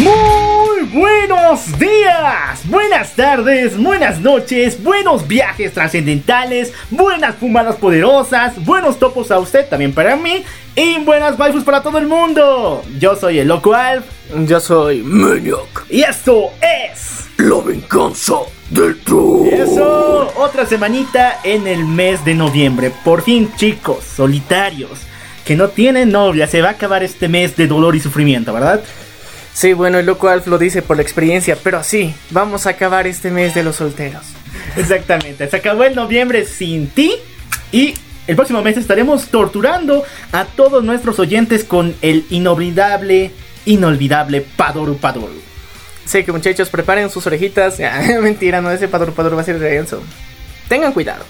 Muy buenos días, buenas tardes, buenas noches, buenos viajes trascendentales, buenas fumadas poderosas, buenos topos a usted también para mí y buenas waifus para todo el mundo. Yo soy el Loco Alf Yo soy Maniac. y esto es... La venganza del troll. Eso, otra semanita en el mes de noviembre. Por fin, chicos, solitarios, que no tienen novia, se va a acabar este mes de dolor y sufrimiento, ¿verdad? Sí, bueno, el loco Alf lo dice por la experiencia, pero sí, vamos a acabar este mes de los solteros. Exactamente, se acabó el noviembre sin ti y el próximo mes estaremos torturando a todos nuestros oyentes con el inolvidable, inolvidable Padoru Padoru. Así que muchachos, preparen sus orejitas. Ah, Mentira, no, ese pador pador va a ser denso. Tengan cuidado.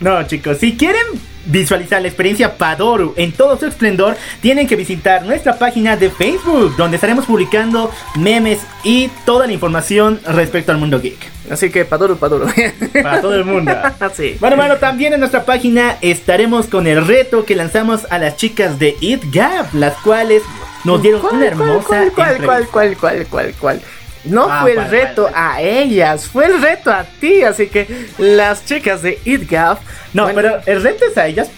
No, chicos, si quieren visualizar la experiencia Padoru en todo su esplendor, tienen que visitar nuestra página de Facebook, donde estaremos publicando memes y toda la información respecto al mundo geek. Así que padoro padoro. Para todo el mundo. sí. Bueno, bueno, también en nuestra página estaremos con el reto que lanzamos a las chicas de It Gap, las cuales nos dieron ¿Cuál, una hermosa cuál, cuál, cuál, cuál, cuál, cuál, cuál? No Ah, fue el reto a ellas, fue el reto a ti. Así que las chicas de ItGaf. No, bueno, pero el reto es a ellas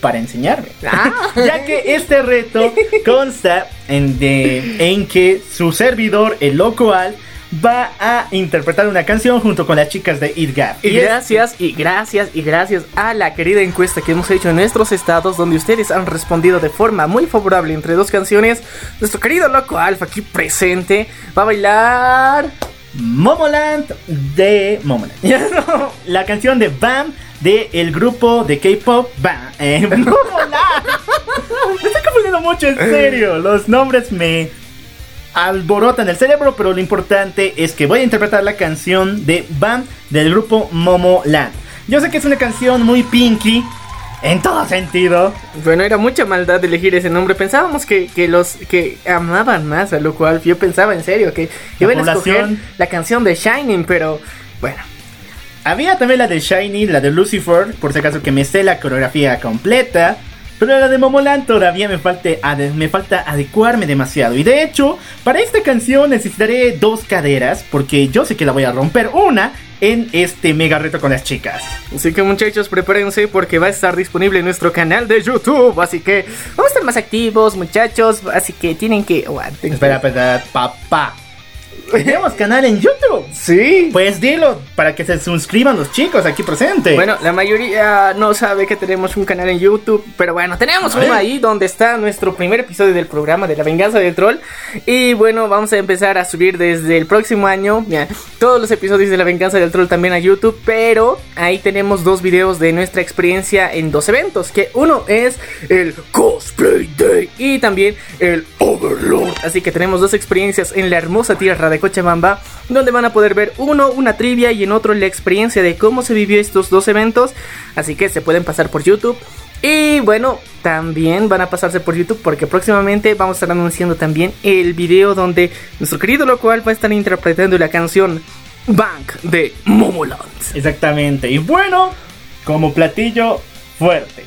para enseñarme. Ah. ya que este reto consta en, de, en que su servidor, el Loco Al, va a interpretar una canción junto con las chicas de It Gap. Y gracias, y gracias, y gracias a la querida encuesta que hemos hecho en nuestros estados, donde ustedes han respondido de forma muy favorable entre dos canciones, nuestro querido loco Alfa aquí presente va a bailar. Momoland de Momoland. La canción de Bam de el grupo de K-pop Bam. Eh, Momoland. Me estoy confundiendo mucho, en serio. Los nombres me alborotan el cerebro, pero lo importante es que voy a interpretar la canción de Bam del grupo Momoland. Yo sé que es una canción muy pinky en todo sentido. Bueno, era mucha maldad elegir ese nombre. Pensábamos que, que los que amaban más a loco Alfa. Yo pensaba en serio que iban a escoger la canción de Shining, pero bueno. Había también la de Shiny, la de Lucifer, por si acaso que me sé la coreografía completa. Pero la de Momoland todavía me, falte me falta adecuarme demasiado. Y de hecho, para esta canción necesitaré dos caderas, porque yo sé que la voy a romper una en este mega reto con las chicas. Así que muchachos, prepárense porque va a estar disponible en nuestro canal de YouTube. Así que vamos a estar más activos, muchachos. Así que tienen que. Espera, espera, papá. Tenemos canal en YouTube. Sí. Pues dilo para que se suscriban los chicos aquí presentes. Bueno, la mayoría no sabe que tenemos un canal en YouTube, pero bueno, tenemos uno ahí donde está nuestro primer episodio del programa de la venganza del troll. Y bueno, vamos a empezar a subir desde el próximo año ya, todos los episodios de la venganza del troll también a YouTube, pero ahí tenemos dos videos de nuestra experiencia en dos eventos, que uno es el Cosplay Day y también el Overlord. Así que tenemos dos experiencias en la hermosa tierra de Cochabamba, donde van a poder ver uno una trivia y en otro la experiencia de cómo se vivió estos dos eventos. Así que se pueden pasar por YouTube. Y bueno, también van a pasarse por YouTube porque próximamente vamos a estar anunciando también el video donde nuestro querido loco Alfa va a estar interpretando la canción Bank de Momoland. Exactamente. Y bueno, como platillo fuerte,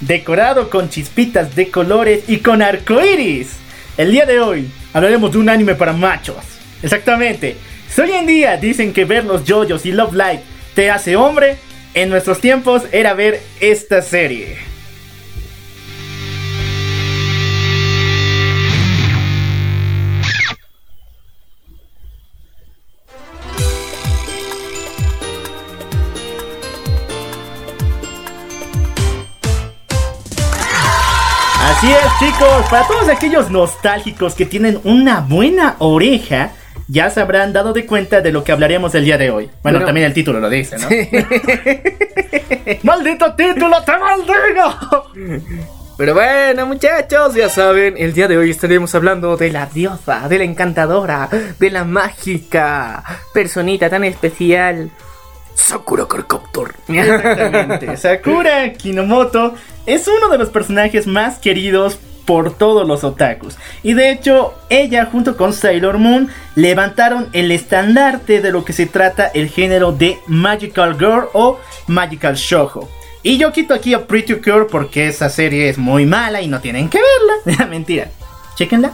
decorado con chispitas de colores y con arcoiris. El día de hoy hablaremos de un anime para machos. Exactamente. Si hoy en día dicen que ver los JoJo's y Love Live te hace hombre, en nuestros tiempos era ver esta serie. Así es, chicos, para todos aquellos nostálgicos que tienen una buena oreja, ya se habrán dado de cuenta de lo que hablaremos el día de hoy. Bueno, Bueno. también el título lo dice, ¿no? ¡Maldito título, te maldigo! Pero bueno, muchachos, ya saben, el día de hoy estaremos hablando de la diosa, de la encantadora, de la mágica personita tan especial, Sakura Carcaptor. Exactamente. Sakura Kinomoto es uno de los personajes más queridos por todos los otakus. Y de hecho, ella junto con Sailor Moon levantaron el estandarte de lo que se trata el género de Magical Girl o Magical Shoujo. Y yo quito aquí a Pretty Cure porque esa serie es muy mala y no tienen que verla. Mentira. Chequenla.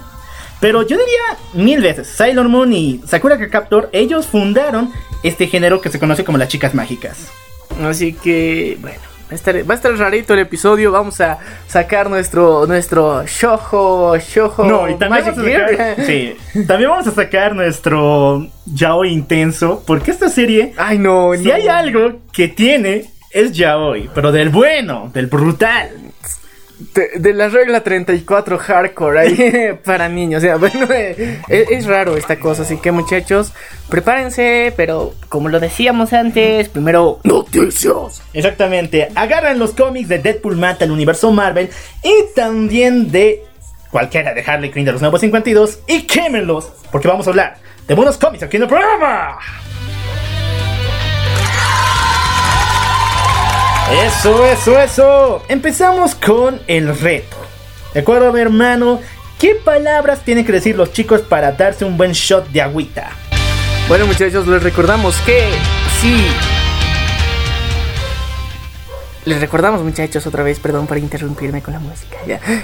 Pero yo diría mil veces, Sailor Moon y Sakura Captor, ellos fundaron este género que se conoce como las chicas mágicas. Así que, bueno, a estar, va a estar rarito el episodio. Vamos a sacar nuestro nuestro shojo, shojo. No, y también Magic vamos, a sacar, Gear. sí, también vamos a sacar nuestro yaoi intenso, porque esta serie, Ay, no, si no. hay algo que tiene, es yaoi, pero del bueno, del brutal. De, la regla 34 hardcore ahí para niños. O sea, bueno, eh, es, es raro esta cosa. Así que muchachos, prepárense. Pero como lo decíamos antes, primero noticias. Exactamente, agarran los cómics de Deadpool Mata el universo Marvel y también de cualquiera de Harley Quinn de los nuevos 52 y quémenlos, porque vamos a hablar de buenos cómics aquí en el programa. Eso, eso, eso. Empezamos con el reto. De acuerdo, mi hermano, ¿qué palabras tienen que decir los chicos para darse un buen shot de agüita? Bueno, muchachos, les recordamos que sí. Les recordamos, muchachos, otra vez, perdón por interrumpirme con la música.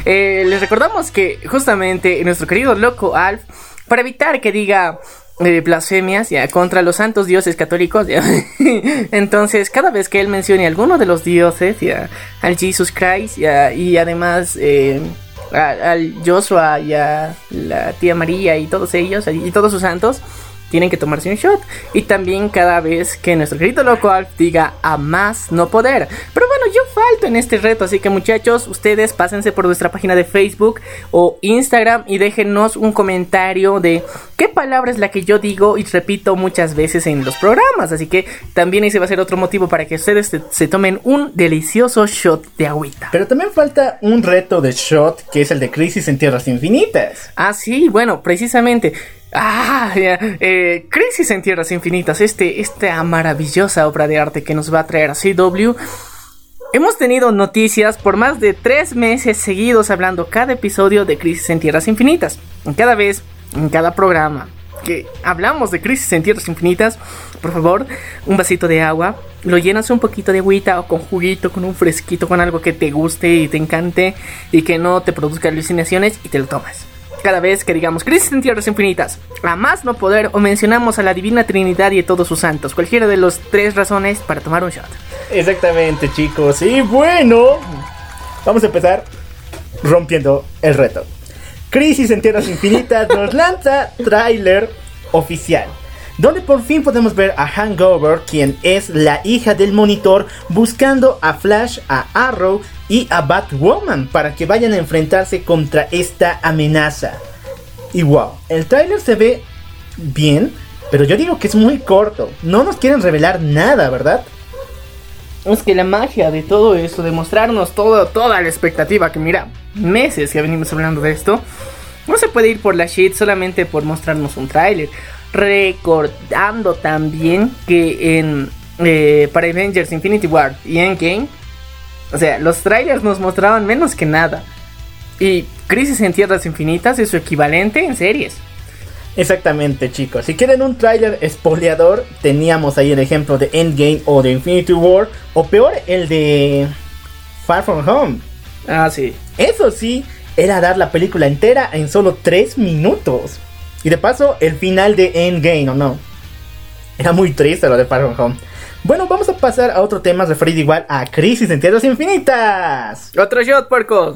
Eh, les recordamos que justamente nuestro querido loco Alf, para evitar que diga blasfemias ya, contra los santos dioses católicos, ya, entonces cada vez que él mencione alguno de los dioses, ya, al Jesus Christ, y además eh, al Joshua y a la tía María y todos ellos y todos sus santos tienen que tomarse un shot y también cada vez que nuestro querido loco Alf diga a más no poder pero bueno yo falto en este reto así que muchachos ustedes pásense por nuestra página de Facebook o Instagram y déjenos un comentario de qué palabra es la que yo digo y repito muchas veces en los programas así que también ese va a ser otro motivo para que ustedes se, se tomen un delicioso shot de agüita Pero también falta un reto de shot que es el de Crisis en Tierras Infinitas. Ah, sí, bueno, precisamente. Ah, eh, Crisis en Tierras Infinitas, este, esta maravillosa obra de arte que nos va a traer CW. Hemos tenido noticias por más de tres meses seguidos hablando cada episodio de Crisis en Tierras Infinitas. Cada vez, en cada programa que hablamos de Crisis en Tierras Infinitas, por favor, un vasito de agua, lo llenas un poquito de agüita o con juguito, con un fresquito, con algo que te guste y te encante y que no te produzca alucinaciones y te lo tomas. Cada vez que digamos Crisis en Tierras Infinitas, a más no poder o mencionamos a la Divina Trinidad y a todos sus santos, cualquiera de las tres razones para tomar un shot. Exactamente, chicos. Y bueno, vamos a empezar rompiendo el reto. Crisis en Tierras Infinitas nos lanza tráiler oficial. Donde por fin podemos ver a Hangover, quien es la hija del monitor, buscando a Flash, a Arrow y a Batwoman para que vayan a enfrentarse contra esta amenaza. Y wow, el tráiler se ve bien, pero yo digo que es muy corto. No nos quieren revelar nada, ¿verdad? Es que la magia de todo esto, de mostrarnos todo, toda la expectativa, que mira, meses que venimos hablando de esto, no se puede ir por la shit solamente por mostrarnos un tráiler. Recordando también que en eh, para Avengers Infinity War y Endgame, o sea, los trailers nos mostraban menos que nada. Y Crisis en Tierras Infinitas es su equivalente en series. Exactamente, chicos. Si quieren un tráiler espoleador, teníamos ahí el ejemplo de Endgame o de Infinity War, o peor, el de Far From Home. Ah, sí. Eso sí, era dar la película entera en solo 3 minutos. Y de paso, el final de Endgame, ¿o no? Era muy triste lo de Far From Home. Bueno, vamos a pasar a otro tema referido igual a Crisis en Tierras Infinitas. Otro shot, porco.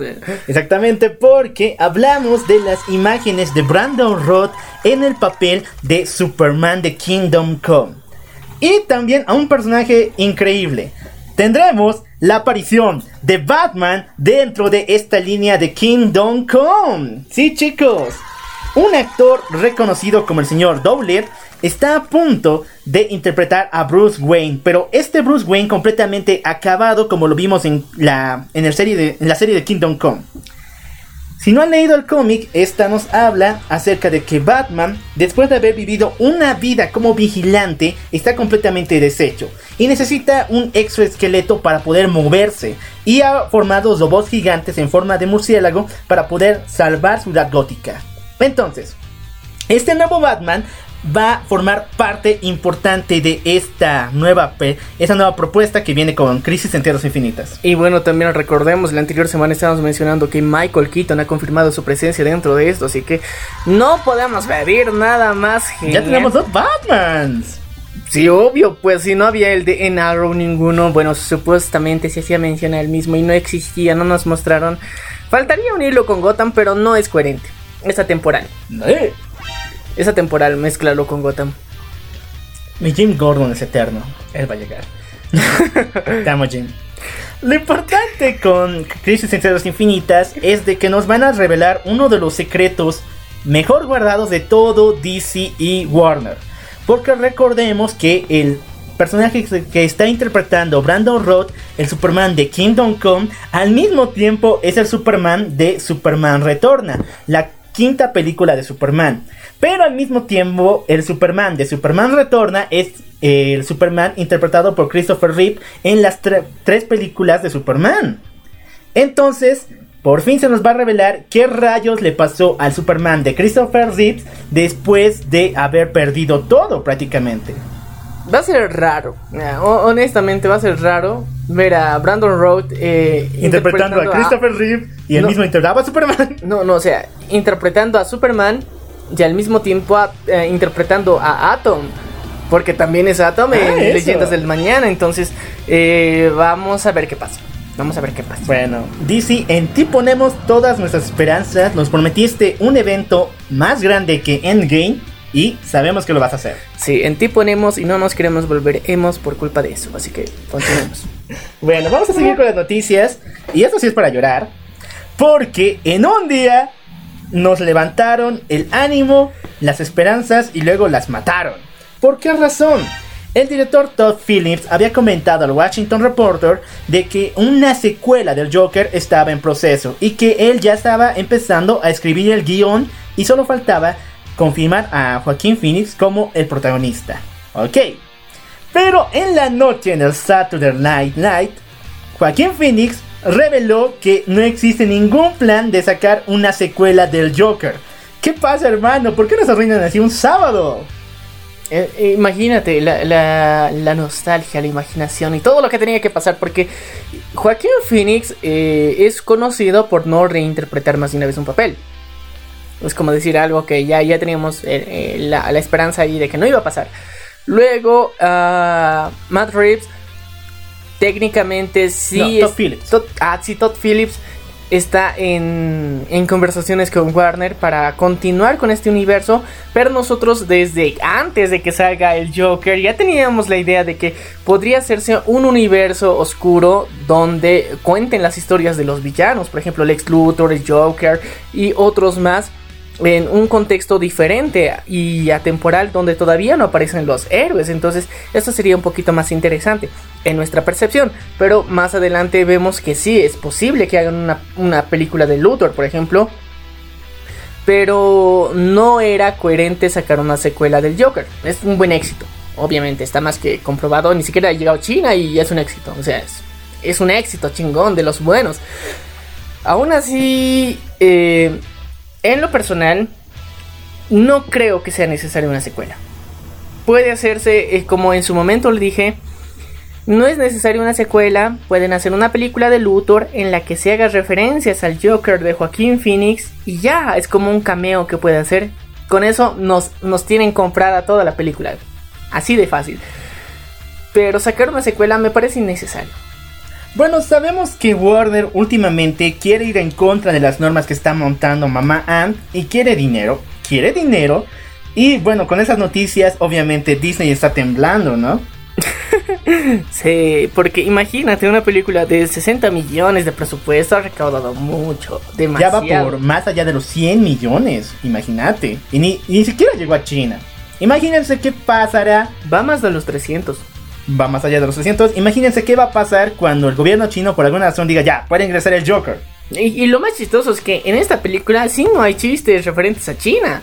Exactamente, porque hablamos de las imágenes de Brandon Roth en el papel de Superman de Kingdom Come. Y también a un personaje increíble. Tendremos la aparición de Batman dentro de esta línea de Kingdom Come. Sí, chicos. un actor reconocido como el señor Dowler está a punto de interpretar a Bruce Wayne, pero este Bruce Wayne completamente acabado como lo vimos en la, en el serie de, en la serie de Kingdom Come. Si no han leído el cómic, esta nos habla acerca de que Batman, después de haber vivido una vida como vigilante, está completamente deshecho y necesita un exoesqueleto para poder moverse y ha formado robots gigantes en forma de murciélago para poder salvar Ciudad Gótica. Entonces, este nuevo Batman va a formar parte importante de esta nueva, esta nueva propuesta que viene con Crisis en Tierras Infinitas. Y bueno, también recordemos, la anterior semana estábamos mencionando que Michael Keaton ha confirmado su presencia dentro de esto, así que no podemos pedir nada más. Ya tenemos dos Batmans. Sí, obvio, pues si no había el de En Arrow ninguno, bueno, supuestamente se hacía mención al mismo y no existía, no nos mostraron. Faltaría unirlo con Gotham, pero no es coherente. Es atemporal. Eh. Es atemporal, mezclalo con Gotham. Mi Jim Gordon es eterno. Él va a llegar. Te amo, Jim. Lo importante con Crisis en Tierras Infinitas es de que nos van a revelar uno de los secretos mejor guardados de todo DC y Warner. Porque recordemos que el personaje que está interpretando Brandon Roth, el Superman de Kingdom Come, al mismo tiempo es el Superman de Superman Retorna, la quinta película de Superman. Pero al mismo tiempo, el Superman de Superman Retorna es eh, el Superman interpretado por Christopher Reeve en las tres películas de Superman. Entonces, por fin se nos va a revelar qué rayos le pasó al Superman de Christopher Reeve después de haber perdido todo prácticamente. Va a ser raro, honestamente va a ser raro ver a Brandon Roth eh, interpretando, a Christopher Reeve y el mismo interpretaba a Superman. No, no, o sea, interpretando a Superman y al mismo tiempo eh, interpretando a Atom. Porque también es Atom en ah, Leyendas del Mañana. Entonces, eh, vamos a ver qué pasa. Vamos a ver qué pasa. Bueno, DC, en ti ponemos todas nuestras esperanzas. Nos prometiste un evento más grande que Endgame. Y sabemos que lo vas a hacer. Sí, en ti ponemos y no nos queremos volver hemos por culpa de eso. Así que continuemos. bueno, vamos a seguir con las noticias. Y esto sí es para llorar. Porque en un día nos levantaron el ánimo, las esperanzas y luego las mataron. ¿Por qué razón? El director Todd Phillips había comentado al Washington Reporter de que una secuela del Joker estaba en proceso y que él ya estaba empezando a escribir el guion y solo faltaba confirmar a Joaquín Phoenix como el protagonista. Ok. Pero en la noche en el Saturday Night Night, Joaquín Phoenix reveló que no existe ningún plan de sacar una secuela del Joker. ¿Qué pasa, hermano? ¿Por qué nos arruinan así un sábado? Eh, eh, imagínate la, nostalgia, la imaginación y todo lo que tenía que pasar, porque Joaquín Phoenix eh, es conocido por no reinterpretar más de una vez un papel. Es como decir algo que ya, ya teníamos la, esperanza ahí de que no iba a pasar. Luego, uh, Matt Reeves técnicamente sí. Todd Phillips. ah, sí, Todd Phillips está en, en, conversaciones con Warner para continuar con este universo, pero nosotros desde antes de que salga el Joker ya teníamos la idea de que podría hacerse un universo oscuro donde cuenten las historias de los villanos, por ejemplo Lex Luthor, el Joker y otros más en un contexto diferente y atemporal donde todavía no aparecen los héroes. Entonces esto sería un poquito más interesante en nuestra percepción. Pero más adelante vemos que sí, es posible que hagan una, película de Luthor, por ejemplo. Pero no era coherente sacar una secuela del Joker. Es un buen éxito. Obviamente, está más que comprobado. Ni siquiera ha llegado China y es un éxito. O sea, es, es un éxito chingón de los buenos. Aún así, eh, en lo personal, no creo que sea necesaria una secuela. Puede hacerse, eh, como en su momento le dije, no es necesaria una secuela, pueden hacer una película de Luthor en la que se haga referencias al Joker de Joaquín Phoenix y ya, es como un cameo que puede hacer. Con eso nos, nos tienen comprada toda la película. Así de fácil. Pero sacar una secuela me parece innecesario. Bueno, sabemos que Warner últimamente quiere ir en contra de las normas que está montando Mamá Ant y quiere dinero, quiere dinero. Y bueno, con esas noticias, obviamente Disney está temblando, ¿no? Sí, porque imagínate una película de 60 millones de presupuesto ha recaudado mucho, Ya demasiado. va por más allá de los 100 millones, imagínate. Y ni, ni siquiera llegó a China. Imagínense qué pasará. Va más de los 300. Va más allá de los 300. Imagínense qué va a pasar cuando el gobierno chino por alguna razón diga ya, puede ingresar el Joker. Y, y lo más chistoso es que en esta película sí no hay chistes referentes a China.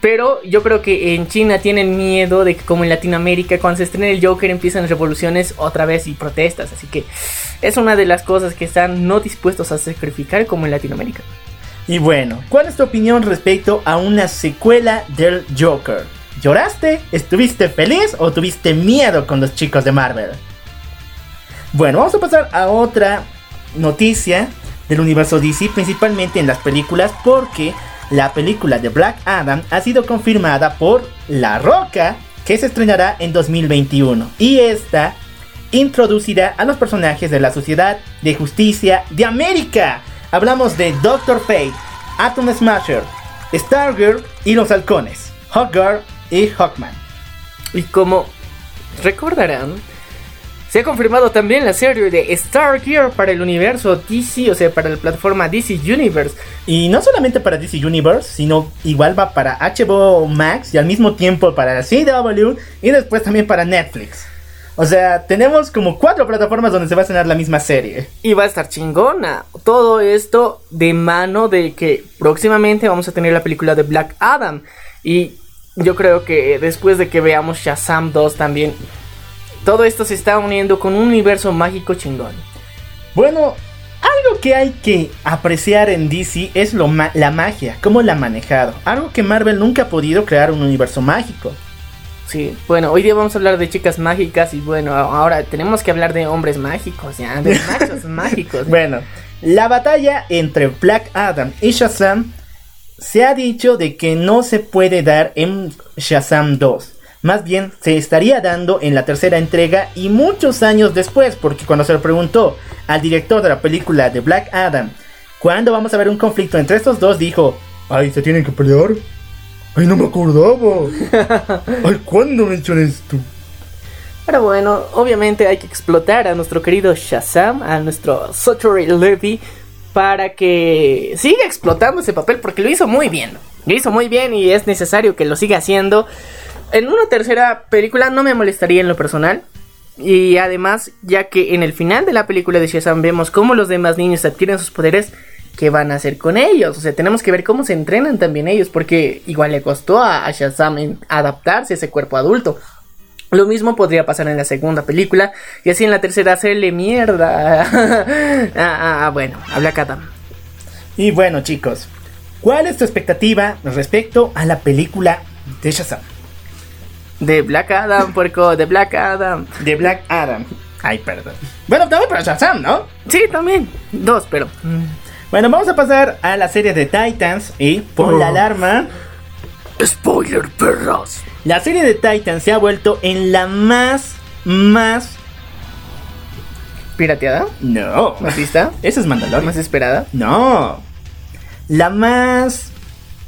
Pero yo creo que en China tienen miedo de que como en Latinoamérica cuando se estrene el Joker empiezan revoluciones otra vez y protestas. Así que es una de las cosas que están no dispuestos a sacrificar como en Latinoamérica. Y bueno, ¿cuál es tu opinión respecto a una secuela del Joker? ¿Lloraste? ¿Estuviste feliz o tuviste miedo con los chicos de Marvel? Bueno, vamos a pasar a otra noticia del universo DC, principalmente en las películas, porque la película de Black Adam ha sido confirmada por La Roca, que se estrenará en 2021. Y esta introducirá a los personajes de la Sociedad de Justicia de América. Hablamos de Doctor Fate, Atom Smasher, Stargirl y los halcones, Hawkgirl y Hawkman. Y como recordarán, se ha confirmado también la serie de Stargear para el universo DC, o sea, para la plataforma DC Universe. Y no solamente para DC Universe, sino igual va para HBO Max y al mismo tiempo para CW y después también para Netflix. O sea, tenemos como cuatro plataformas donde se va a estrenar la misma serie. Y va a estar chingona. Todo esto de mano de que próximamente vamos a tener la película de Black Adam. Y yo creo que después de que veamos Shazam 2 también, todo esto se está uniendo con un universo mágico chingón. Bueno, algo que hay que apreciar en DC es lo ma- la magia, cómo la ha manejado. Algo que Marvel nunca ha podido crear un universo mágico. Sí, bueno, hoy día vamos a hablar de chicas mágicas y bueno, ahora tenemos que hablar de hombres mágicos, ya, de machos mágicos. Bueno, la batalla entre Black Adam y Shazam se ha dicho de que no se puede dar en Shazam 2. Más bien se estaría dando en la tercera entrega y muchos años después, porque cuando se le preguntó al director de la película de Black Adam, ¿cuándo vamos a ver un conflicto entre estos dos? Dijo, ay, ¿se tienen que pelear? Ay, no me acordaba. Ay, ¿cuándo mencionas tú? Pero bueno, obviamente hay que explotar a nuestro querido Shazam, a nuestro Zachary Levy, para que siga explotando ese papel, porque lo hizo muy bien. Lo hizo muy bien y es necesario que lo siga haciendo. En una tercera película no me molestaría en lo personal. Y además, ya que en el final de la película de Shazam vemos cómo los demás niños adquieren sus poderes, ¿qué van a hacer con ellos? O sea, tenemos que ver cómo se entrenan también ellos, porque igual le costó a, Shazam adaptarse a ese cuerpo adulto. Lo mismo podría pasar en la segunda película y así en la tercera hacerle mierda. ah, ah, bueno, habla Katam. Y bueno, chicos, ¿cuál es tu expectativa respecto a la película de Shazam? De Black Adam, puerco, de Black Adam. De Black Adam. Ay, perdón. Bueno, también para Shazam, ¿no? Sí, también. Dos, pero. Bueno, vamos a pasar a la serie de Titans y por la alarma, Spoiler, perras. La serie de Titans se ha vuelto en la más, más... ¿Pirateada? No. ¿Más lista? Esa es Mandalorian. ¿Más esperada? No. La más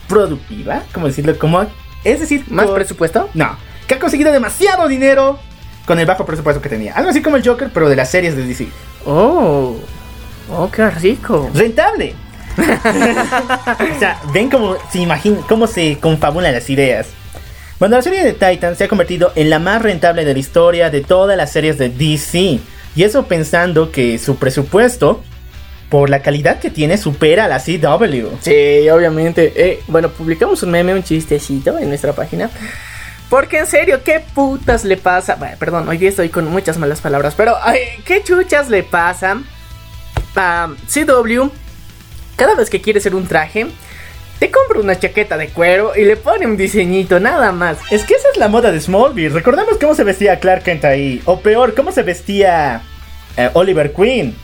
productiva, ¿cómo decirlo? Como, es decir, ¿Más presupuesto? No, que ha conseguido demasiado dinero con el bajo presupuesto que tenía. Algo así como el Joker, pero de las series de DC. Oh. Oh, qué rico. Rentable. o sea, ven cómo se imagina, cómo se confabulan las ideas. Bueno, la serie de Titan se ha convertido en la más rentable de la historia de todas las series de DC. Y eso pensando que su presupuesto, por la calidad que tiene, supera a la CW. Sí, obviamente. Eh, bueno, publicamos un meme, un chistecito en nuestra página. Porque en serio, ¿qué putas le pasa? Bueno, perdón, hoy estoy con muchas malas palabras. Pero, ¿qué chuchas le pasa a CW? Cada vez que quiere hacer un traje, te compra una chaqueta de cuero y le pone un diseñito, nada más. Es que esa es la moda de Smallville. Recordemos cómo se vestía Clark Kent ahí. O peor, cómo se vestía eh, Oliver Queen.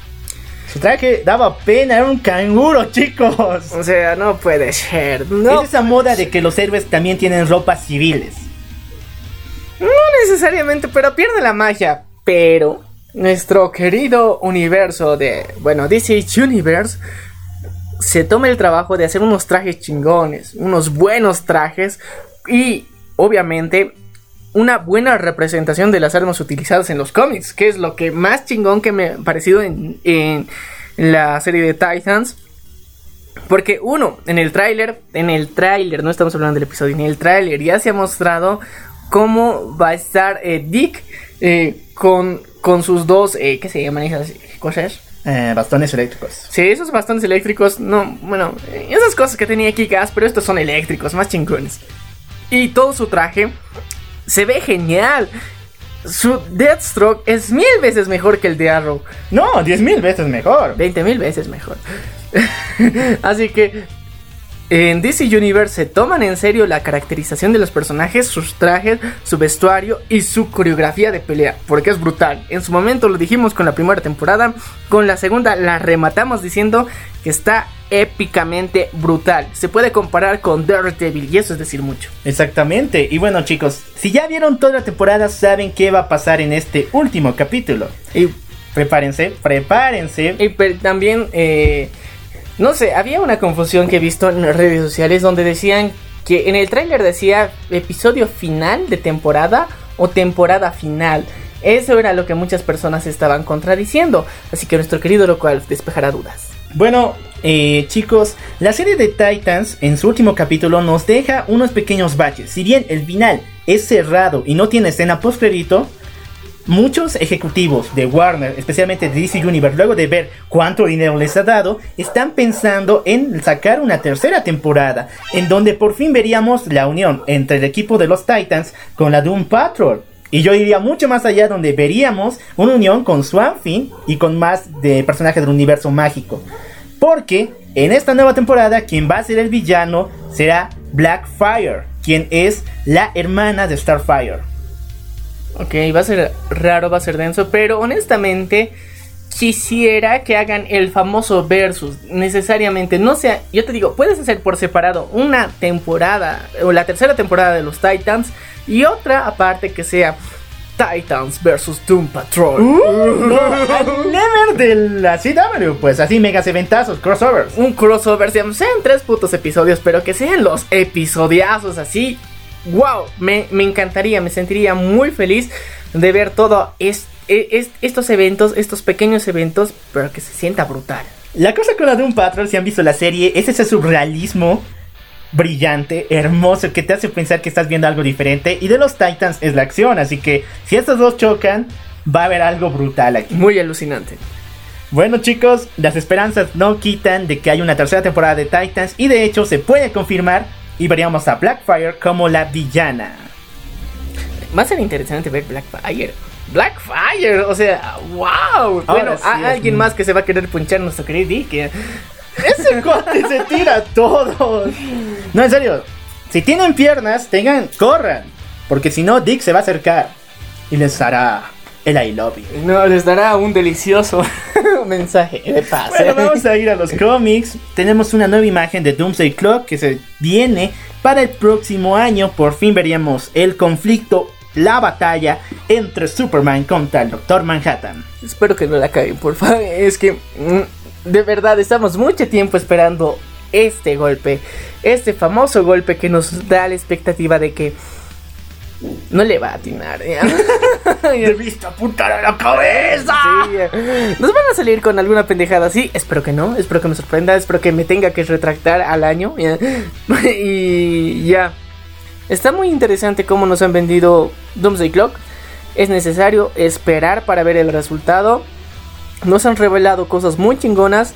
Su traje daba pena, era un canguro, chicos. O sea, no puede ser. No, Es esa moda de que los héroes también tienen ropas civiles. no necesariamente, pero pierde la magia. Pero nuestro querido universo de, bueno, DC Universe se toma el trabajo de hacer unos trajes chingones, unos buenos trajes y obviamente una buena representación de las armas utilizadas en los cómics, que es lo que más chingón que me ha parecido en, en la serie de Titans. Porque uno, en el tráiler, en el tráiler, no estamos hablando del episodio, en el tráiler ya se ha mostrado cómo va a estar eh, Dick eh, con, con sus dos, eh, ¿qué se llaman esas cosas? Eh, bastones eléctricos. Sí, esos bastones eléctricos, no, bueno, esas cosas que tenía aquí gas, pero estos son eléctricos, más chingones. Y todo su traje se ve genial. Su Deathstroke es mil veces mejor que el de Arrow. No, 10 mil veces mejor. 20 mil veces mejor. Así que en DC Universe se toman en serio la caracterización de los personajes, sus trajes, su vestuario y su coreografía de pelea, porque es brutal. En su momento lo dijimos con la primera temporada, con la segunda la rematamos diciendo que está épicamente brutal. Se puede comparar con Daredevil y eso es decir mucho. Exactamente. Y bueno, chicos, si ya vieron toda la temporada, saben qué va a pasar en este último capítulo. Y, Prepárense, prepárense. y también, eh, no sé, había una confusión que he visto en redes sociales donde decían que en el tráiler decía episodio final de temporada o temporada final. Eso era lo que muchas personas estaban contradiciendo. Así que nuestro querido local despejará dudas. Bueno, eh, chicos, la serie de Titans en su último capítulo nos deja unos pequeños baches. Si bien el final es cerrado y no tiene escena post muchos ejecutivos de Warner, especialmente de DC Universe, luego de ver cuánto dinero les ha dado, están pensando en sacar una tercera temporada, en donde por fin veríamos la unión entre el equipo de los Titans con la Doom Patrol. Y yo iría mucho más allá donde veríamos una unión con Swamp Thing y con más de personajes del universo mágico. Porque en esta nueva temporada quien va a ser el villano será Blackfire, quien es la hermana de Starfire. Ok, va a ser raro, va a ser denso, pero honestamente quisiera que hagan el famoso versus necesariamente. No sea, yo te digo, puedes hacer por separado una temporada o la tercera temporada de los Titans y otra aparte que sea Titans versus Doom Patrol. Never de la CW, pues así megas eventazos, crossovers. Un crossover, sean tres putos episodios, pero que sean los episodiazos así. Wow, me, me encantaría, me sentiría muy feliz de ver todo es- es- estos eventos, estos pequeños eventos, pero que se sienta brutal. La cosa con la Doom Patrol, si han visto la serie, es ese surrealismo brillante, hermoso, que te hace pensar que estás viendo algo diferente. Y de los Titans es la acción, así que si estos dos chocan, va a haber algo brutal aquí. Muy alucinante. Bueno chicos, las esperanzas no quitan de que haya una tercera temporada de Titans y de hecho se puede confirmar y veríamos a Blackfire como la villana. Va a ser interesante ver Blackfire. Blackfire, o sea, wow. Ahora Bueno, sí a- alguien muy- más que se va a querer punchar nuestro querido Dick. eh. Ese cuate se tira a todos. No, en serio, si tienen piernas, tengan, corran, porque si no Dick se va a acercar y les hará el I love you. No, les dará un delicioso mensaje de paz. Bueno, eh. vamos a ir a los cómics. Tenemos una nueva imagen de Doomsday Clock que se viene para el próximo año. Por fin veríamos el conflicto, la batalla entre Superman contra el Doctor Manhattan. Espero que no la caguen, por favor. Es que mm, de verdad estamos mucho tiempo esperando este golpe. Este famoso golpe que nos da la expectativa de que no le va a atinar. ¿ya? Debiste apuntar a la cabeza. Sí. Nos van a salir con alguna pendejada así. Espero que no. Espero que me sorprenda. Espero que me tenga que retractar al año. ¿ya? Y ya. Está muy interesante cómo nos han vendido Doomsday Clock. Es necesario esperar para ver el resultado. Nos han revelado cosas muy chingonas.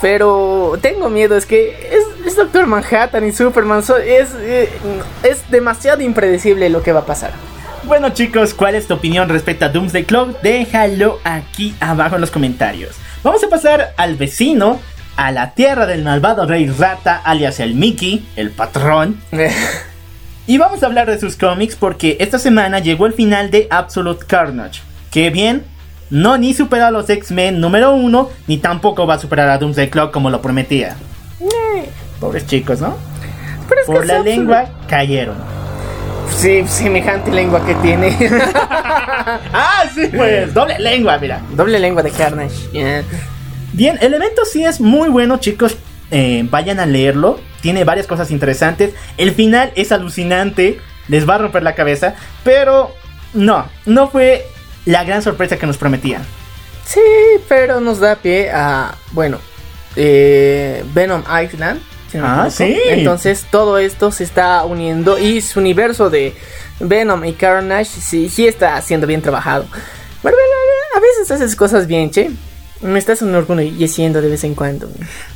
Pero tengo miedo, es que es, Doctor Manhattan y Superman. so- es, eh, es demasiado impredecible lo que va a pasar. Bueno chicos, ¿cuál es tu opinión respecto a Doomsday Clock? Déjalo aquí abajo en los comentarios. Vamos a pasar al vecino, a la tierra del malvado rey rata, alias el Mickey, el patrón. Y vamos a hablar de sus cómics porque esta semana llegó el final de Absolute Carnage. Que bien, no ni superó a los X-Men número uno, ni tampoco va a superar a Doomsday Clock como lo prometía. Pobres chicos, ¿no? Pero es que Por es la lengua cayeron. Sí, semejante lengua que tiene. Ah, sí, pues, doble lengua, mira. Doble lengua de Carnage. Bien, el evento sí es muy bueno, chicos. Eh, vayan a leerlo. Tiene varias cosas interesantes. El final es alucinante. les va a romper la cabeza, pero no, no fue la gran sorpresa que nos prometían. Sí, pero nos da pie a, bueno, eh, Venom Island. Si no me Ah, sí. Entonces todo esto se está uniendo y su universo de Venom y Carnage sí, sí está siendo bien trabajado. Marvel, a veces haces cosas bien, che. Me estás enorgulleciendo de vez en cuando.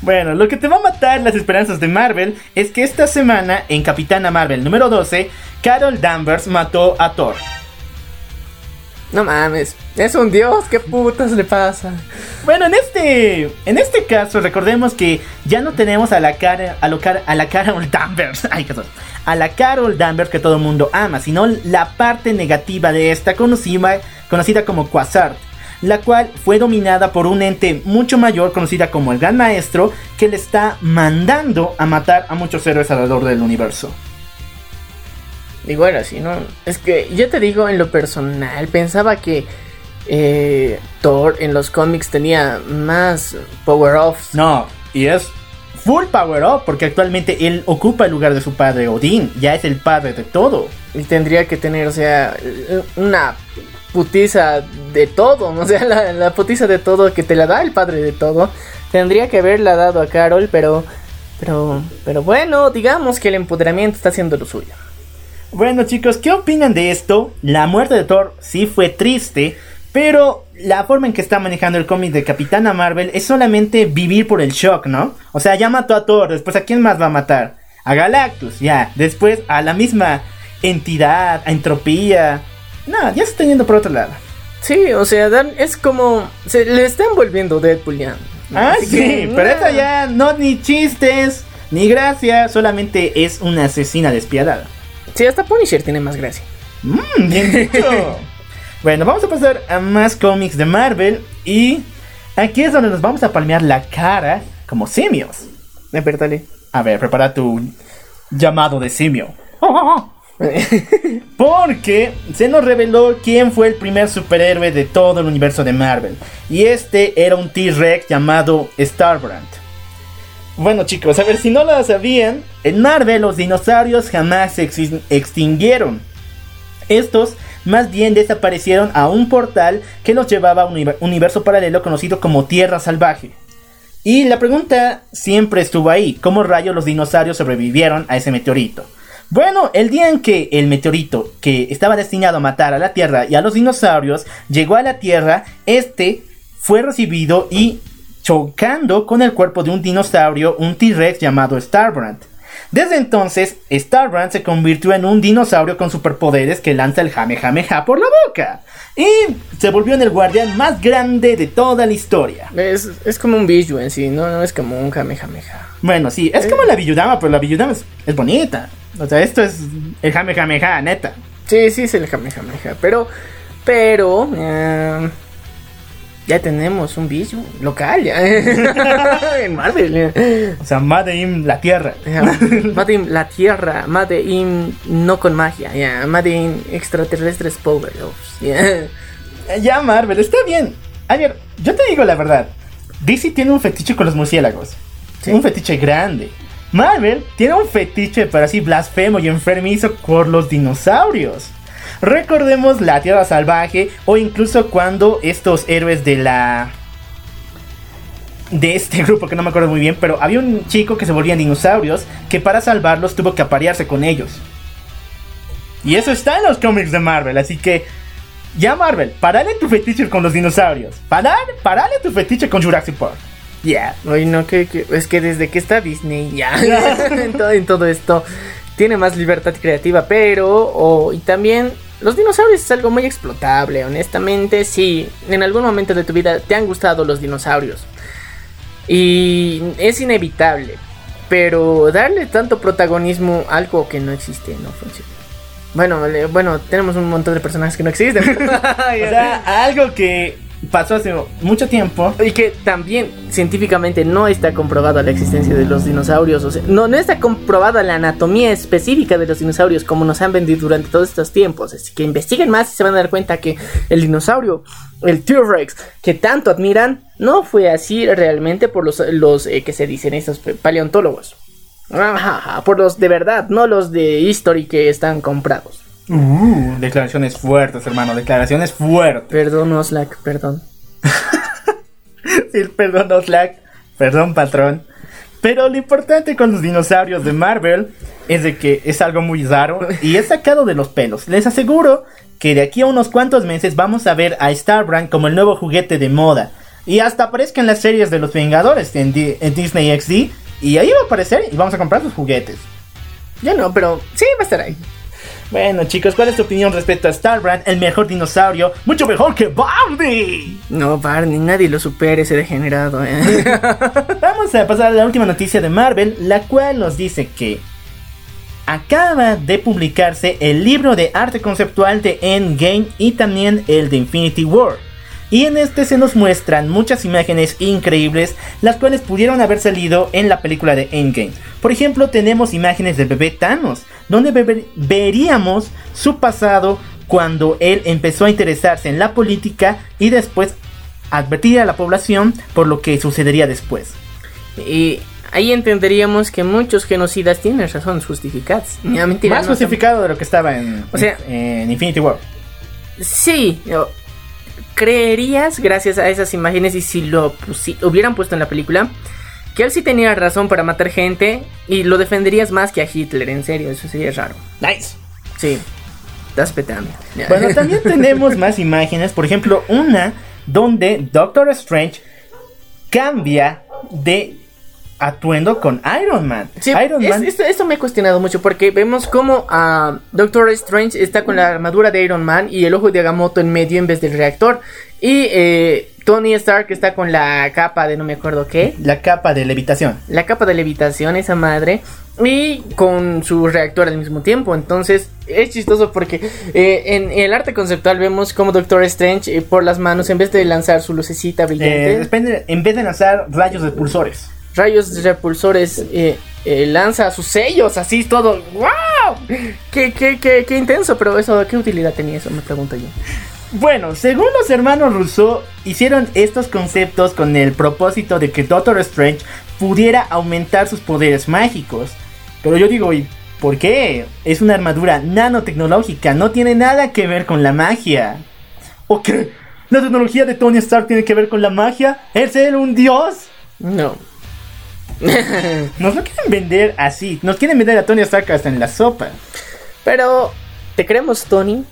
Bueno, lo que te va a matar las esperanzas de Marvel es que esta semana en Capitana Marvel número 12, Carol Danvers mató a Thor. No mames, es un dios, ¿qué putas le pasa? Bueno, en este en este caso recordemos que ya no tenemos a la cara a, lo a la Carol Danvers, ay, qué a la Carol Danvers que todo el mundo ama, sino la parte negativa de esta conocida conocida como Quasar, la cual fue dominada por un ente mucho mayor conocida como el Gran Maestro que le está mandando a matar a muchos héroes alrededor del universo. Y bueno, si no, es que yo te digo en lo personal, pensaba que eh, Thor en los cómics tenía más power-offs. No, y es full power up porque actualmente él ocupa el lugar de su padre Odín, ya es el padre de todo. Y tendría que tener, o sea, una putiza de todo, ¿no? o sea, la, la putiza de todo que te la da el padre de todo. Tendría que haberla dado a Carol, pero, pero, pero bueno, digamos que el empoderamiento está haciendo lo suyo. Bueno chicos, ¿qué opinan de esto? La muerte de Thor sí fue triste, pero la forma en que está manejando el cómic de Capitana Marvel es solamente vivir por el shock, ¿no? O sea, ya mató a Thor, después a quién más va a matar? A Galactus, ya, después a la misma entidad, a Entropía. No, ya se está yendo por otro lado. Sí, o sea, dan- es como, se le están volviendo Deadpool ya. Ah, Así sí, que, pero nah. esta ya no ni chistes, ni gracia, solamente es una asesina despiadada. Sí, hasta Punisher tiene más gracia. Mmm, bien dicho. bueno, vamos a pasar a más cómics de Marvel y aquí es donde nos vamos a palmear la cara como simios. A ver, prepara tu llamado de simio. Porque se nos reveló quién fue el primer superhéroe de todo el universo de Marvel. Y este era un T-Rex llamado Starbrand. Bueno chicos, a ver si no lo sabían, en Marvel los dinosaurios jamás se extinguieron. Estos más bien desaparecieron a un portal que los llevaba a un univer- universo paralelo conocido como Tierra Salvaje. Y la pregunta siempre estuvo ahí, ¿cómo rayos los dinosaurios sobrevivieron a ese meteorito? Bueno, el día en que el meteorito, que estaba destinado a matar a la Tierra y a los dinosaurios, llegó a la Tierra, este fue recibido y chocando con el cuerpo de un dinosaurio, un T-Rex llamado Starbrand. Desde entonces, Starbrand se convirtió en un dinosaurio con superpoderes que lanza el Jamejameja por la boca. Y se volvió en el guardián más grande de toda la historia. Es, es como un Biju en sí, no, no es como un Kamehameha. Bueno, sí, es como la Villudama, pero la Villudama es, es bonita. O sea, esto es el Jamejameja, neta. Sí, sí es el Kamehameha, pero, pero, eh, ya tenemos un Biju local, ya. en Marvel. ya. O sea, Made in la Tierra. Made in la Tierra, Made in no con magia, ya, Made in extraterrestres power ups, ya. Ya, Marvel, está bien. A ver, yo te digo la verdad. DC tiene un fetiche con los murciélagos. Sí. Un fetiche grande. Marvel tiene un fetiche para así blasfemo y enfermizo por los dinosaurios. Recordemos la Tierra Salvaje o incluso cuando estos héroes de la... De este grupo que no me acuerdo muy bien, pero había un chico que se volvía en dinosaurios que para salvarlos tuvo que aparearse con ellos. Y eso está en los cómics de Marvel, así que ya Marvel, parale tu fetiche con los dinosaurios. Parar, parale tu fetiche con Jurassic Park. Yeah. Oye, no, que, que- es que desde que está Disney ya, en, todo, en todo esto, tiene más libertad creativa, pero, o- y también, los dinosaurios es algo muy explotable, honestamente, sí, en algún momento de tu vida te han gustado los dinosaurios, y es inevitable, pero darle tanto protagonismo a algo que no existe no funciona. Bueno, bueno, tenemos un montón de personajes que no existen. O sea, algo que pasó hace mucho tiempo. Y que también científicamente no está comprobada la existencia de los dinosaurios. O sea, no, no está comprobada la anatomía específica de los dinosaurios como nos han vendido durante todos estos tiempos. Así que investiguen más y se van a dar cuenta que el dinosaurio, el T-Rex, que tanto admiran, no fue así realmente por los, los eh, que se dicen estos paleontólogos. Por los de verdad, no los de History que están comprados. Uh, declaraciones fuertes, hermano, declaraciones fuertes. Perdón, Oslac, perdón. Sí, perdón, Oslac. Perdón, patrón. Pero lo importante con los dinosaurios de Marvel es de que es algo muy raro y es sacado de los pelos. Les aseguro que de aquí a unos cuantos meses vamos a ver a Starbrand como el nuevo juguete de moda. Y hasta aparezca en las series de los Vengadores en, en Disney XD. Y ahí va a aparecer y vamos a comprar sus juguetes. Yo no, pero sí va a estar ahí. Bueno chicos, ¿cuál es tu opinión respecto a Starbrand, el mejor dinosaurio? Mucho mejor que Barney. No, Barney, nadie lo supere ese degenerado. ¿eh? Vamos a pasar a la última noticia de Marvel, la cual nos dice que acaba de publicarse el libro de arte conceptual de Endgame y también el de Infinity War. Y en este se nos muestran muchas imágenes increíbles, las cuales pudieron haber salido en la película de Endgame. Por ejemplo, tenemos imágenes del bebé Thanos, donde veríamos su pasado cuando él empezó a interesarse en la política y después advertir a la población por lo que sucedería después. y ahí entenderíamos que muchos genocidas tienen razones justificadas. No, mentira, Más no, justificado de lo que estaba en, O sea- en Infinity War. Sí, creerías gracias a esas imágenes y si lo hubieran puesto en la película que él sí tenía razón para matar gente y lo defenderías más que a Hitler, en serio, eso sería raro. Nice. Sí. Das petame. Bueno, también tenemos más imágenes. Por ejemplo, una donde Doctor Strange cambia de atuendo con Iron Man. Sí, Iron es- Man. esto, esto me he cuestionado mucho porque vemos como ah, Doctor Strange está con la armadura de Iron Man y el ojo de Agamotto en medio en vez del reactor. Y eh, Tony Stark está con la capa de no me acuerdo qué. La capa de levitación. La capa de levitación, esa madre. Y con su reactor al mismo tiempo. Entonces es chistoso porque eh, en el arte conceptual vemos como Doctor Strange eh, por las manos en vez de lanzar su lucecita brillante. Eh, depende- en vez de lanzar rayos repulsores. rayos repulsores eh, eh, lanza sus sellos, así todo. ¡Wow! Qué, qué, qué, qué intenso, pero eso, ¿qué utilidad tenía eso? Me pregunto yo. Bueno, según los hermanos Rousseau, hicieron estos conceptos con el propósito de que Doctor Strange pudiera aumentar sus poderes mágicos. Pero yo digo, ¿y por qué? Es una armadura nanotecnológica, no tiene nada que ver con la magia. ¿O qué? ¿La tecnología de Tony Stark tiene que ver con la magia? ¿Es él un dios? No. Nos lo quieren vender así, nos quieren vender a Tony Stark hasta en la sopa. Pero te creemos, Tony,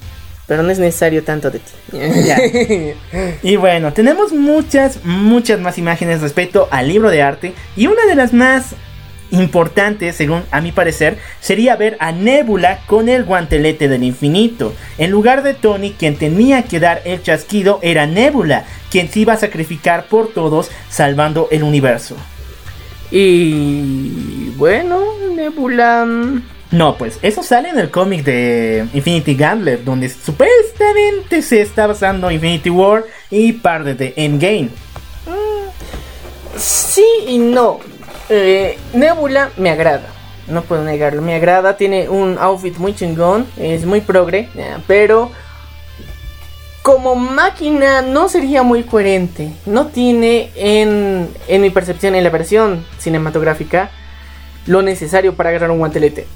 pero no es necesario tanto de ti. Ya. Y bueno, tenemos muchas, muchas más imágenes respecto al libro de arte. Y una de las más importantes, según a mi parecer, sería ver a Nebula con el guantelete del infinito. En lugar de Tony, quien tenía que dar el chasquido era Nebula, quien se iba a sacrificar por todos, salvando el universo. y bueno, Nebula. Mm, No, pues eso sale en el cómic de Infinity Gauntlet, donde supuestamente se está basando Infinity War y parte de Endgame. Sí y no. Eh, Nebula me agrada. No puedo negarlo, me agrada. Tiene un outfit muy chingón. Es muy progre. Pero como máquina no sería muy coherente. No tiene en, en mi percepción, en la versión cinematográfica, lo necesario para agarrar un guantelete.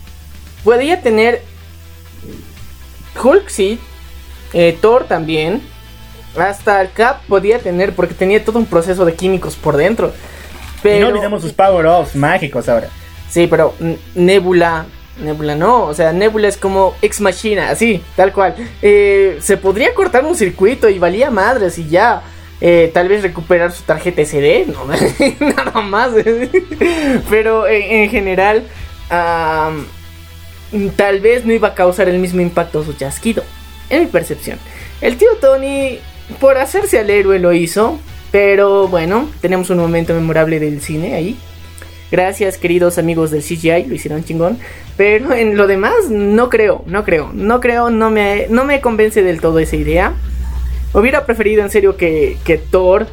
Podría tener Hulk, sí. eh, Thor también. Hasta el Cap podía tener porque tenía todo un proceso de químicos por dentro. Pero, Y no olvidemos sus power-ups mágicos ahora. Sí, pero Nebula. Nebula no, o sea, Nebula es como ex machina, así, tal cual. Eh, se podría cortar un circuito y valía madres y ya. Eh, tal vez recuperar su tarjeta SD, no, nada más. pero en, en general, am, tal vez no iba a causar el mismo impacto su chasquido, en mi percepción. El tío Tony, por hacerse al héroe, lo hizo, pero bueno, tenemos un momento memorable del cine ahí. Gracias, queridos amigos del CGI, lo hicieron chingón. Pero en lo demás, no creo, no creo, no creo, no me, no me convence del todo esa idea. Hubiera preferido en serio que, que Thor,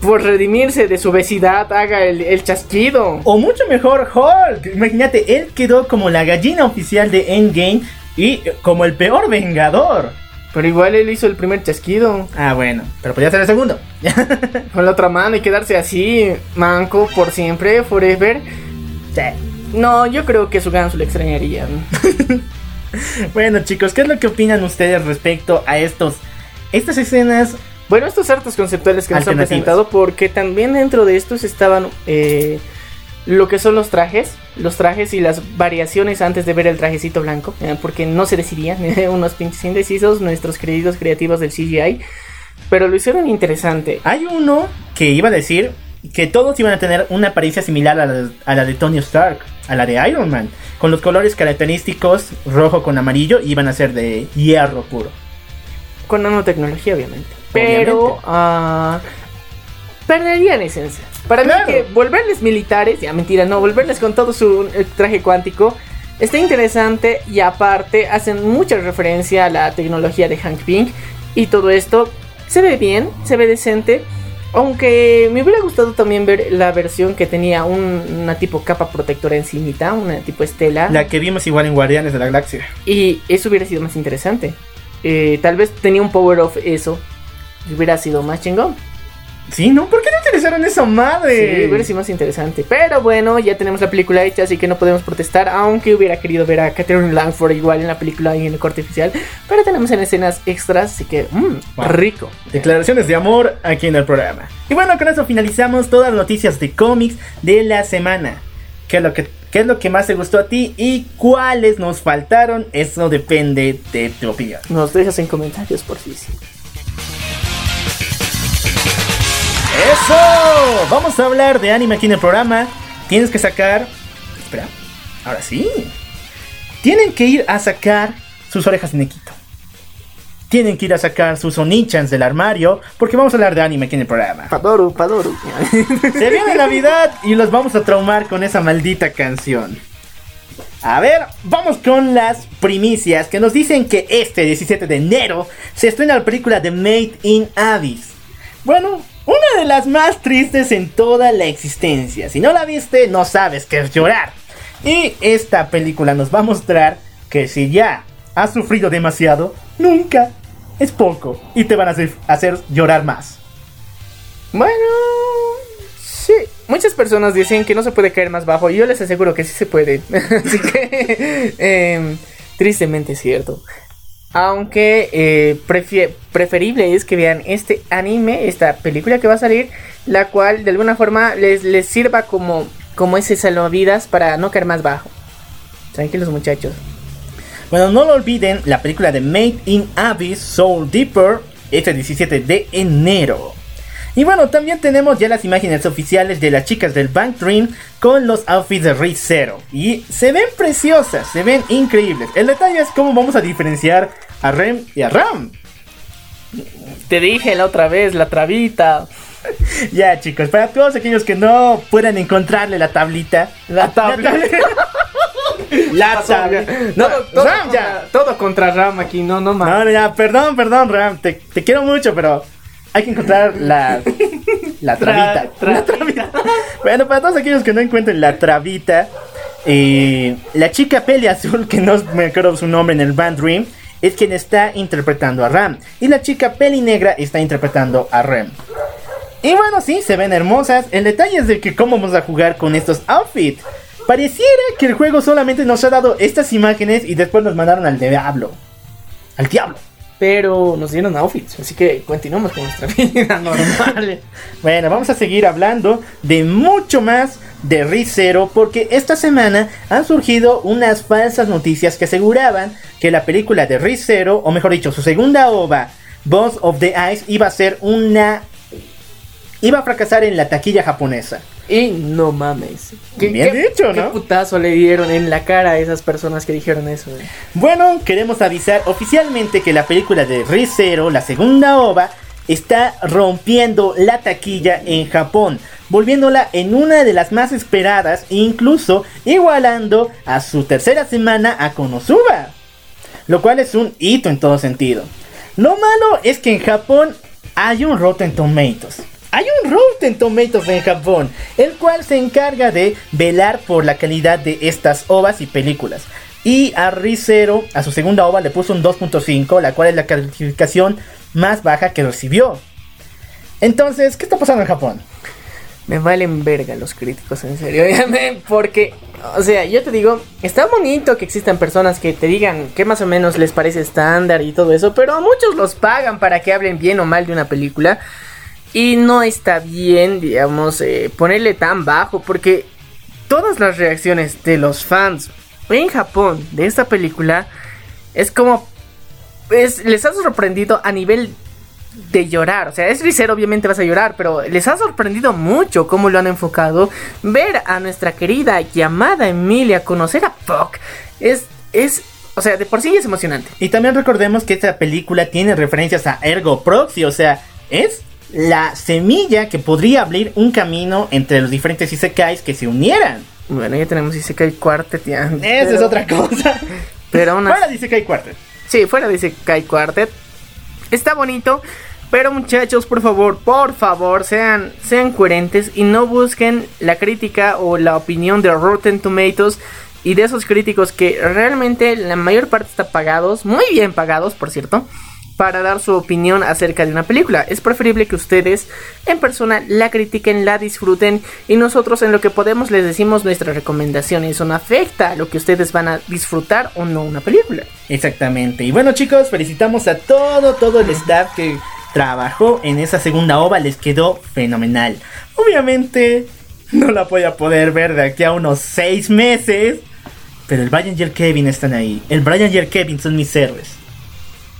por redimirse de su obesidad, haga el, el chasquido. O mucho mejor Hulk. Imagínate, él quedó como la gallina oficial de Endgame y como el peor vengador. Pero igual él hizo el primer chasquido Ah, bueno, pero podía ser el segundo. con la otra mano y quedarse así, manco, por siempre, forever. Sí. No, yo creo que su Gansu le extrañaría. Bueno, chicos, ¿qué es lo que opinan ustedes respecto a estos estas escenas? Bueno, estos artes conceptuales que nos han presentado, porque también dentro de estos estaban eh, lo que son los trajes, los trajes y las variaciones antes de ver el trajecito blanco, eh, porque no se decidían, unos pinches indecisos, nuestros queridos creativos del CGI, pero lo hicieron interesante. Hay uno que iba a decir que todos iban a tener una apariencia similar a la, a la de Tony Stark, a la de Iron Man, con los colores característicos rojo con amarillo y iban a ser de hierro puro. Con nanotecnología, obviamente. Pero ah, perderían esencia. Para Claro. mí que volverles militares, ya mentira, no, volverles con todo su eh, traje cuántico, está interesante y aparte hacen mucha referencia a la tecnología de Hank Pink y todo esto se ve bien, se ve decente. Aunque me hubiera gustado también ver la versión que tenía un- una tipo capa protectora encimita, una tipo estela. La que vimos igual en Guardianes de la Galaxia. Y eso hubiera sido más interesante. Eh, tal vez tenía un power of eso. Hubiera sido más chingón. Sí, ¿no? ¿Por qué no utilizaron esa madre? Sí, hubiera sido más interesante. Pero bueno, ya tenemos la película hecha, así que no podemos protestar. Aunque hubiera querido ver a Catherine Langford igual en la película y en el corte oficial. Pero tenemos en escenas extras, así que, mmm, Wow. rico. Declaraciones de amor aquí en el programa. Y bueno, con eso finalizamos todas las noticias de cómics de la semana. ¿Qué es lo que, qué es lo que más te gustó a ti y cuáles nos faltaron? Eso depende de tu opinión. Nos dejas en comentarios por si sí. ¡Eso! Vamos a hablar de anime aquí en el programa. Tienes que sacar. Espera, ahora sí. Tienen que ir a sacar sus orejas de Nequito. Tienen que ir a sacar sus onichans del armario. Porque vamos a hablar de anime aquí en el programa. Padoru, Padoru. Se viene Navidad y los vamos a traumar con esa maldita canción. A ver, vamos con las primicias que nos dicen que este 17 de enero se estrena la película de Made in Abyss. Bueno, una de las más tristes en toda la existencia. Si no la viste, no sabes qué es llorar. Y esta película nos va a mostrar que si ya has sufrido demasiado, nunca es poco y te van a hacer, llorar más. Bueno, sí. Muchas personas dicen que no se puede caer más bajo y yo les aseguro que sí se puede. Así que, em, tristemente es cierto. Aunque eh, preferible es que vean este anime, esta película que va a salir, la cual de alguna forma les, les sirva como, como ese salvavidas para no caer más bajo. Tranquilos muchachos. Bueno, no lo olviden, la película de Made in Abyss Soul Deeper, este 17 de enero. Y bueno, también tenemos ya las imágenes oficiales de las chicas del Bank Dream con los outfits de Ray Zero. Y se ven preciosas, se ven increíbles. El detalle es cómo vamos a diferenciar a Rem y a Ram. Te dije la otra vez, la trabita. Ya chicos, para todos aquellos que no puedan encontrarle la tablita. La tabla. La tabla. No, todo, Ram, contra, ya. todo contra Ram aquí, no, no más. No, no, ya, perdón, perdón, Ram. Te, te quiero mucho, pero hay que encontrar la, la trabita. Tra- La trabita. Bueno, para todos aquellos que no encuentren la trabita, eh, la chica peli azul, que no me acuerdo su nombre en el Band Dream, es quien está interpretando a Ram. Y la chica peli negra está interpretando a Rem. Y bueno, sí, se ven hermosas. El detalle es de que cómo vamos a jugar con estos outfits. Pareciera que el juego solamente nos ha dado estas imágenes y después nos mandaron al diablo. Al diablo. Pero nos dieron outfits, así que continuamos con nuestra vida normal. Bueno, vamos a seguir hablando de mucho más de Rizero porque esta semana han surgido unas falsas noticias que aseguraban que la película de Rizero, o mejor dicho, su segunda ova, Boss of the Ice, iba a ser una... iba a fracasar en la taquilla japonesa. Y no mames. Bien dicho, ¿Qué ¿no? putazo le dieron en la cara a esas personas que dijeron eso? eh? Bueno, queremos avisar oficialmente que la película de Rizero, la segunda ova, está rompiendo la taquilla en Japón, volviéndola en una de las más esperadas, incluso igualando a su tercera semana a Konosuba, lo cual es un hito en todo sentido. Lo malo es que en Japón hay un Rotten Tomatoes. Hay un Rotten Tomatoes en Japón, el cual se encarga de velar por la calidad de estas ovas y películas. Y a Rizero, a su segunda ova, le puso un 2.5, la cual es la calificación más baja que recibió. Entonces, ¿qué está pasando en Japón? Me valen verga los críticos, en serio. Porque, o sea, yo te digo, está bonito que existan personas que te digan que más o menos les parece estándar y todo eso, pero muchos los pagan para que hablen bien o mal de una película. Y no está bien, digamos, eh, ponerle tan bajo, porque todas las reacciones de los fans en Japón de esta película es como... Es, les ha sorprendido a nivel de llorar. O sea, es Rizer, obviamente vas a llorar, pero les ha sorprendido mucho cómo lo han enfocado. Ver a nuestra querida llamada Emilia conocer a Puck es, es, o sea, de por sí es emocionante. Y también recordemos que esta película tiene referencias a Ergo Proxy, o sea, es la semilla que podría abrir un camino entre los diferentes Isekais que se unieran. Bueno, ya tenemos Isekai Quartet ya. Esa es otra cosa. Pero aún Fuera de Isekai Quartet. Sí, fuera de Isekai Quartet. Está bonito. Pero muchachos, por favor, por favor, sean, sean coherentes y no busquen la crítica o la opinión de Rotten Tomatoes y de esos críticos que realmente la mayor parte está pagados, muy bien pagados, por cierto, para dar su opinión acerca de una película. Es preferible que ustedes en persona la critiquen, la disfruten y nosotros en lo que podemos les decimos nuestras recomendaciones. Eso no afecta a lo que ustedes van a disfrutar o no una película. Exactamente. Y bueno chicos, felicitamos a todo, todo el staff que trabajó en esa segunda ova, les quedó fenomenal. Obviamente no la voy a poder ver de aquí a unos 6 meses. Pero el Brian y el Kevin están ahí. El Brian y el Kevin son mis héroes.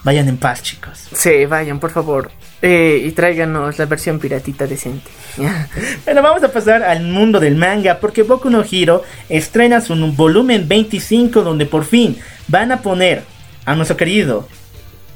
Vayan en paz, chicos. Sí, vayan, por favor. Eh, y tráiganos la versión piratita decente. bueno, vamos a pasar al mundo del manga porque Boku no Hero estrena su volumen 25 donde por fin van a poner a nuestro querido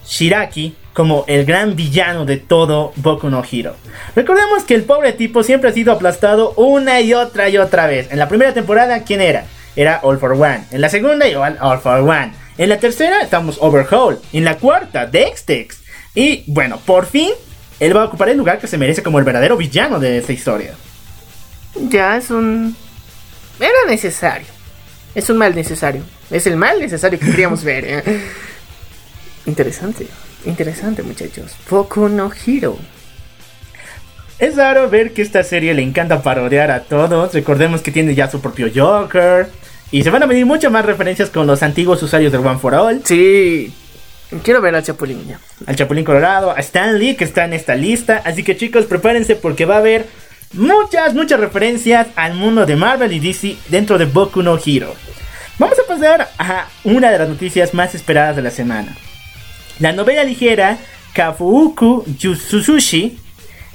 Shiraki como el gran villano de todo Boku no Hero. Recordemos que el pobre tipo siempre ha sido aplastado una y otra y otra vez. En la primera temporada, ¿quién era? Era All for One. En la segunda, igual All for One. En la tercera, estamos Overhaul. En la cuarta, Dextex. Y bueno, por fin, él va a ocupar el lugar que se merece como el verdadero villano de esta historia. Ya es un... Era necesario. Es un mal necesario. Es el mal necesario que queríamos ver. ¿eh? Interesante. Interesante, muchachos. Poco no Hero. Es raro ver que esta serie le encanta parodiar a todos. Recordemos que tiene ya su propio Joker. Y se van a venir muchas más referencias con los antiguos usuarios del One for All. Sí. Quiero ver al Chapulín ya. Al Chapulín Colorado, a Stan Lee que está en esta lista. Así que chicos, prepárense porque va a haber muchas, muchas referencias al mundo de Marvel y DC dentro de Boku no Hero. Vamos a pasar a una de las noticias más esperadas de la semana. La novela ligera Kafuuku Yususushi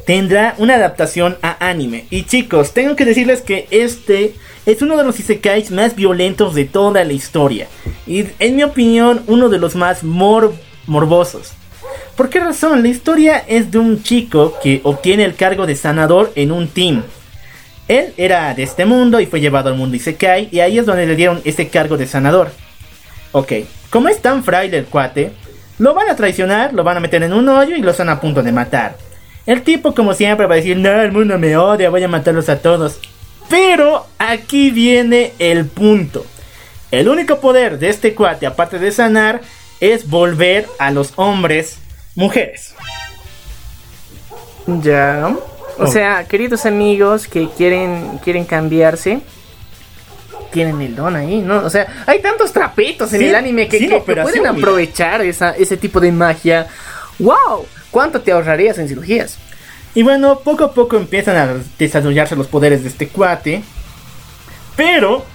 tendrá una adaptación a anime. Y chicos, tengo que decirles que este es uno de los isekais más violentos de toda la historia. Y en mi opinión, uno de los más morbosos. ¿Por qué razón? La historia es de un chico que obtiene el cargo de sanador en un team. Él era de este mundo y fue llevado al mundo Isekai y ahí es donde le dieron ese cargo de sanador. Ok, como es tan fraile el cuate, lo van a traicionar, lo van a meter en un hoyo y lo están a punto de matar. El tipo como siempre va a decir, no, el mundo me odia, voy a matarlos a todos. Pero aquí viene el punto. El único poder de este cuate, aparte de sanar, es volver a los hombres mujeres. Ya. O Oh. sea, queridos amigos que quieren, quieren cambiarse, tienen el don ahí, ¿no? O sea, hay tantos trapitos en Sí, el anime que, sí, que- que pueden aprovechar esa, ese tipo de magia. ¡Wow! ¿Cuánto te ahorrarías en cirugías? Y bueno, poco a poco empiezan a desarrollarse los poderes de este cuate. Pero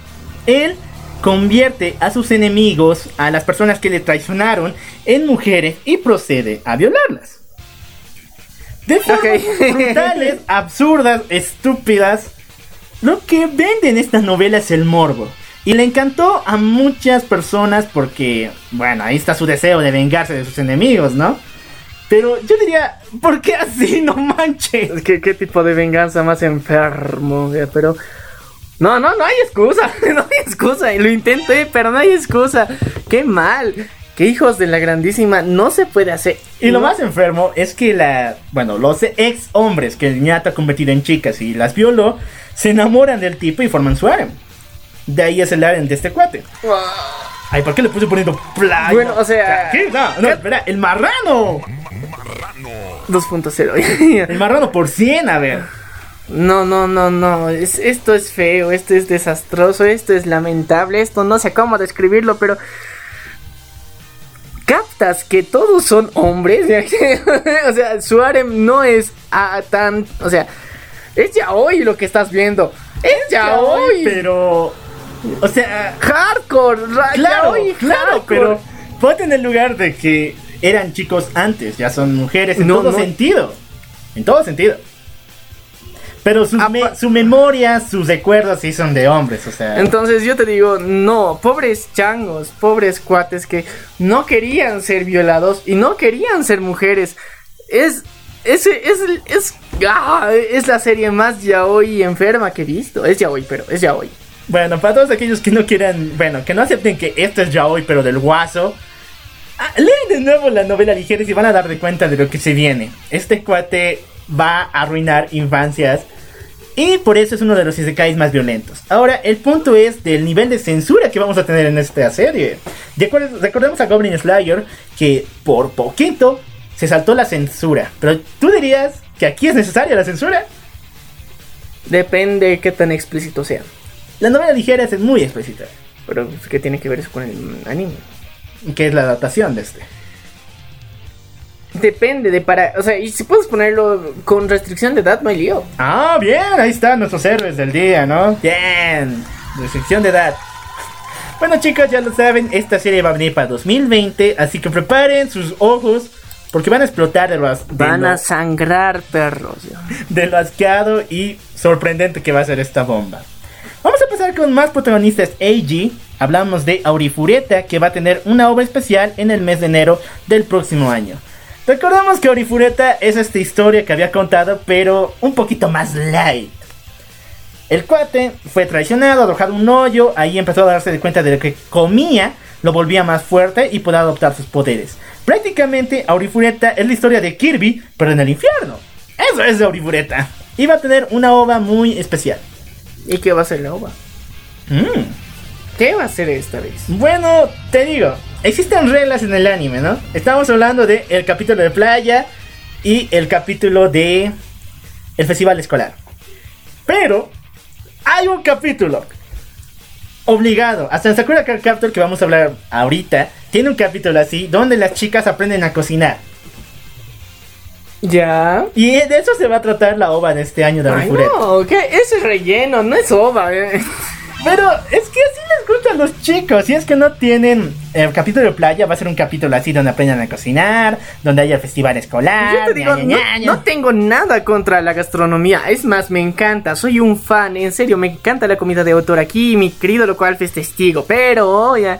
él convierte a sus enemigos, a las personas que le traicionaron, en mujeres y procede a violarlas. De formas Ok. brutales, absurdas, estúpidas. Lo que vende en esta novela es el morbo. Y le encantó a muchas personas porque, bueno, ahí está su deseo de vengarse de sus enemigos, ¿no? Pero yo diría, ¿por qué así? No manches. ¿Qué, qué tipo de venganza más enfermo? Ya, Pero... No, no, no hay excusa. No hay excusa. Lo intenté, pero no hay excusa. ¡Qué mal! ¡Qué hijos de la grandísima! No se puede hacer. Y lo más enfermo es que la, bueno, los ex hombres que el niñato ha convertido en chicas y las violó, se enamoran del tipo y forman su harem. De ahí es el harem de este cuate. Ay, ¿por qué le puse poniendo playa? Bueno, o sea- ¿Qué? No, no, espera, el marrano. 2.0. El marrano por 100, a ver. No, no, no, no. Es, esto es feo, esto es desastroso, esto es lamentable, esto no sé cómo describirlo, pero. Captas que todos son hombres. o sea, su harem no es tan. O sea, es ya hoy lo que estás viendo. Es ya hoy. Pero. O sea. Hardcore, Claro, claro, hardcore. pero. Ponte en el lugar de que eran chicos antes, ya son mujeres en No, todo no. sentido. En todo sentido. Pero sus Apa- me- su memoria, sus recuerdos sí son de hombres, o sea. Entonces yo te digo, no, pobres changos, pobres cuates que no querían ser violados y no querían ser mujeres. Es, es, es, es, ah, es la serie más yaoi enferma que he visto. Es yaoi, pero es yaoi. Bueno, para todos aquellos que no quieran, bueno, que no acepten que esto es ya hoy, pero del guaso, ah, leen de nuevo la novela ligera y se van a dar de cuenta de lo que se viene. Este cuate va a arruinar infancias y por eso es uno de los isekais más violentos. Ahora, el punto es del nivel de censura que vamos a tener en esta serie. Recordemos a Goblin Slayer que por poquito se saltó la censura, pero tú dirías que aquí es necesaria la censura. Depende qué tan explícito sea. La novela ligera es muy explícita. Pero ¿qué tiene que ver eso con el anime? Que es la adaptación de este. Depende de para... O sea, y si puedes ponerlo con restricción de edad, no hay lío. Ah, bien, ahí están nuestros héroes del día, ¿no? Bien, restricción de edad. Bueno chicos, ya lo saben, esta serie va a venir para 2020, así que preparen sus ojos porque van a explotar de lo, as- de Van lo- a sangrar perros. de lo asqueado y sorprendente que va a ser esta bomba. Vamos a empezar con más protagonistas AG. Hablamos de Aurifureta, que va a tener una obra especial en el mes de enero del próximo año. Recordamos que Aurifureta es esta historia que había contado, pero un poquito más light. El cuate fue traicionado, arrojado un hoyo, ahí empezó a darse de cuenta de lo que comía, lo volvía más fuerte y podía adoptar sus poderes. Prácticamente Aurifureta es la historia de Kirby, pero en el infierno. Eso es de Aurifureta. Y va a tener una ova muy especial. ¿Y qué va a ser la ova? Mm. ¿Qué va a ser esta vez? Bueno, te digo, existen reglas en el anime, ¿no? Estamos hablando de el capítulo de playa y el capítulo de el festival escolar. Pero hay un capítulo obligado, hasta en Sakura Card Captor que vamos a hablar ahorita, tiene un capítulo así donde las chicas aprenden a cocinar. ¿Ya? Y de eso se va a tratar la ova de este año de Ay, no, ¿qué? Eso es relleno, no es ova. eh. Pero es que así les gustan los chicos. Si es que no tienen el capítulo de playa, va a ser un capítulo así donde aprendan a cocinar, donde haya festival escolar. Yo te digo, ña, no, ña, ña. no tengo nada contra la gastronomía. Es más, me encanta. Soy un fan, en serio, me encanta la comida de autor aquí. Mi querido local es testigo. Pero, ya.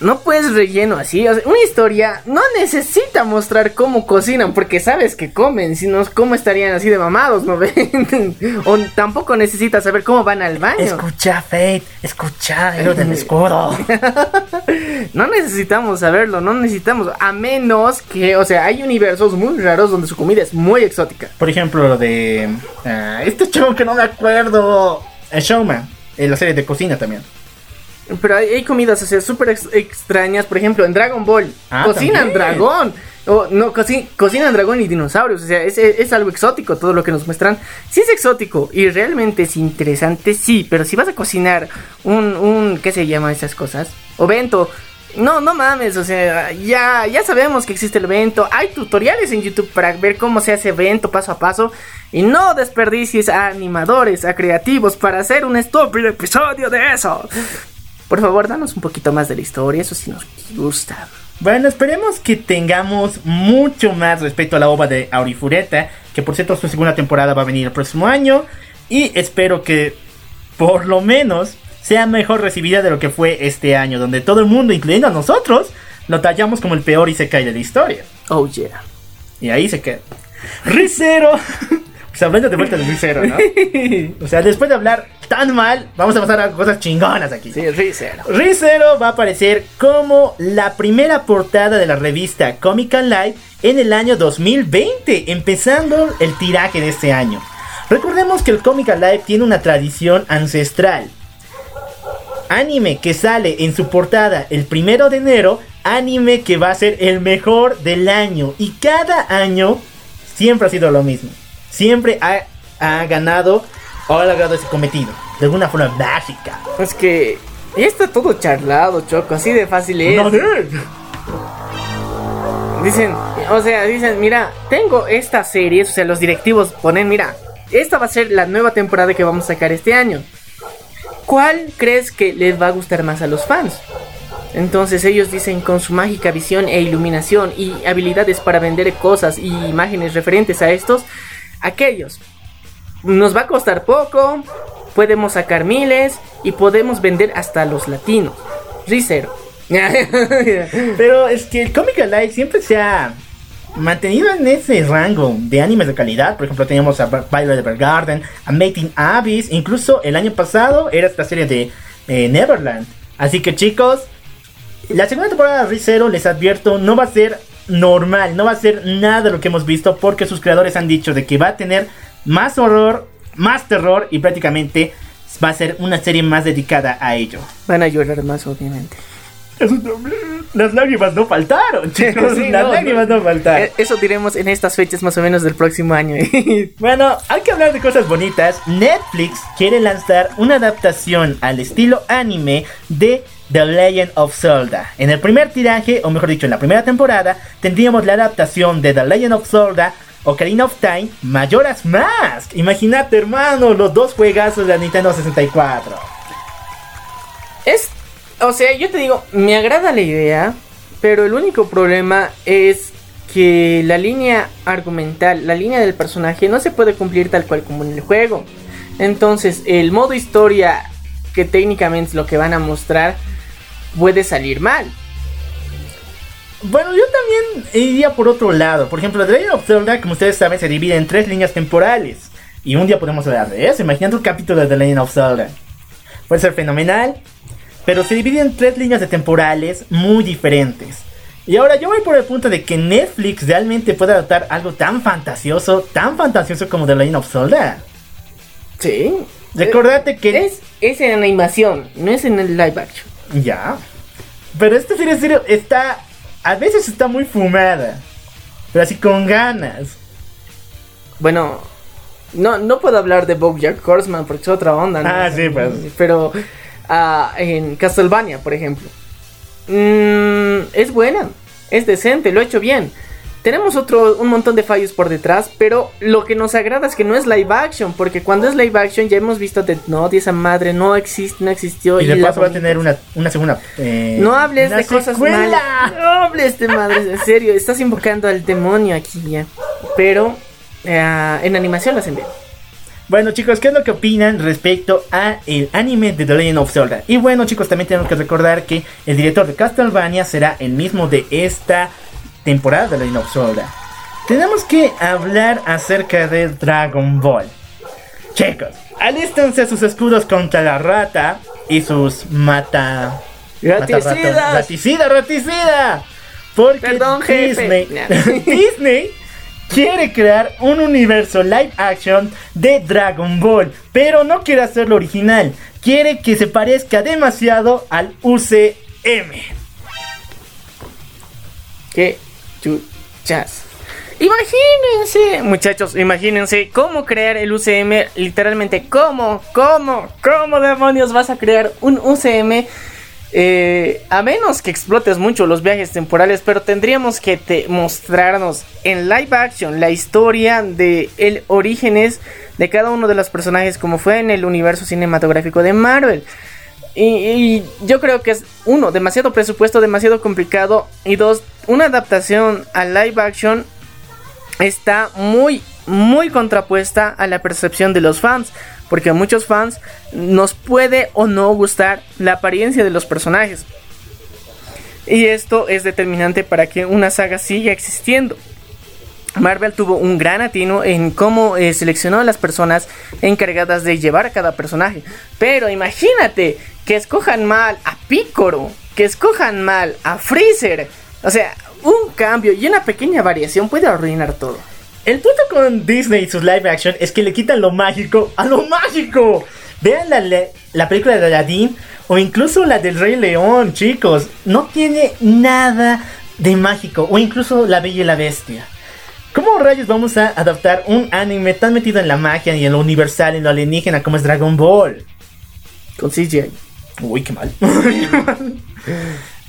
No puedes relleno así. o sea, una historia no necesita mostrar cómo cocinan, porque sabes que comen. Si no, ¿cómo estarían así de mamados? ¿No ven? o tampoco necesitas saber cómo van al baño. Escucha, Fate, escucha, héroe del escudo. No necesitamos saberlo, no necesitamos. A menos que, o sea, hay universos muy raros donde su comida es muy exótica. Por ejemplo, lo de. ah, este chavo que no me acuerdo. El Showman, en la serie de cocina también. Pero hay, hay comidas, o sea, súper ex- extrañas. Por ejemplo, en Dragon Ball, Ah, cocinan también. dragón. O no, coci- cocinan dragón y dinosaurios. O sea, es, es- es algo exótico todo lo que nos muestran. Sí es exótico y realmente es interesante, sí. Pero si vas a cocinar un, un ¿qué se llama esas cosas? O bento. No, no mames, o sea, ya, ya sabemos que existe el evento. Hay tutoriales en YouTube para ver cómo se hace evento paso a paso. Y no desperdicies a animadores, a creativos para hacer un estúpido episodio de eso. Por favor, danos un poquito más de la historia, eso sí nos gusta. Bueno, esperemos que tengamos mucho más respecto a la ova de Aurifureta, que por cierto su segunda temporada va a venir el próximo año, y espero que por lo menos sea mejor recibida de lo que fue este año, donde todo el mundo, incluyendo a nosotros, lo tallamos como el peor Isekai de la historia. Oh yeah. Y ahí se queda. Ricero. Hablando de vuelta de Ricero, ¿no? O sea, después de hablar tan mal, vamos a pasar a cosas chingonas aquí. Sí, Rizero. Rizero va a aparecer como la primera portada de la revista Comic and Life en el año 2020, empezando el tiraje de este año. Recordemos que el Comic and Life tiene una tradición ancestral. Anime que sale en su portada el primero de enero, anime que va a ser el mejor del año. Y cada año siempre ha sido lo mismo. Siempre ha ha ganado o ha logrado ese cometido. De alguna forma básica. Es que ya está todo charlado, Choco, así de fácil es. No, Dicen, o sea, dicen, mira, tengo estas series, o sea, los directivos ponen, mira, esta va a ser la nueva temporada que vamos a sacar este año. ¿Cuál crees que les va a gustar más a los fans? Entonces ellos dicen con su mágica visión e iluminación y habilidades para vender cosas y imágenes referentes a estos, aquellos. Nos va a costar poco, podemos sacar miles y podemos vender hasta los latinos. Rizero. Pero es que el Comic Alive siempre se ha mantenido en ese rango de animes de calidad. Por ejemplo, teníamos a Violet Evergarden, a Mating Abyss, incluso el año pasado era esta serie de eh, Neverland. Así que chicos, la segunda temporada de ReZero, les advierto, no va a ser normal, no va a ser nada de lo que hemos visto porque sus creadores han dicho de que va a tener más horror, más terror y prácticamente va a ser una serie más dedicada a ello. Van a llorar más, obviamente. Eso también. Las lágrimas no faltaron, chicos. Sí, las no, lágrimas no, faltaron. Eh, Eso diremos en estas fechas más o menos del próximo año. Bueno, hay que hablar de cosas bonitas. Netflix quiere lanzar una adaptación al estilo anime de The Legend of Zelda. En el primer tiraje, o mejor dicho, en la primera temporada, tendríamos la adaptación de The Legend of Zelda. Ocarina of Time, Majora's Mask. Imagínate, hermano, los dos juegazos de la Nintendo 64. es, o sea, yo te digo, me agrada la idea, pero el único problema es que la línea argumental, la línea del personaje no se puede cumplir tal cual como en el juego. Entonces, el modo historia, que técnicamente es lo que van a mostrar, puede salir mal. Bueno, yo también iría por otro lado. Por ejemplo, The Legend of Zelda, como ustedes saben, se divide en tres líneas temporales. Y un día podemos hablar de eso. Imagínate un capítulo de The Legend of Zelda. Puede ser fenomenal. Pero se divide en tres líneas de temporales muy diferentes. Y ahora yo voy por el punto de que Netflix realmente puede adaptar algo tan fantasioso, tan fantasioso como The Legend of Zelda. Sí. Recordate que... Es, es en animación, no es en el live action. Ya. Pero esta serie en serio está. A veces está muy fumada. Pero así con ganas. Bueno, no, no puedo hablar de Bojack Horseman porque es otra onda. ¿no? Ah, sí, pues. Pero ah, en Castlevania, por ejemplo. mm, es buena, es decente, lo ha hecho bien. Tenemos otro, un montón de fallos por detrás, pero lo que nos agrada es que no es live action, porque cuando es live action ya hemos visto Death Note y esa madre no existe, no existió. Y de paso va a tener una, una segunda. eh, No hables una de cosas secuela. malas. No hables de madre, en serio. Estás invocando al demonio aquí ya. Pero eh, en animación hacen bien. Bueno, chicos, ¿qué es lo que opinan respecto a el anime de The Legend of Zelda? Y bueno, chicos, también tenemos que recordar que el director de Castlevania será el mismo de esta temporada de of Zelda. Tenemos que hablar acerca de Dragon Ball. Chicos, alístense sus escudos contra la rata y sus mata. ¡Raticidas! mata- ¡Raticida, raticida! Porque Perdón, jefe. Disney, Disney quiere crear un universo live action de Dragon Ball, pero no quiere hacerlo original. Quiere que se parezca demasiado al UCM. ¡Qué Imagínense, muchachos, imagínense cómo crear el UCM. Literalmente, ¿cómo? ¿Cómo? ¿Cómo demonios vas a crear un UCM? Eh, a menos que explotes mucho los viajes temporales, pero tendríamos que mostrarnos en live action la historia de el orígenes de cada uno de los personajes como fue en el universo cinematográfico de Marvel. Y, yo creo que es uno, demasiado presupuesto, demasiado complicado y dos, una adaptación a live action está muy muy contrapuesta a la percepción de los fans, porque a muchos fans nos puede o no gustar la apariencia de los personajes. Y esto es determinante para que una saga siga existiendo. Marvel tuvo un gran atino en cómo eh, seleccionó a las personas encargadas de llevar a cada personaje. Pero imagínate que escojan mal a Piccolo, que escojan mal a Freezer. O sea, un cambio y una pequeña variación puede arruinar todo. El punto con Disney y sus live action es que le quitan lo mágico a lo mágico. Vean la, la película de Aladdin o incluso la del Rey León, chicos. No tiene nada de mágico. O incluso La Bella y la Bestia. ¿Cómo rayos vamos a adaptar un anime tan metido en la magia y en lo universal, en lo alienígena como es Dragon Ball? Con CGI. Uy, qué mal.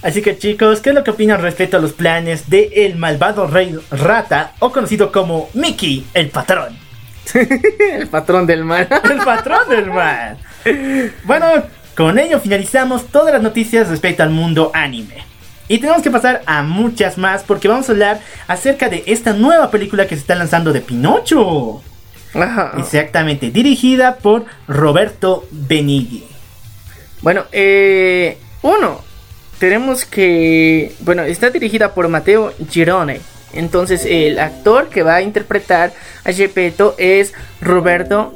Así que chicos, ¿qué es lo que opinan respecto a los planes de el malvado rey rata o conocido como Mickey, el patrón? el patrón del mal. el patrón del mal. Bueno, con ello finalizamos todas las noticias respecto al mundo anime. Y tenemos que pasar a muchas más porque vamos a hablar acerca de esta nueva película que se está lanzando de Pinocho. Ajá. Exactamente, dirigida por Roberto Benigni. Bueno, eh, uno, tenemos que, bueno, está dirigida por Mateo Girone. Entonces el actor que va a interpretar a Gepetto es Roberto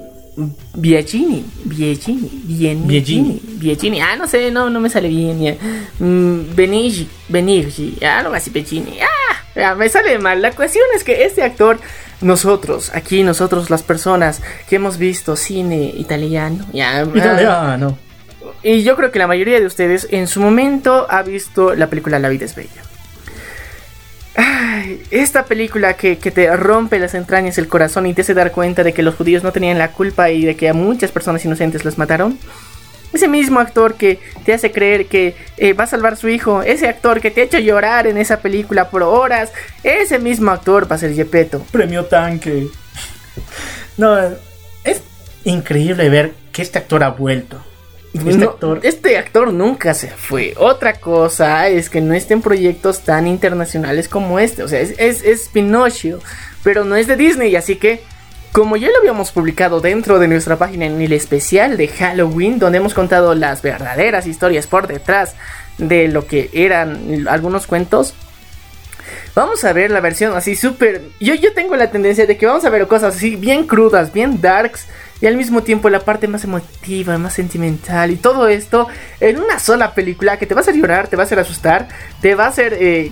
Biagini, Biagini, Biagini. Biagini, ah, no sé, no, no me sale bien. Mm, Benigi, Benigi, algo así, Biagini, ah, me sale mal. La cuestión es que este actor, nosotros, aquí, nosotros, las personas que hemos visto cine italiano, ya, Italiano. Y yo creo que la mayoría de ustedes en su momento ha visto la película La vida es bella. Esta película que, que te rompe las entrañas, el corazón y te hace dar cuenta de que los judíos no tenían la culpa y de que a muchas personas inocentes las mataron. Ese mismo actor que te hace creer que eh, va a salvar su hijo, ese actor que te ha hecho llorar en esa película por horas, ese mismo actor va a ser Gepetto. Premio tanque. No, es increíble ver que este actor ha vuelto. Este No, actor. este actor nunca se fue. Otra cosa es que no esté en proyectos tan internacionales como este. O sea, es, es, es Pinocchio, pero no es de Disney. Así que, como ya lo habíamos publicado dentro de nuestra página en el especial de Halloween, donde hemos contado las verdaderas historias por detrás de lo que eran algunos cuentos. Vamos a ver la versión así súper... Yo, yo tengo la tendencia de que vamos a ver cosas así bien crudas, bien darks. Y al mismo tiempo la parte más emotiva, más sentimental. Y todo esto en una sola película que te va a hacer llorar, te va a hacer asustar. Te va a hacer eh,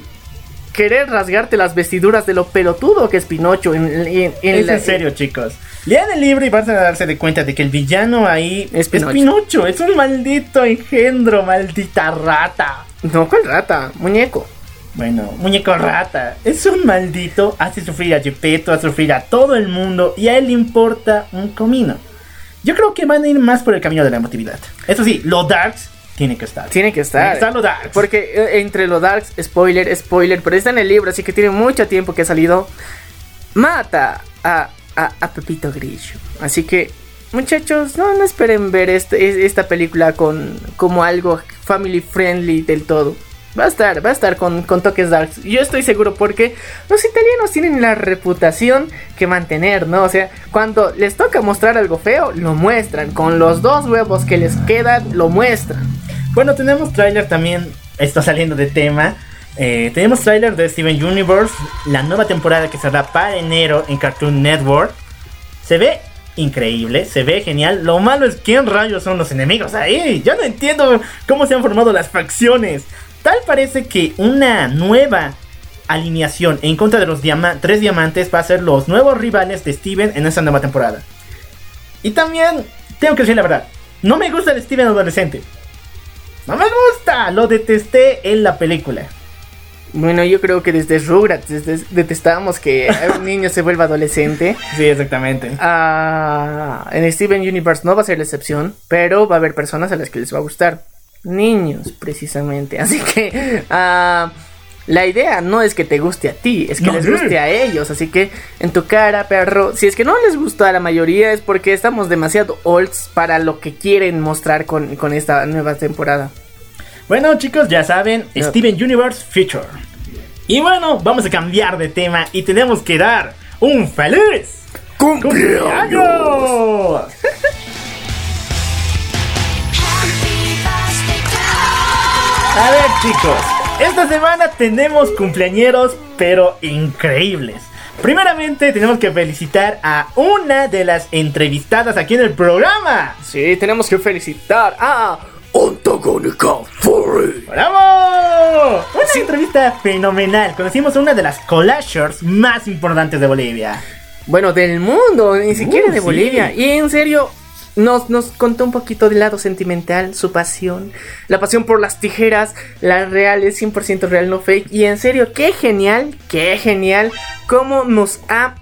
querer rasgarte las vestiduras de lo pelotudo que es Pinocho. En, en- en Es la- en serio, chicos. Lean el libro y van a darse de cuenta de que el villano ahí Es es Pinocho. Pinocho. Es un maldito engendro, maldita rata. No, ¿cuál rata? Muñeco. Bueno, muñeco rata. Es un maldito. Hace sufrir a Gepetto, hace sufrir a todo el mundo. Y a él le importa un comino. Yo creo que van a ir más por el camino de la emotividad. Eso sí, lo darks tiene que estar. Tiene que estar. Tiene que estar lo darks. Porque eh, entre lo darks, spoiler, spoiler, pero está en el libro, así que tiene mucho tiempo que ha salido. Mata a, a, a Pepito Grillo. Así que, muchachos, no, no esperen ver este- es- esta película con como algo family friendly del todo. Va a estar, va a estar con, con toques darks. Yo estoy seguro porque los italianos tienen la reputación que mantener, ¿no? O sea, cuando les toca mostrar algo feo, lo muestran. Con los dos huevos que les quedan, lo muestran. Bueno, tenemos tráiler también. Está saliendo de tema. Eh, tenemos tráiler de Steven Universe, la nueva temporada que saldrá para enero en Cartoon Network. Se ve increíble, se ve genial. Lo malo es quién rayos son los enemigos ahí. Yo no entiendo cómo se han formado las facciones. Tal parece que una nueva alineación en contra de los diama- tres diamantes va a ser los nuevos rivales de Steven en esta nueva temporada. Y también tengo que decir la verdad, no me gusta el Steven adolescente. No me gusta, lo detesté en la película. Bueno, yo creo que desde Rugrats desde- detestábamos que un niño se vuelva adolescente. Sí, exactamente. Ah, en Steven Universe no va a ser la excepción, pero va a haber personas a las que les va a gustar. Niños, precisamente. Así que ah, la idea no es que te guste a ti, es que No, les sí. guste a ellos. Así que en tu cara, perro, si es que no les gusta a la mayoría es porque estamos demasiado olds para lo que quieren mostrar con, con esta nueva temporada. Bueno, chicos, ya saben. Steven Universe Future. Y bueno, vamos a cambiar de tema y tenemos que dar un feliz cumpleaños. A ver, chicos, esta semana tenemos cumpleañeros, pero increíbles. Primeramente, tenemos que felicitar a una de las entrevistadas aquí en el programa. Sí, tenemos que felicitar a Antagónica Fury. ¡Bravo! Una entrevista fenomenal. Conocimos a una de las collagers más importantes de Bolivia. Bueno, del mundo, ni siquiera Uh, de sí. Bolivia. Y en serio, nos, nos contó un poquito del lado sentimental, su pasión, la pasión por las tijeras, la real, es 100% real, no fake. Y en serio, qué genial, qué genial, cómo nos ha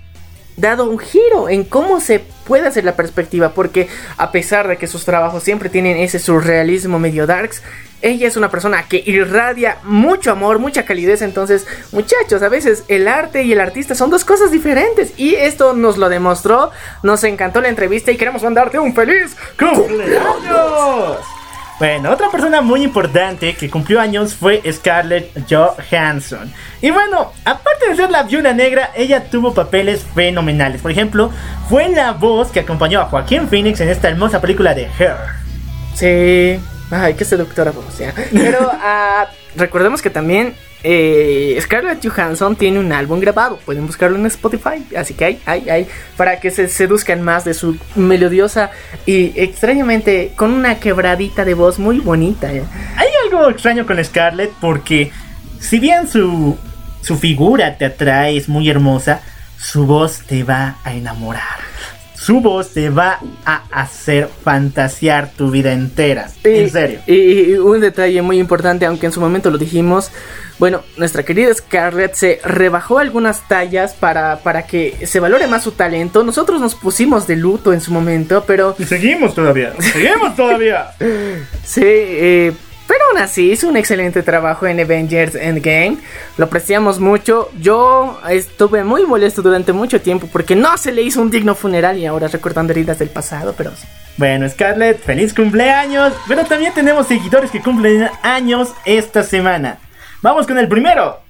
dado un giro en cómo se puede hacer la perspectiva, porque a pesar de que sus trabajos siempre tienen ese surrealismo medio darks, ella es una persona que irradia mucho amor, mucha calidez, entonces muchachos, a veces el arte y el artista son dos cosas diferentes y esto nos lo demostró, nos encantó la entrevista y queremos mandarte un feliz ¡Cumpleaños! Bueno, otra persona muy importante que cumplió años fue Scarlett Johansson. Y bueno, aparte de ser la viuda negra, ella tuvo papeles fenomenales. Por ejemplo, fue la voz que acompañó a Joaquín Phoenix en esta hermosa película de Her. Sí, ay, qué seductora ya. Pero ah, recordemos que también eh, Scarlett Johansson tiene un álbum grabado, pueden buscarlo en Spotify, así que hay, hay, hay, para que se seduzcan más de su melodiosa y extrañamente con una quebradita de voz muy bonita. ¿eh? Hay algo extraño con Scarlett porque si bien su, su figura te atrae, es muy hermosa, su voz te va a enamorar. Su voz te va a hacer fantasear tu vida entera. en serio. Y, y un detalle muy importante, aunque en su momento lo dijimos, bueno, nuestra querida Scarlett se rebajó algunas tallas para, para que se valore más su talento. Nosotros nos pusimos de luto en su momento, pero... Y seguimos todavía. Seguimos todavía. sí, eh, pero aún así hizo un excelente trabajo en Avengers Endgame. Lo apreciamos mucho. Yo estuve muy molesto durante mucho tiempo porque no se le hizo un digno funeral y ahora recordando heridas del pasado, pero sí. Bueno, Scarlett, feliz cumpleaños. Pero también tenemos seguidores que cumplen años esta semana. Vamos con el primero.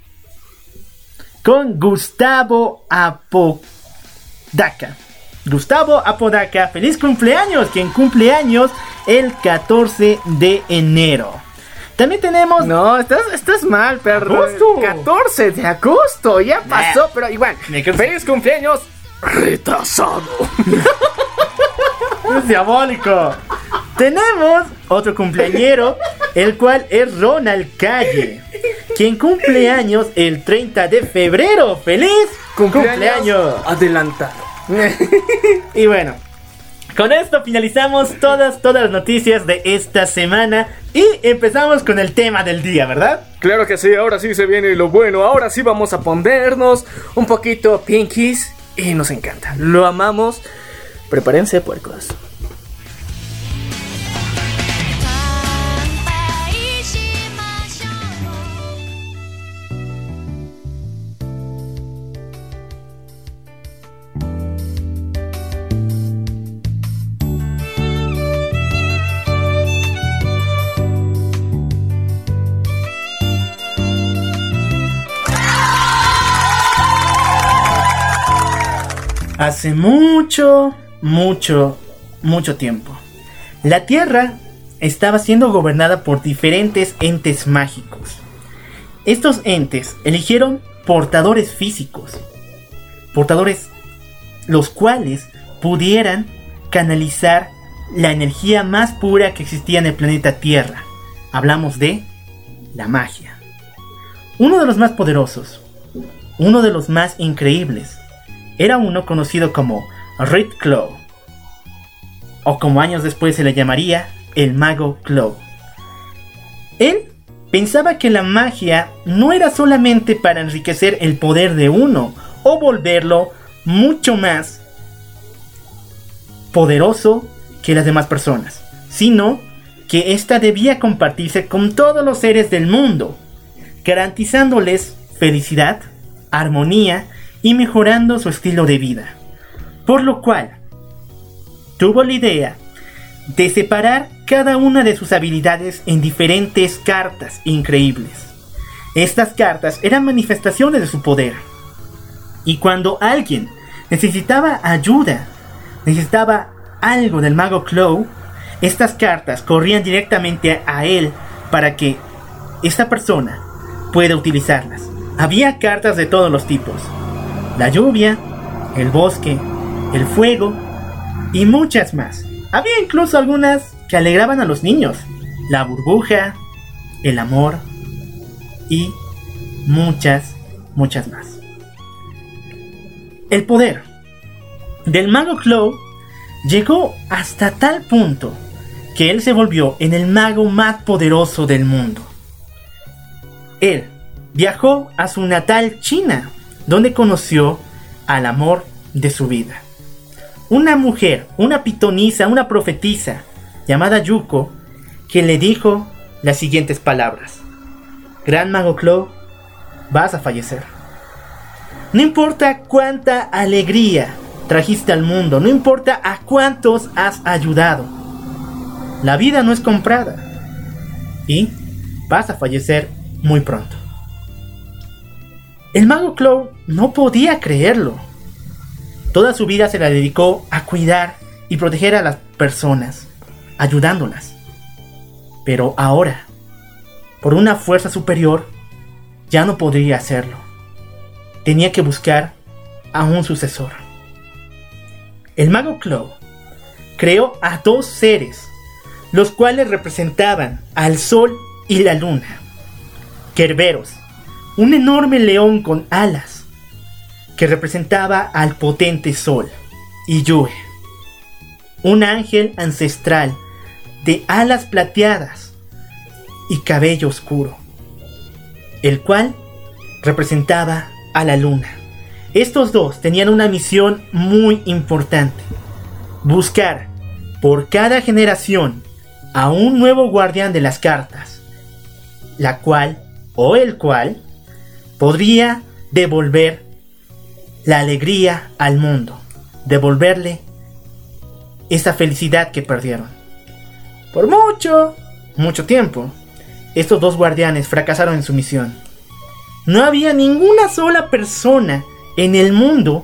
Con Gustavo Apodaca. Gustavo Apodaca, feliz cumpleaños, quien cumple años el 14 de enero. También tenemos. No, estás, estás mal, perro. Agosto. 14 de agosto, ya pasó, pero igual. Feliz cumpleaños retrasado. Es diabólico. Tenemos otro cumpleañero, el cual es Ronald Calle, quien cumple años el 30 de febrero. ¡Feliz cumpleaños! Adelantado. Y bueno, con esto finalizamos todas, todas las noticias de esta semana y empezamos con el tema del día, ¿verdad? Claro que sí, ahora sí se viene lo bueno. Ahora sí vamos a ponernos un poquito pinkies y nos encanta. Lo amamos. Prepárense, puercos. Hace mucho, mucho, mucho tiempo. La Tierra estaba siendo gobernada por diferentes entes mágicos. Estos entes eligieron portadores físicos. Portadores los cuales pudieran canalizar la energía más pura que existía en el planeta Tierra. Hablamos de la magia. Uno de los más poderosos, uno de los más increíbles, era uno conocido como Red Claw, o como años después se le llamaría el Mago Claw. Él pensaba que la magia no era solamente para enriquecer el poder de uno o volverlo mucho más poderoso que las demás personas, sino que ésta debía compartirse con todos los seres del mundo, garantizándoles felicidad, armonía y mejorando su estilo de vida. Por lo cual, tuvo la idea de separar cada una de sus habilidades en diferentes cartas increíbles. Estas cartas eran manifestaciones de su poder. Y cuando alguien necesitaba ayuda, necesitaba algo del mago Claw, estas cartas corrían directamente a él para que esta persona pueda utilizarlas. Había cartas de todos los tipos. La lluvia, el bosque, el fuego y muchas más. Había incluso algunas que alegraban a los niños. La burbuja, el amor y muchas, muchas más. El poder del mago Claw llegó hasta tal punto que él se volvió en el mago más poderoso del mundo. Él viajó a su natal China, donde conoció al amor de su vida. Una mujer, una pitonisa, una profetisa llamada Yuko, que le dijo las siguientes palabras. Gran Mago Clo, vas a fallecer. No importa cuánta alegría trajiste al mundo, no importa a cuántos has ayudado. La vida no es comprada. Y vas a fallecer muy pronto. El mago Clow no podía creerlo. Toda su vida se la dedicó a cuidar y proteger a las personas, ayudándolas. Pero ahora, por una fuerza superior, ya no podría hacerlo. Tenía que buscar a un sucesor. El mago Clow creó a dos seres, los cuales representaban al sol y la luna. Kerberos, un enorme león con alas, que representaba al potente sol, y Yue, un ángel ancestral de alas plateadas y cabello oscuro, el cual representaba a la luna. Estos dos tenían una misión muy importante, buscar por cada generación a un nuevo guardián de las cartas, la cual o el cual podría devolver la alegría al mundo, devolverle esa felicidad que perdieron. Por mucho, mucho tiempo, estos dos guardianes fracasaron en su misión. No había ninguna sola persona en el mundo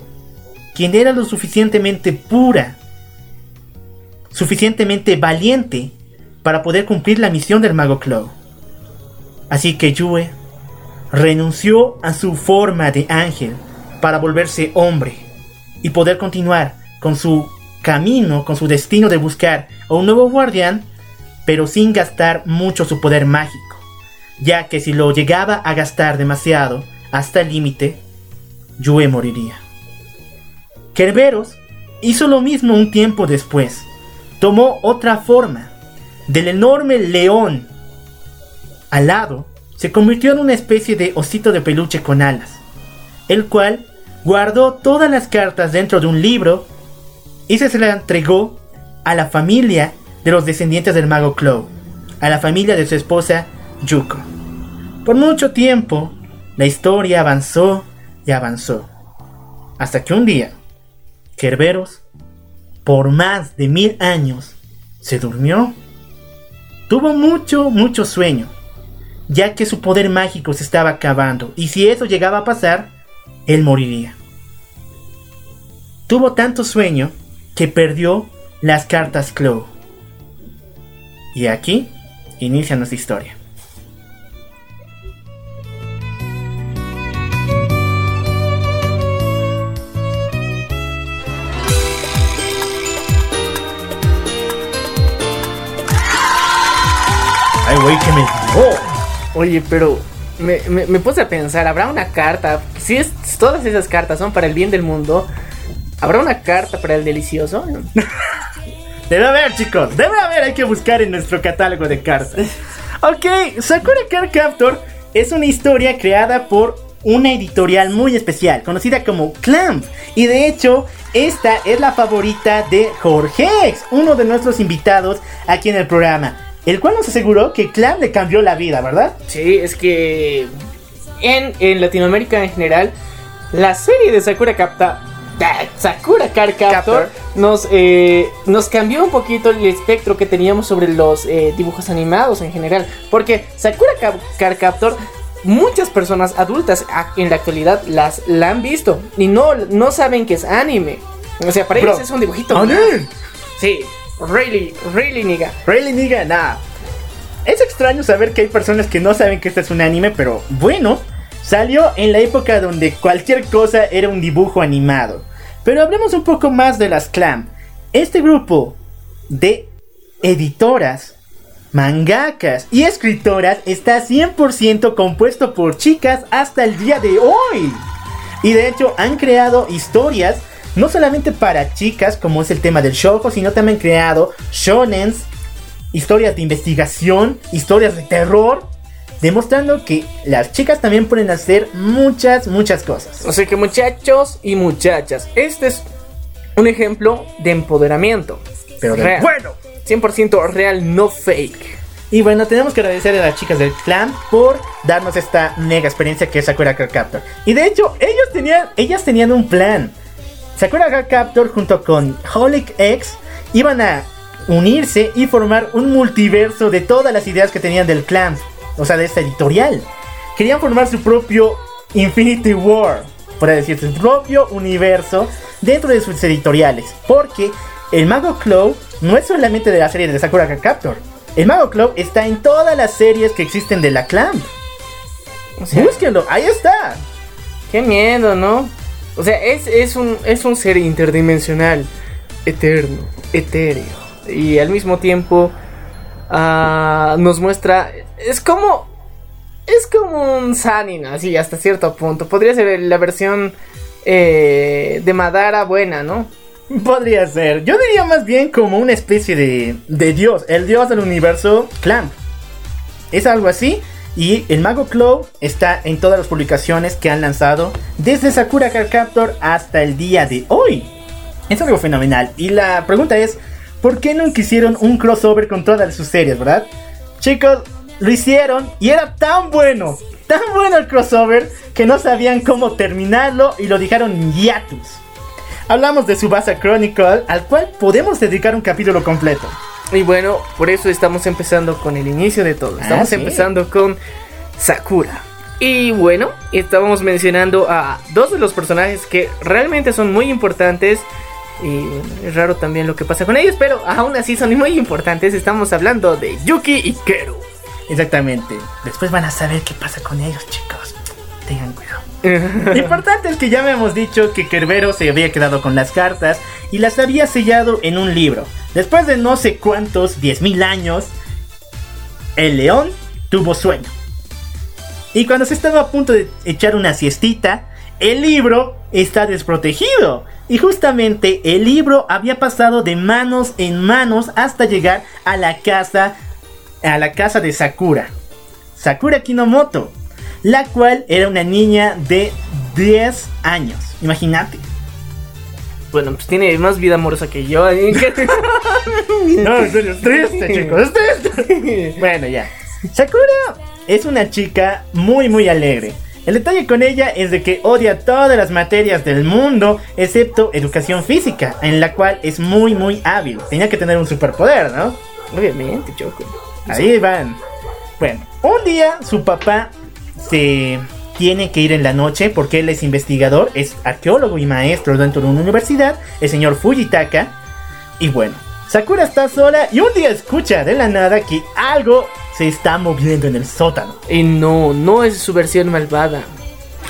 quien era lo suficientemente pura, suficientemente valiente para poder cumplir la misión del mago Clow. Así que Yue renunció a su forma de ángel para volverse hombre y poder continuar con su camino, con su destino de buscar a un nuevo guardián, pero sin gastar mucho su poder mágico, ya que si lo llegaba a gastar demasiado hasta el límite, Yue moriría. Kerberos hizo lo mismo un tiempo después. Tomó otra forma. Del enorme león alado, se convirtió en una especie de osito de peluche con alas, el cual guardó todas las cartas dentro de un libro y se la entregó a la familia de los descendientes del mago Clow, a la familia de su esposa Yuko. Por mucho tiempo, la historia avanzó y avanzó, hasta que un día, Kerberos, por más de mil años, se durmió. Tuvo mucho, mucho sueño, ya que su poder mágico se estaba acabando, y si eso llegaba a pasar, él moriría. Tuvo tanto sueño que perdió las cartas Clow. Y aquí inicia nuestra historia. Ay, güey, que me dio. Oye, pero me, me, me puse a pensar, ¿habrá una carta? Si es, todas esas cartas son para el bien del mundo, ¿habrá una carta para el delicioso? Debe haber, chicos. Debe haber. Hay que buscar en nuestro catálogo de cartas. Ok, Sakura Card Captor es una historia creada por una editorial muy especial, conocida como Clamp. Y de hecho, esta es la favorita de Jorge, uno de nuestros invitados aquí en el programa. El cual nos aseguró que Clamp le cambió la vida, ¿verdad? Sí, es que en, en Latinoamérica en general, la serie de Sakura Capta. Sakura Card Captor Captor. nos, eh, nos cambió un poquito el espectro que teníamos sobre los eh, dibujos animados en general. Porque Sakura Card Captor, muchas personas adultas en la actualidad las la han visto y no, no saben que es anime. O sea, para Bro, ellos es un dibujito. Sí, really, really nigga. Really nigga, nah. Es extraño saber que hay personas que no saben que este es un anime, pero bueno, salió en la época donde cualquier cosa era un dibujo animado. Pero hablemos un poco más de las Clam. Este grupo de editoras, mangakas y escritoras está 100% compuesto por chicas hasta el día de hoy. Y de hecho han creado historias no solamente para chicas, como es el tema del shoujo, sino también creado shonens, historias de investigación, historias de terror, demostrando que las chicas también pueden hacer muchas, muchas cosas. O sea que muchachos y muchachas, este es un ejemplo de empoderamiento. Pero de real. bueno. 100% real, no fake. Y bueno, tenemos que agradecer a las chicas del clan por darnos esta mega experiencia que es Sakura Card Captor. Y de hecho, ellos tenían, ellas tenían un plan. Sakura Card Captor junto con Holic X iban a unirse y formar un multiverso de todas las ideas que tenían del clan. O sea, de esta editorial. Querían formar su propio Infinity War. Por decir, su propio universo dentro de sus editoriales. Porque el Mago Claw no es solamente de la serie de Sakura Card Captor. El Mago Claw está en todas las series que existen de la clan. O sea, Búsquenlo, ahí está. qué miedo, ¿no? O sea, es, es, un, es un ser interdimensional, eterno, etéreo. Y al mismo tiempo ah, nos muestra... Es como... Es como un Sanin, así, hasta cierto punto. Podría ser la versión eh, de Madara buena, ¿no? Podría ser. Yo diría más bien como una especie de, de dios. El dios del universo Clamp. Es algo así. Y el Mago Claw está en todas las publicaciones que han lanzado desde Sakura Card Captor hasta el día de hoy. Es algo fenomenal. Y la pregunta es, ¿por qué nunca hicieron un crossover con todas sus series, verdad? Chicos, lo hicieron y era tan bueno, tan bueno el crossover que no sabían cómo terminarlo y lo dejaron hiatus. Hablamos de Subasa Chronicle, al cual podemos dedicar un capítulo completo. Y bueno, por eso estamos empezando con el inicio de todo. Estamos Ah, sí. empezando con Sakura. Y bueno, estábamos mencionando a dos de los personajes que realmente son muy importantes. Y bueno, es raro también lo que pasa con ellos, pero aún así son muy importantes. Estamos hablando de Yuki y Kero. Exactamente. Después van a saber qué pasa con ellos, chicos. Tengan cuidado. Lo importante es que ya hemos dicho que Kerbero se había quedado con las cartas y las había sellado en un libro. Después de no sé cuántos, 10.000 años, el león tuvo sueño. Y cuando se estaba a punto de echar una siestita, el libro está desprotegido. Y justamente el libro había pasado de manos en manos hasta llegar a la casa a la casa de Sakura. Sakura Kinomoto, la cual era una niña de 10 años. Imagínate. Bueno, pues tiene más vida amorosa que yo. ¿eh? No, en serio, es triste, chicos, es triste. Bueno, ya. Sakura es una chica muy, muy alegre. El detalle con ella es de que odia todas las materias del mundo, excepto educación física, en la cual es muy, muy hábil. Tenía que tener un superpoder, ¿no? Obviamente, Choco. Ahí van. Bueno, un día su papá se tiene que ir en la noche porque él es investigador, es arqueólogo y maestro dentro de una universidad, el señor Fujitaka. Y bueno, Sakura está sola y un día escucha de la nada que algo se está moviendo en el sótano. Y no, no es su versión malvada.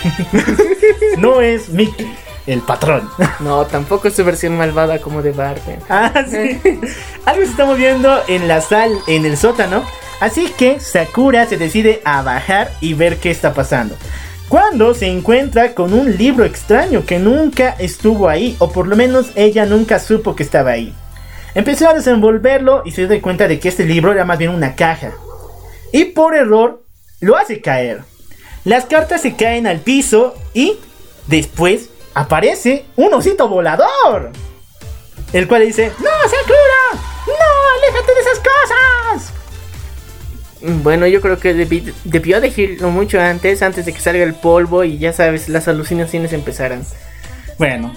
No es Mickey, el patrón. No, tampoco es su versión malvada como de Barbie. Ah, sí. Algo se está moviendo en la sal, en el sótano. Así que Sakura se decide a bajar y ver qué está pasando. Cuando se encuentra con un libro extraño que nunca estuvo ahí, o por lo menos ella nunca supo que estaba ahí. Empezó a desenvolverlo y se dio cuenta de que este libro era más bien una caja. Y por error lo hace caer. Las cartas se caen al piso y después aparece un osito volador. El cual dice, ¡No, Sakura! ¡No, aléjate de esas cosas! Bueno, yo creo que debi- debió decirlo mucho antes, antes de que salga el polvo y ya sabes, las alucinaciones empezaran. Bueno,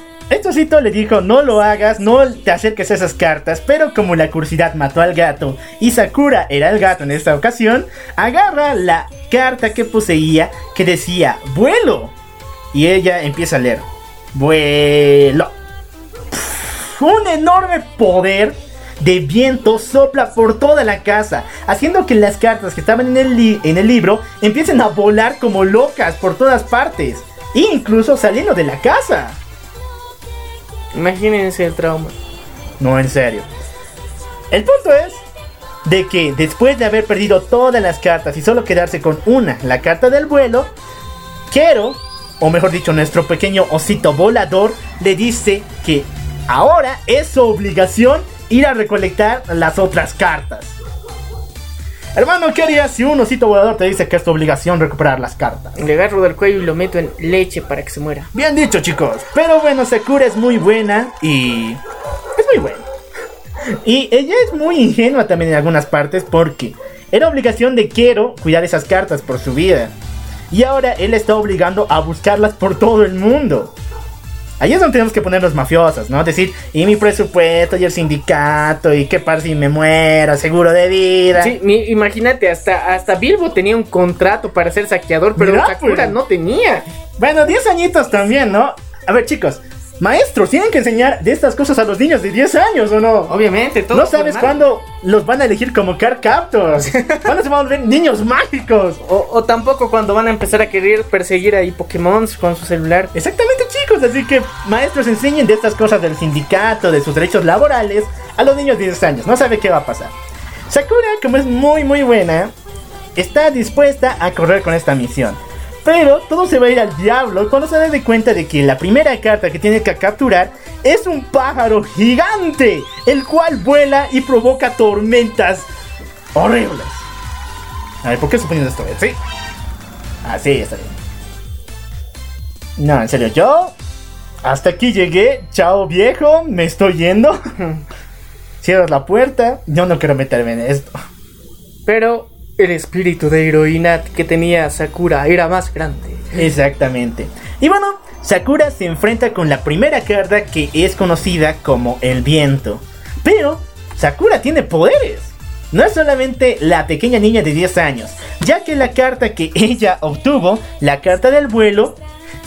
osito le dijo, no lo hagas, no te acerques a esas cartas, pero como la curiosidad mató al gato y Sakura era el gato en esta ocasión, agarra la carta que poseía que decía, vuelo. Y ella empieza a leer, vuelo. Un enorme poder de viento sopla por toda la casa, haciendo que las cartas que estaban en el, li- en el libro empiecen a volar como locas por todas partes, e incluso saliendo de la casa. Imagínense el trauma. No, en serio. El punto es de que después de haber perdido todas las cartas y solo quedarse con una, la carta del vuelo, Kero, o mejor dicho, nuestro pequeño osito volador, le dice que ahora es su obligación ir a recolectar las otras cartas. Hermano, ¿qué harías si un osito volador te dice que es tu obligación recuperar las cartas? Le agarro del cuello y lo meto en leche para que se muera. Bien dicho, chicos. Pero bueno, Sakura es muy buena y. Es muy buena. Y ella es muy ingenua también en algunas partes porque era obligación de Quiero cuidar esas cartas por su vida. Y ahora él está obligando a buscarlas por todo el mundo. Ahí es donde tenemos que ponernos mafiosos, ¿no? Decir, y mi presupuesto, y el sindicato, y qué pasa si me muero, seguro de vida. Sí, mi- imagínate, hasta, hasta Bilbo tenía un contrato para ser saqueador, pero Sakura pues. no tenía. Bueno, 10 añitos también, ¿no? A ver, chicos, maestros, tienen que enseñar de estas cosas a los niños de 10 años, ¿o no? Obviamente, todo No sabes cuándo los van a elegir como car captors. ¿Cuándo se van a volver niños mágicos? O, o tampoco cuando van a empezar a querer perseguir ahí Pokémon con su celular. Exactamente, chicos. Así que maestros enseñen de estas cosas del sindicato, de sus derechos laborales a los niños de 10 años. No sabe qué va a pasar. Sakura, como es muy, muy buena, está dispuesta a correr con esta misión. Pero todo se va a ir al diablo cuando se dé cuenta de que la primera carta que tiene que capturar es un pájaro gigante, el cual vuela y provoca tormentas horribles. A ver, ¿por qué suponiendo esto? ¿Sí? Así está bien. No, en serio, yo hasta aquí llegué. Chao viejo, me estoy yendo. Cierras la puerta. Yo no quiero meterme en esto. Pero el espíritu de heroína que tenía Sakura era más grande. Exactamente. Y bueno, Sakura se enfrenta con la primera carta que es conocida como el viento. Pero Sakura tiene poderes. No es solamente la pequeña niña de 10 años, ya que la carta que ella obtuvo, la carta del vuelo,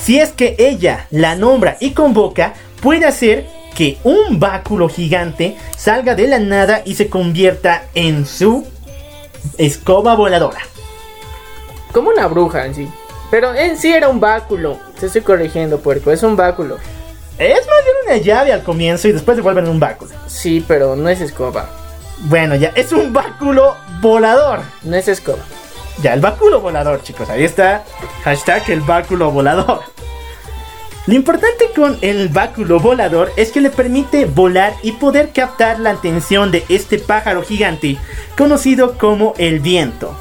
si es que ella la nombra y convoca, puede hacer que un báculo gigante salga de la nada y se convierta en su escoba voladora. Como una bruja en sí. Pero en sí era un báculo. Te estoy corrigiendo, puerco. Es un báculo. Es más bien una llave al comienzo y después se vuelven un báculo. Sí, pero no es escoba. Bueno, ya, es un báculo volador. No es escoba. Ya, el báculo volador, chicos. Ahí está. Hashtag el báculo volador. Lo importante con el báculo volador es que le permite volar y poder captar la atención de este pájaro gigante conocido como el viento.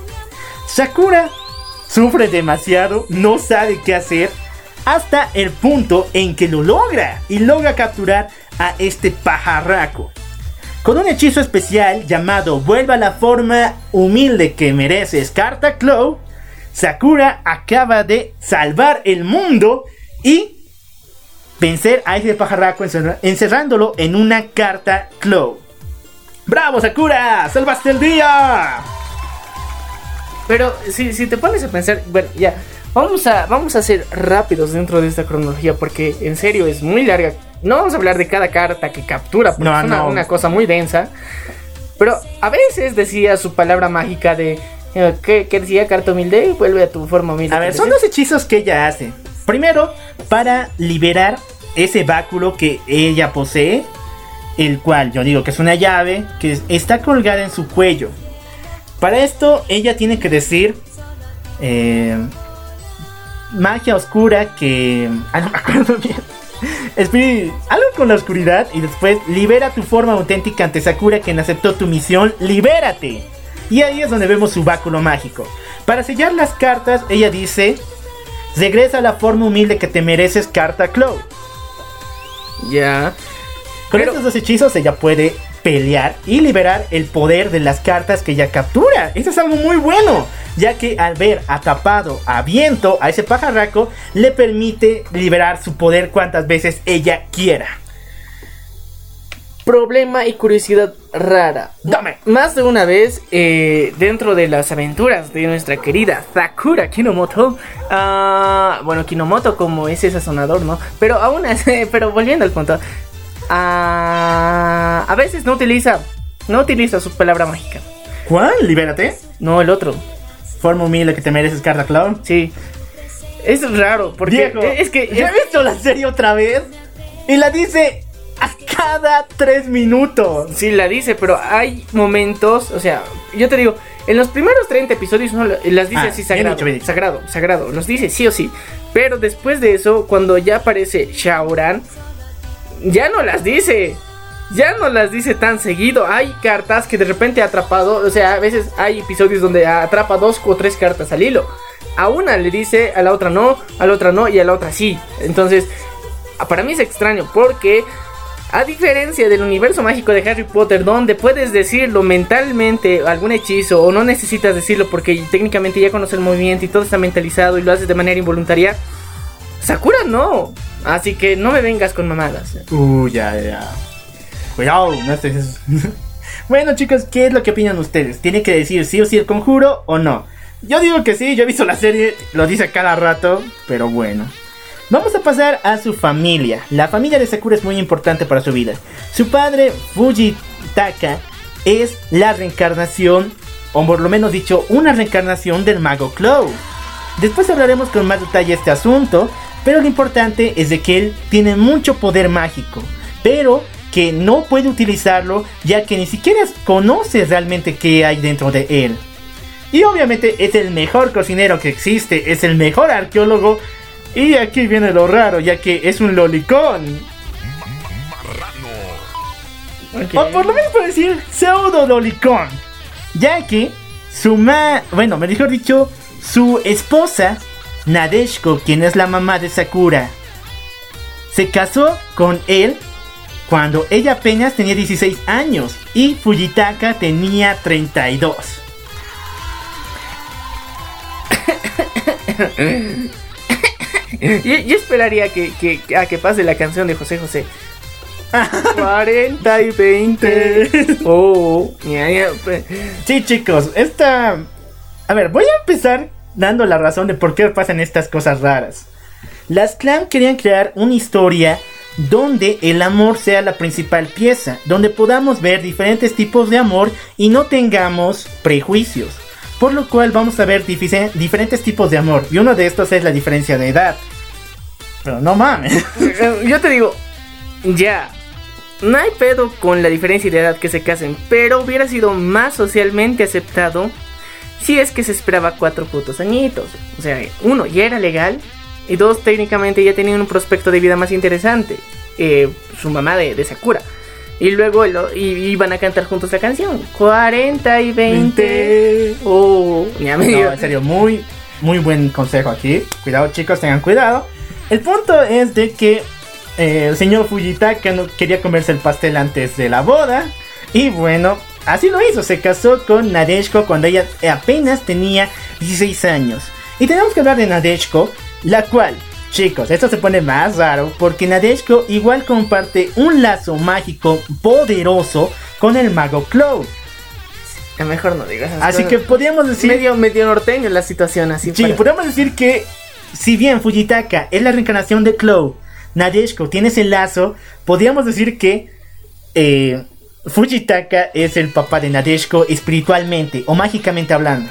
Sakura sufre demasiado, no sabe qué hacer hasta el punto en que lo logra y logra capturar a este pajarraco. Con un hechizo especial llamado Vuelva a la forma humilde que mereces Carta Claw, Sakura acaba de salvar el mundo y vencer a ese pajarraco encerrándolo en una carta Claw. ¡Bravo, Sakura! ¡Salvaste el día! Pero si, si te pones a pensar, bueno, ya, vamos a, vamos a ser rápidos dentro de esta cronología porque en serio es muy larga. No vamos a hablar de cada carta que captura, porque No, es una, no. una cosa muy densa. Pero a veces decía su palabra mágica de, eh, ¿qué, qué decía carta humilde? Vuelve a tu forma humilde. A ver, son dos hechizos que ella hace. Primero, para liberar ese báculo que ella posee, el cual yo digo que es una llave que es- está colgada en su cuello. Para esto, ella tiene que decir eh, magia oscura que. Ah, no me acuerdo bien. Algo con la oscuridad y después libera tu forma auténtica ante Sakura quien aceptó tu misión. ¡Libérate! Y ahí es donde vemos su báculo mágico. Para sellar las cartas, ella dice: Regresa a la forma humilde que te mereces, carta Claw. Ya. Con Pero- estos dos hechizos, ella puede pelear y liberar el poder de las cartas que ella captura. Eso es algo muy bueno, ya que al ver atrapado a viento a ese pajarraco, le permite liberar su poder cuantas veces ella quiera. Problema y curiosidad rara. Dame. Más de una vez, eh, dentro de las aventuras de nuestra querida Sakura Kinomoto, ah, bueno, Kinomoto como ese sazonador, ¿no? Pero aún así, pero volviendo al punto, ah, a veces no utiliza, no utiliza su palabra mágica. ¿Cuál? Libérate. No, el otro, Forma humilde que te mereces, carta Claw. sí. Es raro, porque Viejo, es que... ¿ya he visto la serie otra vez? Y la dice a cada tres minutos. Sí, la dice, pero hay momentos, o sea, yo te digo, en los primeros 30 episodios no la- las dice Ah, así bien sagrado, dicho, bien dicho. sagrado, sagrado, los dice sí o sí. Pero después de eso, cuando ya aparece Shaoran, ya no las dice. Ya no las dice tan seguido. Hay cartas que de repente ha atrapado. O sea, a veces hay episodios donde atrapa dos o tres cartas al hilo. A una le dice, a la otra no, a la otra no y a la otra sí. Entonces, para mí es extraño porque a diferencia del universo mágico de Harry Potter, donde puedes decirlo mentalmente, algún hechizo, o no necesitas decirlo porque técnicamente ya conoces el movimiento y todo está mentalizado y lo haces de manera involuntaria, Sakura no. Así que no me vengas con mamadas. Uh, ya, ya. Cuidado, no estés. bueno, chicos, ¿qué es lo que opinan ustedes? ¿Tiene que decir sí o sí el conjuro o no? Yo digo que sí, yo he visto la serie, lo dice cada rato, pero bueno. Vamos a pasar a su familia. La familia de Sakura es muy importante para su vida. Su padre, Fujitaka, es la reencarnación, o por lo menos dicho, una reencarnación del mago Clow. Después hablaremos con más detalle este asunto, pero lo importante es de que él tiene mucho poder mágico, pero que no puede utilizarlo ya que ni siquiera conoce realmente qué hay dentro de él. Y obviamente es el mejor cocinero que existe, es el mejor arqueólogo. Y aquí viene lo raro, ya que es un lolicón. O por lo menos puedo decir pseudo lolicón. Ya que su ma... Bueno, mejor dicho, su esposa, Nadeshko, quien es la mamá de Sakura, se casó con él cuando ella apenas tenía 16 años y Fujitaka tenía 32. Yo, yo esperaría que, que- a que pase la canción de José José. 40 y 20. Oh, ya, pues. Sí, chicos, esta... A ver, voy a empezar dando la razón de por qué pasan estas cosas raras. Las clan querían crear una historia donde el amor sea la principal pieza, donde podamos ver diferentes tipos de amor y no tengamos prejuicios. Por lo cual vamos a ver diferentes tipos de amor. Y uno de estos es la diferencia de edad. Pero no mames. Yo te digo, ya. No hay pedo con la diferencia de edad que se casen, pero hubiera sido más socialmente aceptado si es que se esperaba cuatro putos añitos. O sea, uno, ya era legal, y dos, técnicamente ya tenían un prospecto de vida más interesante. Eh, su mamá de, de Sakura. Y luego lo- y, iban a cantar juntos la canción. 40 y 20. Oh, ya me dio. No, en serio, muy, muy buen consejo aquí. Cuidado, chicos, tengan cuidado. El punto es de que eh, el señor Fujitaka no quería comerse el pastel antes de la boda. Y bueno, así lo hizo. Se casó con Nadeshko cuando ella apenas tenía 16 años. Y tenemos que hablar de Nadeshko, la cual, chicos, esto se pone más raro porque Nadeshko igual comparte un lazo mágico poderoso con el mago Cloud. Mejor no digas. Así cosas. que podríamos decir... medio, medio norteño la situación así. Sí, para- podemos decir que si bien Fujitaka es la reencarnación de Clow, Nadeshko tiene ese lazo, podríamos decir que eh, Fujitaka es el papá de Nadeshko espiritualmente o mágicamente hablando.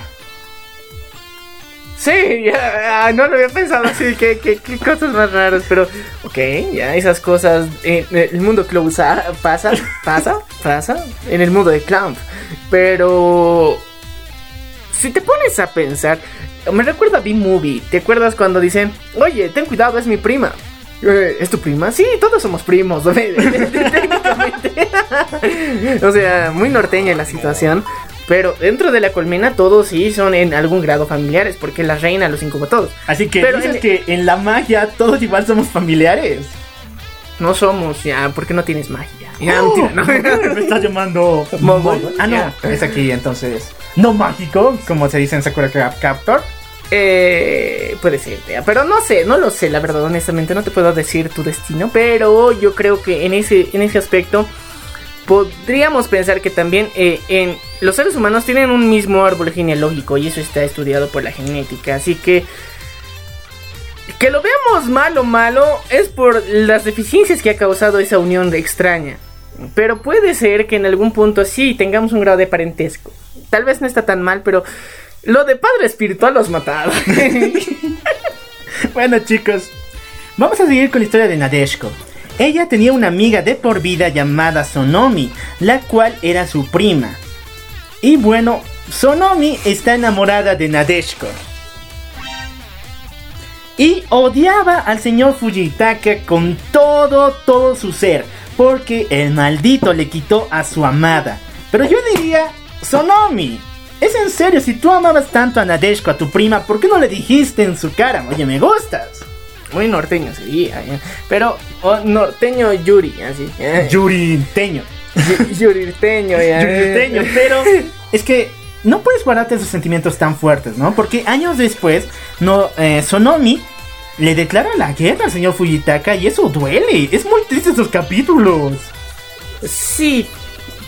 Sí, ya, ah, no lo había pensado así, que, cosas más raras, pero ok, ya esas cosas, eh, el mundo Clown sa- pasa, pasa, pasa, en el mundo de Clown, pero si te pones a pensar, me recuerda a B-Movie, ¿te acuerdas cuando dicen, oye, ten cuidado, es mi prima? Eh, ¿Es tu prima? Sí, todos somos primos, técnicamente. o sea, muy norteña la situación. Pero dentro de la colmena todos sí son en algún grado familiares, porque la reina los incubó a todos. Así que Pero dices en- que en la magia todos igual somos familiares. No somos, ya, porque no tienes magia. Ya, Oh, mentira, no. me estás llamando Mogul. Ah, no, es aquí entonces. No mágico, como se dice en Sakura Cap- Captor. Eh, puede ser, pero no sé, no lo sé, la verdad, honestamente, no te puedo decir tu destino, pero yo creo que en ese, en ese aspecto podríamos pensar que también eh, en los seres humanos tienen un mismo árbol genealógico y eso está estudiado por la genética, así que que lo veamos malo malo es por las deficiencias que ha causado esa unión de extraña. Pero puede ser que en algún punto sí tengamos un grado de parentesco. Tal vez no está tan mal, pero lo de padre espiritual los mataba. Bueno chicos, vamos a seguir con la historia de Nadeshko. Ella tenía una amiga de por vida llamada Sonomi, la cual era su prima. Y bueno, Sonomi está enamorada de Nadeshko. Y odiaba al señor Fujitaka con todo, todo su ser. Porque el maldito le quitó a su amada. Pero yo diría, Sonomi. Es en serio, si tú amabas tanto a Nadeshko, a tu prima, ¿por qué no le dijiste en su cara, oye, me gustas? Muy norteño sería, ¿eh? pero oh, norteño Yuri, así. ¿eh? Yurinteño. Yu- Yurirteño, ya. Pero es que no puedes guardarte esos sentimientos tan fuertes, ¿no? Porque años después, no, eh, Sonomi le declara la guerra al señor Fujitaka y eso duele. Es muy triste esos capítulos. Sí,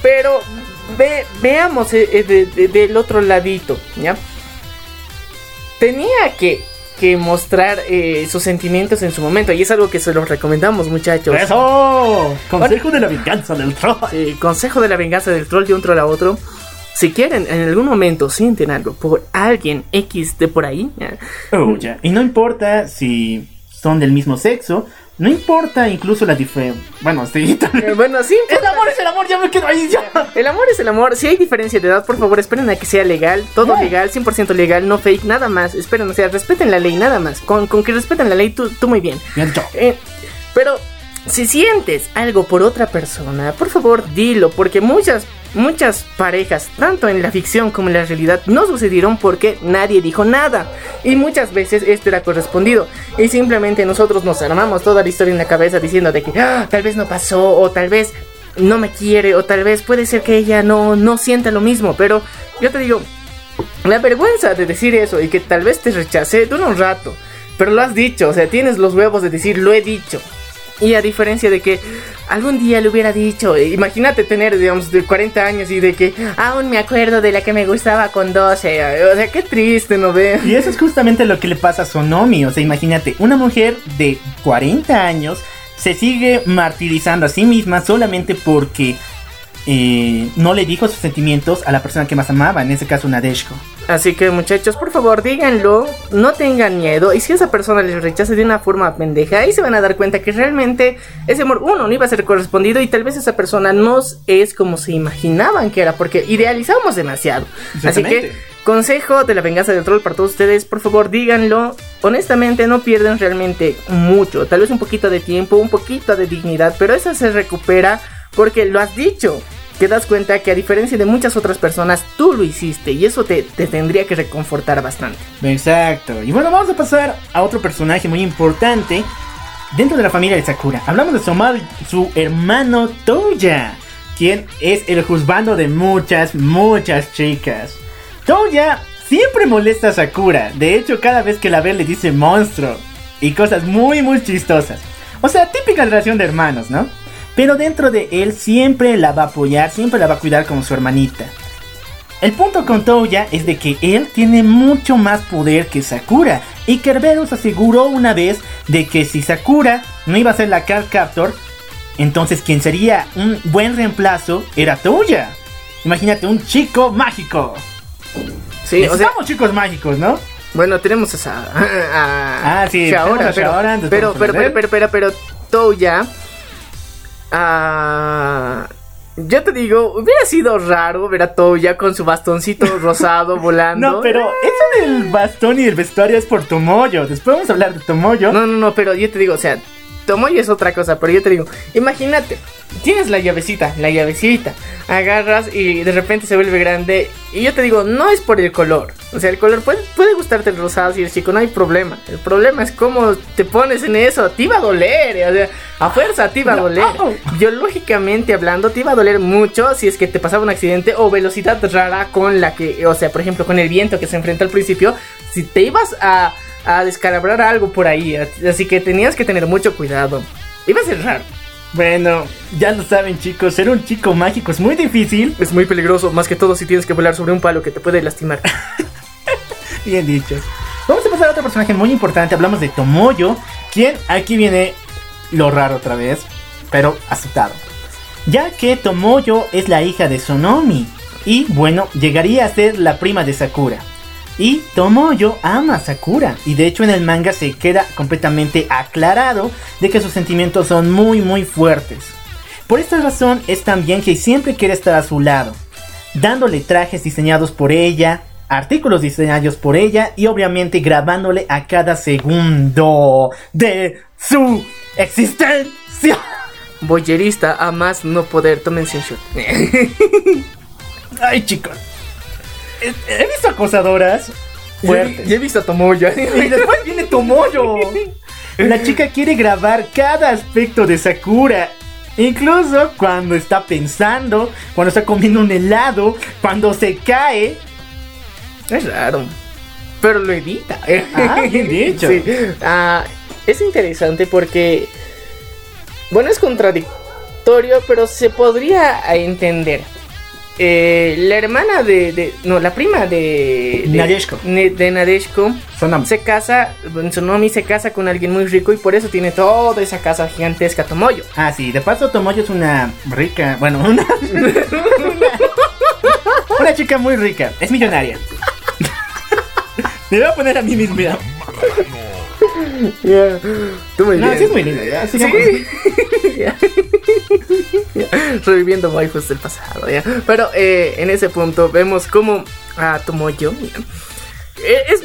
pero ve- veamos eh, eh, de- de- del otro ladito, ¿ya? Tenía que, que mostrar eh, sus sentimientos en su momento y es algo que se los recomendamos, muchachos. ¡Eso! Consejo de la venganza del troll. Sí, consejo de la venganza del troll de un troll a otro. Si quieren, en algún momento sienten algo por alguien X de por ahí. Oh, ya. Y no importa si son del mismo sexo, no importa incluso la diferencia. Bueno, sí. Eh, bueno, sí, El amor es el amor, ya me quedo ahí ya. El amor es el amor. Si hay diferencia de edad, por favor, esperen a que sea legal. Todo legal, 100% legal, no fake, nada más. Esperen, o sea, respeten la ley, nada más. Con, con que respeten la ley, tú, tú muy bien. Bien. Eh, pero, si sientes algo por otra persona, por favor, dilo. Porque muchas, muchas parejas, tanto en la ficción como en la realidad, no sucedieron porque nadie dijo nada. Y muchas veces esto era correspondido. Y simplemente nosotros nos armamos toda la historia en la cabeza diciendo de que "Ah, tal vez no pasó o tal vez no me quiere o tal vez puede ser que ella no, no sienta lo mismo. Pero yo te digo, la vergüenza de decir eso y que tal vez te rechace dura un rato. Pero lo has dicho, o sea, tienes los huevos de decir lo he dicho. Y a diferencia de que algún día lo hubiera dicho, imagínate tener, digamos, de 40 años y de que aún me acuerdo de la que me gustaba con 12. eh, O sea, qué triste, ¿no ve? Y eso es justamente lo que le pasa a Sonomi. O sea, imagínate, una mujer de 40 años se sigue martirizando a sí misma solamente porque eh, no le dijo sus sentimientos a la persona que más amaba, en ese caso Nadeshko. Así que muchachos, por favor, díganlo, no tengan miedo. Y si esa persona les rechaza de una forma pendeja, ahí se van a dar cuenta que realmente ese amor, uno, no iba a ser correspondido y tal vez esa persona no es como se imaginaban que era, porque idealizamos demasiado. Así que, consejo de la venganza del troll para todos ustedes, por favor, díganlo. Honestamente, no pierden realmente mucho, tal vez un poquito de tiempo, un poquito de dignidad, pero eso se recupera porque lo has dicho te das cuenta que a diferencia de muchas otras personas, tú lo hiciste y eso te, te tendría que reconfortar bastante. Exacto. Y bueno, vamos a pasar a otro personaje muy importante dentro de la familia de Sakura. Hablamos de su, su hermano Touya, quien es el juzgando de muchas, muchas chicas. Touya siempre molesta a Sakura. De hecho, cada vez que la ve le dice monstruo y cosas muy, muy chistosas. O sea, típica relación de hermanos, ¿no? Pero dentro de él siempre la va a apoyar, siempre la va a cuidar como su hermanita. El punto con Touya es de que él tiene mucho más poder que Sakura. Y Kerberos aseguró una vez de que si Sakura no iba a ser la Card Captor, entonces quien sería un buen reemplazo era Touya. Imagínate, un chico mágico. Sí, o sea, chicos mágicos, ¿no? bueno, tenemos esa. A, Ah, sí, Shaoran, a pero, pero, a pero, pero, pero, pero, pero, Touya. Ah. Yo te digo, hubiera sido raro ver a Touya con su bastoncito rosado volando. No, pero eso del bastón y el vestuario es por Tomoyo. Después vamos a hablar de Tomoyo. No, no, no, pero yo te digo, o sea, Tomoyo es otra cosa, pero yo te digo, imagínate, tienes la llavecita, la llavecita, agarras y de repente se vuelve grande. Y yo te digo, no es por el color. O sea, el color puede, puede gustarte el rosado si eres chico, no hay problema. El problema es cómo te pones en eso. Te iba a doler, o sea, a fuerza te iba a doler. Biológicamente hablando, te iba a doler mucho si es que te pasaba un accidente o velocidad rara con la que, o sea, por ejemplo, con el viento que se enfrenta al principio. Si te ibas a, a descalabrar algo por ahí, así que tenías que tener mucho cuidado. Iba a ser raro. Bueno, ya lo saben chicos, ser un chico mágico es muy difícil. Es muy peligroso, más que todo si tienes que volar sobre un palo que te puede lastimar. Bien dicho. Vamos a pasar a otro personaje muy importante. Hablamos de Tomoyo, quien aquí viene lo raro otra vez, pero aceptado. Ya que Tomoyo es la hija de Sonomi. Y bueno, llegaría a ser la prima de Sakura. Y Tomoyo ama a Sakura. Y de hecho en el manga se queda completamente aclarado de que sus sentimientos son muy muy fuertes. Por esta razón es también que siempre quiere estar a su lado dándole trajes diseñados por ella, artículos diseñados por ella y obviamente grabándole a cada segundo de su existencia. Boyerista a más no poder. Tómense un shot. Ay, chicos. He, visto acosadoras fuertes. Ya he visto a Tomoyo. Y después viene Tomoyo. La chica quiere grabar cada aspecto de Sakura. Incluso cuando está pensando, cuando está comiendo un helado, cuando se cae. Es raro. Pero lo edita. Ah, bien dicho. Sí. Ah, es interesante porque. Bueno, es contradictorio, pero se podría entender. Eh, la hermana de, de- No, la prima de. de Nadeshko. ne- De Nadeshko. Sonam. Se casa. Tsunomi se casa con alguien muy rico y por eso tiene toda esa casa gigantesca Tomoyo. Ah, sí, de paso Tomoyo es una rica, bueno, una, una, una chica muy rica, es millonaria. Me voy a poner a mí mismo. Mira. Tú muy No, sí es muy linda, ya, Sí. Ya. Reviviendo waifus del pasado, ya. Pero eh, en ese punto vemos cómo a Tomoyo ya, eh, es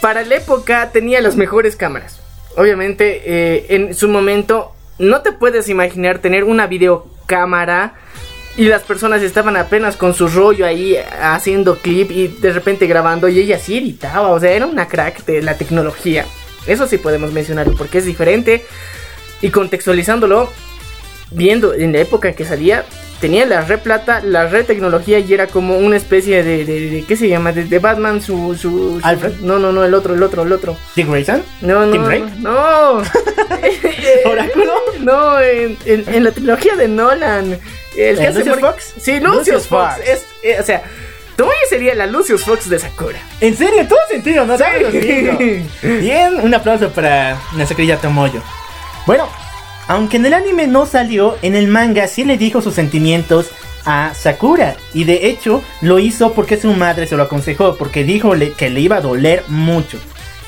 para la época tenía las mejores cámaras. Obviamente eh, en su momento no te puedes imaginar tener una videocámara y las personas estaban apenas con su rollo ahí haciendo clip y de repente grabando y ella sí editaba, o sea, era una crack de la tecnología. Eso sí podemos mencionarlo porque es diferente y contextualizándolo, viendo en la época en que salía, tenía la red plata, la red tecnología y era como una especie de, de- de- ¿qué se llama? De, de Batman, su, su, su- Alfred. No, no, no, el otro, el otro, el otro. Dick Grayson, No, no, Tim Drake? no. Oráculo. No, en, en- en la trilogía de Nolan. El ¿Eh, Lucius mor- Fox? Sí, Lucius, Lucius Fox. Fox. Es, eh, o sea, Tomoyo sería la Lucius Fox de Sakura. En serio, todo sentido, ¿no? Sí. Bien, un aplauso para querida Tomoyo. Bueno, aunque en el anime no salió, en el manga sí le dijo sus sentimientos a Sakura. Y de hecho lo hizo porque su madre se lo aconsejó, porque dijo que le iba a doler mucho.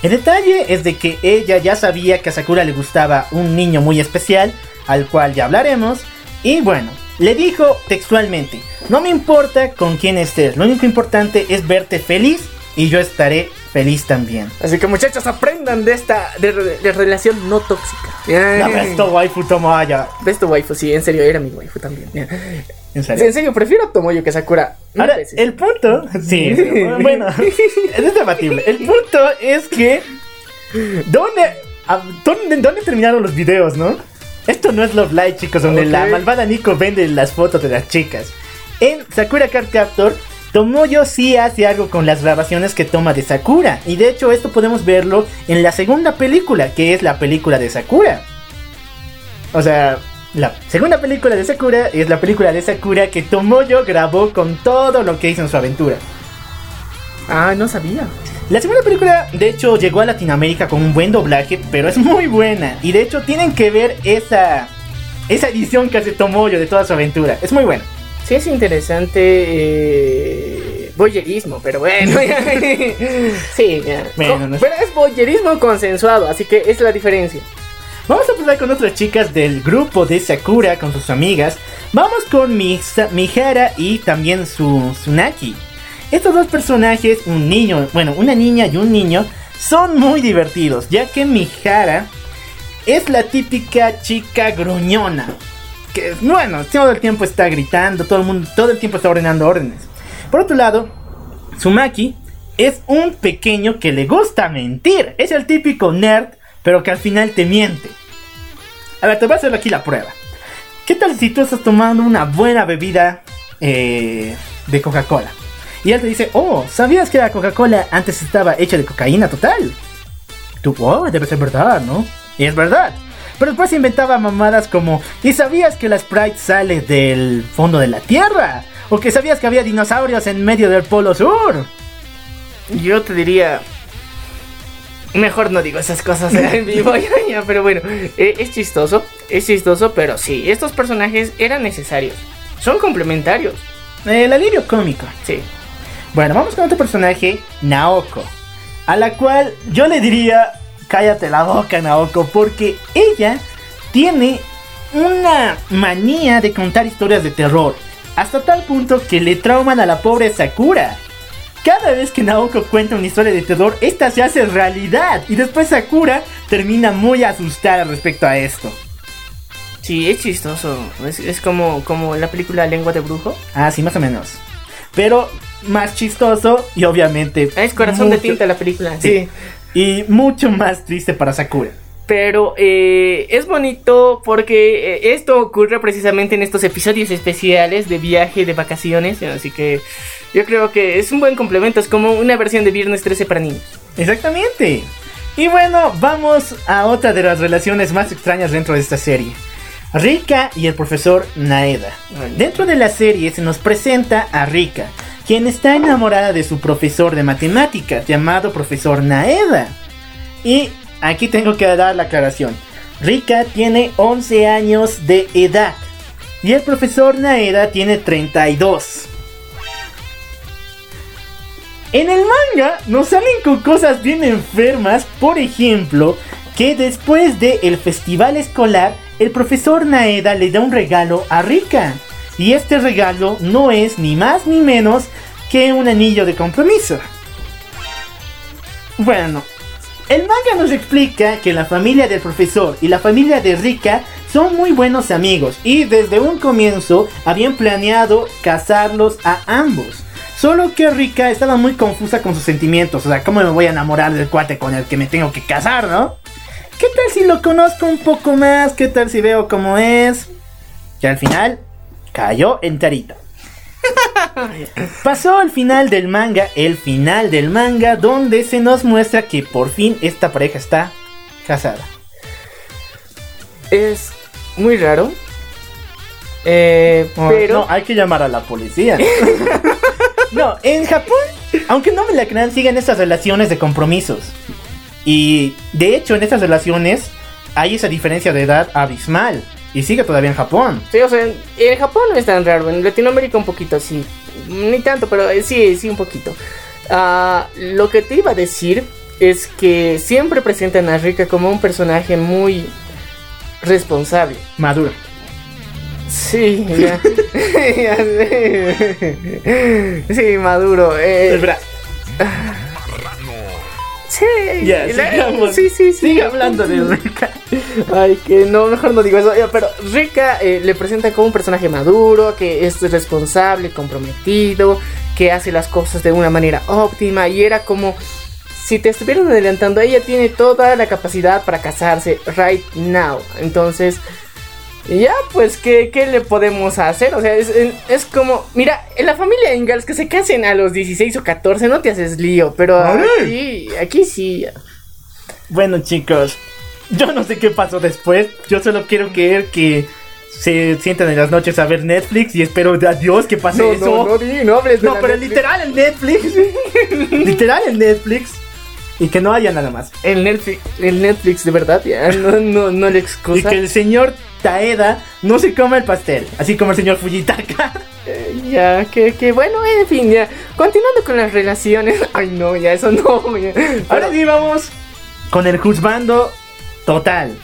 El detalle es de que ella ya sabía que a Sakura le gustaba un niño muy especial, al cual ya hablaremos. Y bueno, le dijo textualmente, no me importa con quién estés, lo único importante es verte feliz y yo estaré feliz también. Así que muchachos, aprendan de esta de, de relación no tóxica. La besto waifu Tomoya. Ves tu waifu, sí, en serio, era mi waifu también. En serio. En serio, prefiero a Tomoyo que Sakura. Ahora, veces. el punto, sí, bueno, es debatible. El punto es que, ¿dónde, a- dónde, dónde terminaron los videos, no? Esto no es Love Live, chicos, donde la malvada Nico vende las fotos de las chicas. En Sakura Card Captor, Tomoyo sí hace algo con las grabaciones que toma de Sakura. Y de hecho, esto podemos verlo en la segunda película, que es la película de Sakura. O sea, la segunda película de Sakura es la película de Sakura que Tomoyo grabó con todo lo que hizo en su aventura. Ah, no sabía. La segunda película, de hecho, llegó a Latinoamérica con un buen doblaje, pero es muy buena. Y de hecho, tienen que ver esa, esa edición que hace Tomoyo de toda su aventura. Es muy buena. Sí, es interesante. Eh, boyerismo, pero bueno. sí, ya. Bueno, no Pero es boyerismo consensuado, así que es la diferencia. Vamos a empezar con otras chicas del grupo de Sakura con sus amigas. Vamos con Misa- Mihara y también su Tsunaki. Estos dos personajes, un niño, bueno, una niña y un niño, son muy divertidos, ya que Mihara es la típica chica gruñona. Que, bueno, todo el tiempo está gritando, todo el mundo, todo el tiempo está ordenando órdenes. Por otro lado, Tsumaki es un pequeño que le gusta mentir. Es el típico nerd, pero que al final te miente. A ver, te voy a hacer aquí la prueba. ¿Qué tal si tú estás tomando una buena bebida eh, de Coca-Cola? Y él te dice, oh, ¿sabías que la Coca-Cola antes estaba hecha de cocaína total? Tú, oh, debe ser verdad, ¿no? Y es verdad. Pero después inventaba mamadas como, ¿y sabías que la Sprite sale del fondo de la Tierra? ¿O que sabías que había dinosaurios en medio del Polo Sur? Yo te diría. Mejor no digo esas cosas en vivo, pero bueno, eh, es chistoso, es chistoso, pero sí, estos personajes eran necesarios, son complementarios, El alivio cómico. sí. Bueno, vamos con otro personaje, Naoko. A la cual yo le diría, cállate la boca, Naoko, porque ella tiene una manía de contar historias de terror. Hasta tal punto que le trauman a la pobre Sakura. Cada vez que Naoko cuenta una historia de terror, esta se hace realidad. Y después Sakura termina muy asustada respecto a esto. Sí, es chistoso. Es, es como, como la película Lengua de Brujo. Ah, sí, más o menos. Pero más chistoso y obviamente. Es corazón de tinta la película. Sí. Y mucho más triste para Sakura. Pero eh, es bonito porque eh, esto ocurre precisamente en estos episodios especiales de viaje, de vacaciones. Así que yo creo que es un buen complemento. Es como una versión de Viernes 13 para niños. Exactamente. Y bueno, vamos a otra de las relaciones más extrañas dentro de esta serie. Rika y el profesor Naeda. Dentro de la serie se nos presenta a Rika, quien está enamorada de su profesor de matemáticas llamado profesor Naeda. Y aquí tengo que dar la aclaración. Rika tiene 11 años de edad y el profesor Naeda tiene 32. En el manga nos salen con cosas bien enfermas, por ejemplo, que después del festival escolar, el profesor Naeda le da un regalo a Rika. Y este regalo no es ni más ni menos que un anillo de compromiso. Bueno, el manga nos explica que la familia del profesor y la familia de Rika son muy buenos amigos y desde un comienzo habían planeado casarlos a ambos. Solo que Rika estaba muy confusa con sus sentimientos, o sea, ¿cómo me voy a enamorar del cuate con el que me tengo que casar, no? ¿Qué tal si lo conozco un poco más? ¿Qué tal si veo cómo es? Y al final, cayó en tarita. Pasó al final del manga, el final del manga, donde se nos muestra que por fin esta pareja está casada. Es muy raro. Eh, pero... No, hay que llamar a la policía. no, en Japón, aunque no me la crean, siguen estas relaciones de compromisos. Y de hecho, en estas relaciones hay esa diferencia de edad abismal. Y sigue todavía en Japón. Sí, o sea, en, en Japón no es tan raro, en Latinoamérica un poquito sí. Ni tanto, pero eh, sí, sí un poquito. Ah, lo que te iba a decir es que siempre presentan a Rika como un personaje muy responsable. Maduro. Sí, ya. ya. Sí, maduro. eh, Espera, sí, la- sigamos. sí, sí, sí. Sigue hablando de Rika. Ay, que no, mejor no digo eso. Ya, Pero Rika eh, le presenta como un personaje maduro, que es responsable, comprometido, que hace las cosas de una manera óptima. Y era como si te estuvieran adelantando. Ella tiene toda la capacidad para casarse right now. Entonces, ya, pues, ¿qué, qué le podemos hacer? O sea, es, es como, mira, en la familia Ingalls que se casen a los 16 o 14, no te haces lío. Pero aquí, aquí sí. Bueno, chicos, yo no sé qué pasó después. Yo solo quiero creer que se sientan en las noches a ver Netflix y espero a Dios que pase No, eso. no, no, di- no hables de No, pero Netflix. literal en Netflix. literal en Netflix. Y que no haya nada más. El Netflix, el Netflix de verdad, ya no, no, no le Y excusa. que el señor Taeda no se coma el pastel. Así como el señor Fujitaka. Eh, Ya, que, que bueno, en fin, ya. Continuando con las relaciones. Ay, no, ya, eso no. ya. Ahora sí vamos con el juzgando total.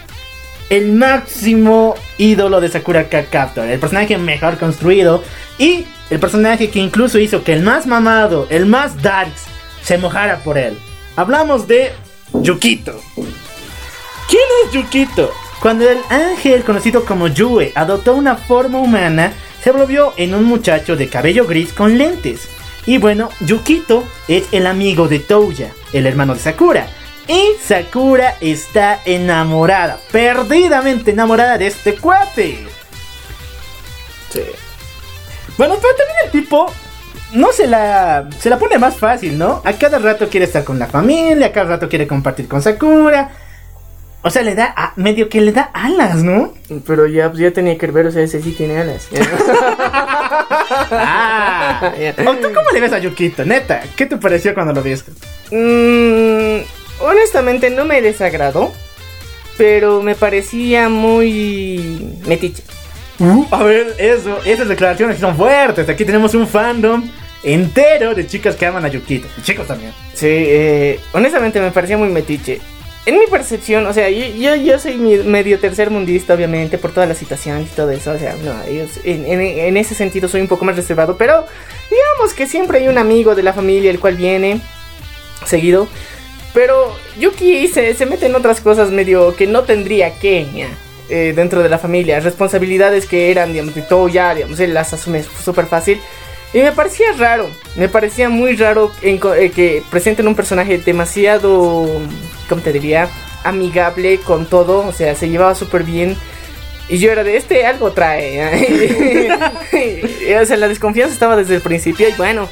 El máximo ídolo de Sakura Captor. El personaje mejor construido. Y el personaje que incluso hizo que el más mamado, el más darks, se mojara por él. Hablamos de Yukito. ¿Quién es Yukito? Cuando el ángel conocido como Yue adoptó una forma humana, se volvió en un muchacho de cabello gris con lentes. Y bueno, Yukito es el amigo de Touya, el hermano de Sakura. Y Sakura está enamorada, perdidamente enamorada de este cuate. Bueno, pero también el tipo no se la se la pone más fácil, ¿no? A cada rato quiere estar con la familia, a cada rato quiere compartir con Sakura. O sea, le da a- medio que le da alas, ¿no? Pero ya, pues, ya tenía que ver, o sea, ese sí tiene alas. Ah. ¿O tú cómo le ves a Yukito? Neta, ¿qué te pareció cuando lo viste? Mm, honestamente, no me desagradó. Pero me parecía muy metiche. A ver, eso, esas declaraciones son fuertes. Aquí tenemos un fandom entero de chicas que aman a Yukito. Y chicos también. Sí, eh, honestamente me parecía muy metiche. En mi percepción, o sea, yo, yo, yo soy medio tercer mundista, obviamente, por toda la situación y todo eso. O sea, no, en, en- en ese sentido soy un poco más reservado, pero digamos que siempre hay un amigo de la familia el cual viene seguido. Pero Yuki se, se mete en otras cosas medio que no tendría que eh, dentro de la familia. Responsabilidades que eran, digamos, de todo ya, digamos, él las asume súper fácil. Y me parecía raro, me parecía muy raro eh, que presenten un personaje demasiado, ¿cómo te diría? Amigable con todo, o sea, se llevaba súper bien. Y yo era de este, algo trae. Y, o sea, la desconfianza estaba desde el principio y bueno,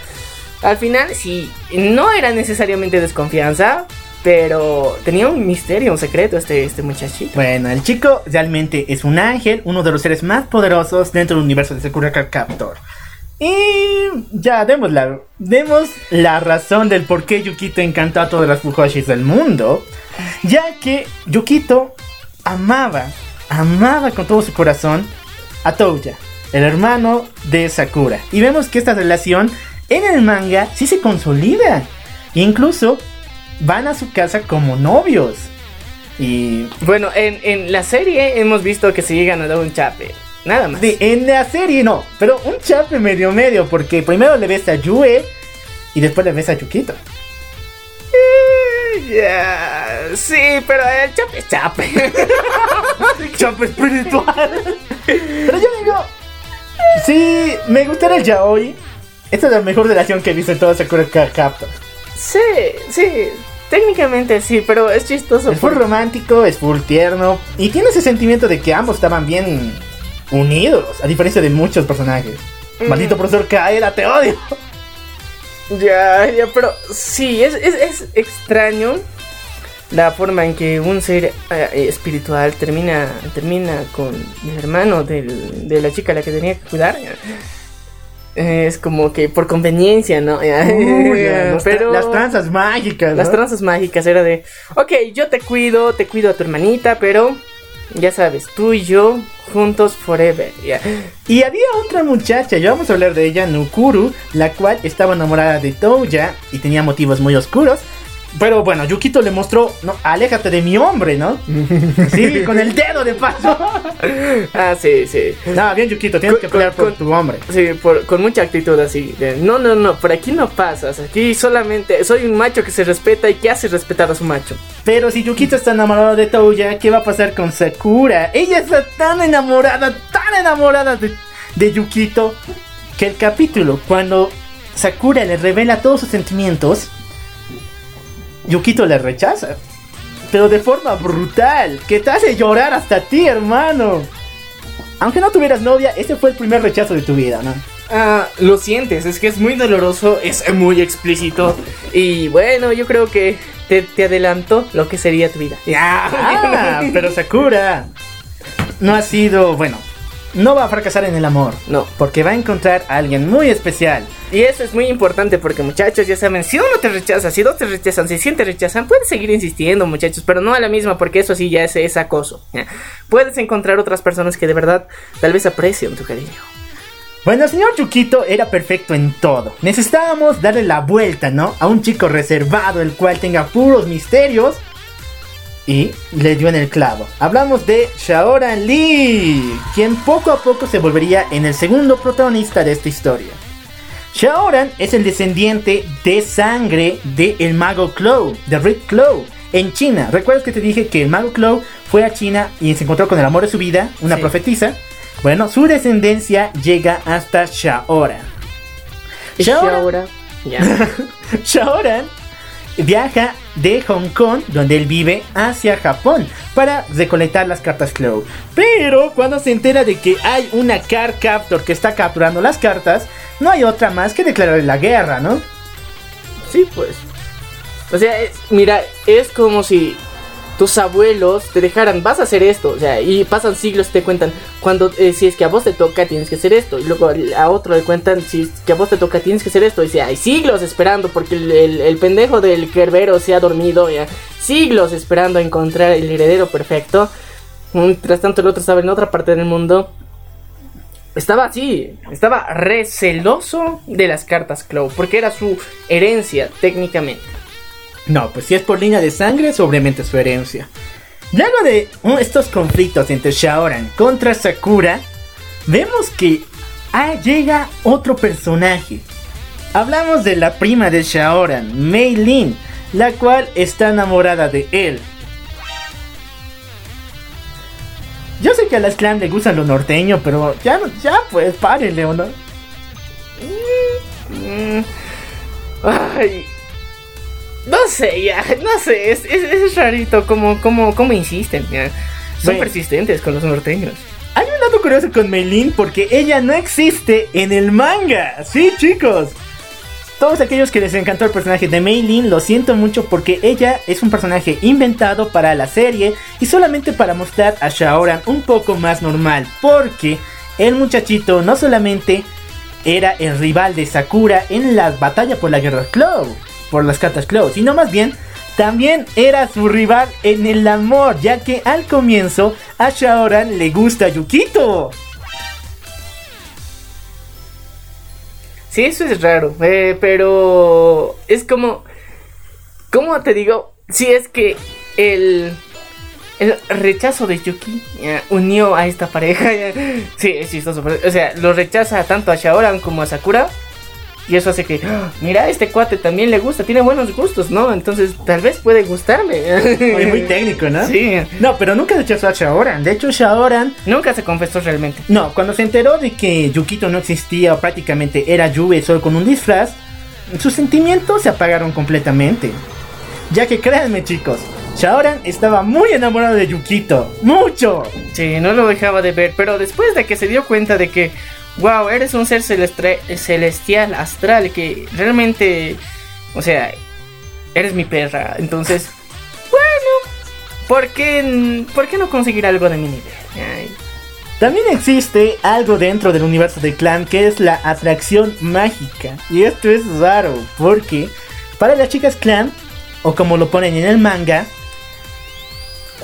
al final sí, no era necesariamente desconfianza, pero tenía un misterio, un secreto este, este muchachito. Bueno, el chico realmente es un ángel, uno de los seres más poderosos dentro del universo de Sakura Captor. Y ya demos la, la razón del por qué Yukito encantó a todas las Fujoshis del mundo. Ya que Yukito amaba, amaba con todo su corazón a Touya, el hermano de Sakura. Y vemos que esta relación en el manga sí se consolida. Incluso van a su casa como novios. Y Bueno, en, en la serie hemos visto que se llegan a dar un chape, nada más. de- en la serie no, pero un chape medio medio, porque primero le ves a Yue y después le ves a Yukito. Eh, sí, pero el chape es chape. Chape espiritual. pero yo digo, sí, me gustaría el yaoi. Esta es la mejor relación que he visto en toda Sakura Captor. sí, sí, técnicamente sí, pero es chistoso. Es full romántico, es full tierno y tiene ese sentimiento de que ambos estaban bien unidos, a diferencia de muchos personajes. Mm. Maldito profesor Kaeda, te odio. Ya, ya, pero sí, es, es, es extraño la forma en que un ser eh, espiritual termina, termina con el hermano del- de la chica a la que tenía que cuidar. Eh, Es como que por conveniencia, ¿no? Uy, tra- pero las tranzas mágicas. las tranzas mágicas era de, ok, yo te cuido, te cuido a tu hermanita, pero ya sabes, tú y yo juntos forever. Y había otra muchacha, ya vamos a hablar de ella, Nukuru, la cual estaba enamorada de Touya y tenía motivos muy oscuros. Pero bueno, Yukito le mostró, no, aléjate de mi hombre, ¿no? Sí, con el dedo de paso. Ah, sí, sí. No, bien Yukito, tienes Con- que pelear con- por tu hombre. Sí, por- con mucha actitud así. de, no, no, no, por aquí no pasas. Aquí solamente soy un macho que se respeta y que hace respetar a su macho. Pero si Yukito está enamorado de Touya, ¿qué va a pasar con Sakura? Ella está tan enamorada, tan enamorada de, de Yukito, que el capítulo, cuando Sakura le revela todos sus sentimientos, Yukito le rechaza. Pero de forma brutal, que te hace llorar hasta ti, hermano. Aunque no tuvieras novia, ese fue el primer rechazo de tu vida, ¿no? Ah, lo sientes, es que es muy doloroso, es muy explícito. Y bueno, yo creo que te, te adelanto lo que sería tu vida. Ah, pero Sakura no ha sido, bueno, no va a fracasar en el amor. No. Porque va a encontrar a alguien muy especial. Y eso es muy importante porque muchachos ya saben, si uno te rechaza, si dos te rechazan, si cien te rechazan, puedes seguir insistiendo muchachos, pero no a la misma porque eso sí ya es, es acoso. Puedes encontrar otras personas que de verdad tal vez aprecien tu cariño. Bueno, el señor Yukito era perfecto en todo. Necesitábamos darle la vuelta, ¿no? A un chico reservado, el cual tenga puros misterios. Y le dio en el clavo. Hablamos de Shaoran Lee, quien poco a poco se volvería en el segundo protagonista de esta historia. Shaoran es el descendiente de sangre del el mago Clow, de Red Clow, en China. ¿Recuerdas que te dije que el mago Clow fue a China y se encontró con el amor de su vida, una Sí. profetisa? Bueno, su descendencia llega hasta Shaoran. Shaoran-. Shaoran viaja de Hong Kong, donde él vive, hacia Japón para recolectar las cartas Clow. Pero cuando se entera de que hay una card captor que está capturando las cartas, no hay otra más que declararle la guerra, ¿no? Sí, pues. O sea, mira, es como si tus abuelos te dejaran, vas a hacer esto, o sea, y pasan siglos te cuentan, cuando, eh, si es que a vos te toca, tienes que hacer esto, y luego a otro le cuentan, si es que a vos te toca, tienes que hacer esto, y dice, hay siglos esperando, porque el pendejo del Kerbero se ha dormido, ya, siglos esperando a encontrar el heredero perfecto, mientras tanto el otro estaba en otra parte del mundo, estaba así, estaba receloso de las cartas Clow, porque era su herencia técnicamente. No, pues si es por línea de sangre, es obviamente su herencia. Luego de estos conflictos entre Shaoran contra Sakura, vemos que ah, llega otro personaje. Hablamos de la prima de Shaoran, Mei Lin, la cual está enamorada de él. Yo sé que a las clan le gustan lo norteño, pero ya, ya pues, párenle, ¿o no? Mm, Ay. No sé, ya, no sé, es, es, es rarito como, como, como insisten, ya. Son persistentes con los norteños. Hay un dato curioso con Meilin porque ella no existe en el manga. Sí, chicos. Todos aquellos que les encantó el personaje de Meilin, lo siento mucho porque ella es un personaje inventado para la serie y solamente para mostrar a Shaoran un poco más normal. Porque el muchachito no solamente era el rival de Sakura en la batalla por la guerra Clow, por las cartas Clow, sino más bien también era su rival en el amor, ya que al comienzo a Shaoran le gusta Yukito. Sí, eso es raro, eh, pero es como, ¿cómo te digo? Si es que el, el rechazo de Yuki ya, unió a esta pareja, sí, es chistoso, o sea, lo rechaza tanto a Shaoran como a Sakura. Y eso hace que, ¡ah! mira, este cuate también le gusta, tiene buenos gustos, ¿no? Entonces tal vez puede gustarme. Oye, muy técnico, ¿no? Sí, No, pero nunca rechazó a Shaoran. De hecho, Shaoran nunca se confesó realmente. No, cuando se enteró de que Yukito no existía o prácticamente era Yue solo con un disfraz, sus sentimientos se apagaron completamente. Ya que créanme chicos, Shaoran estaba muy enamorado de Yukito, mucho. Sí, no lo dejaba de ver, pero después de que se dio cuenta de que, wow, eres un ser celestial, astral, que realmente, o sea, eres mi perra, entonces, bueno, ¿por qué, por qué no conseguir algo de mi nivel? También existe algo dentro del universo de clan que es la atracción mágica. Y esto es raro porque para las chicas clan, o como lo ponen en el manga,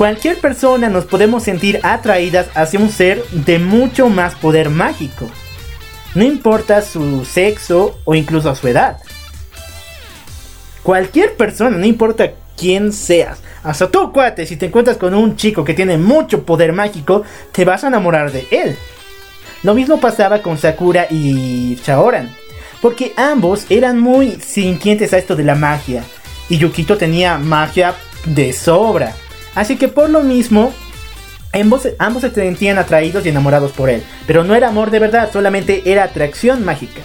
cualquier persona nos podemos sentir atraídas hacia un ser de mucho más poder mágico. No importa su sexo o incluso su edad. Cualquier persona, no importa quién seas. Hasta tú, cuate, si te encuentras con un chico que tiene mucho poder mágico, te vas a enamorar de él. Lo mismo pasaba con Sakura y Shaoran. Porque ambos eran muy sintientes a esto de la magia. Y Yukito tenía magia de sobra. Así que por lo mismo, ambos, ambos se sentían atraídos y enamorados por él. Pero no era amor de verdad, solamente era atracción mágica.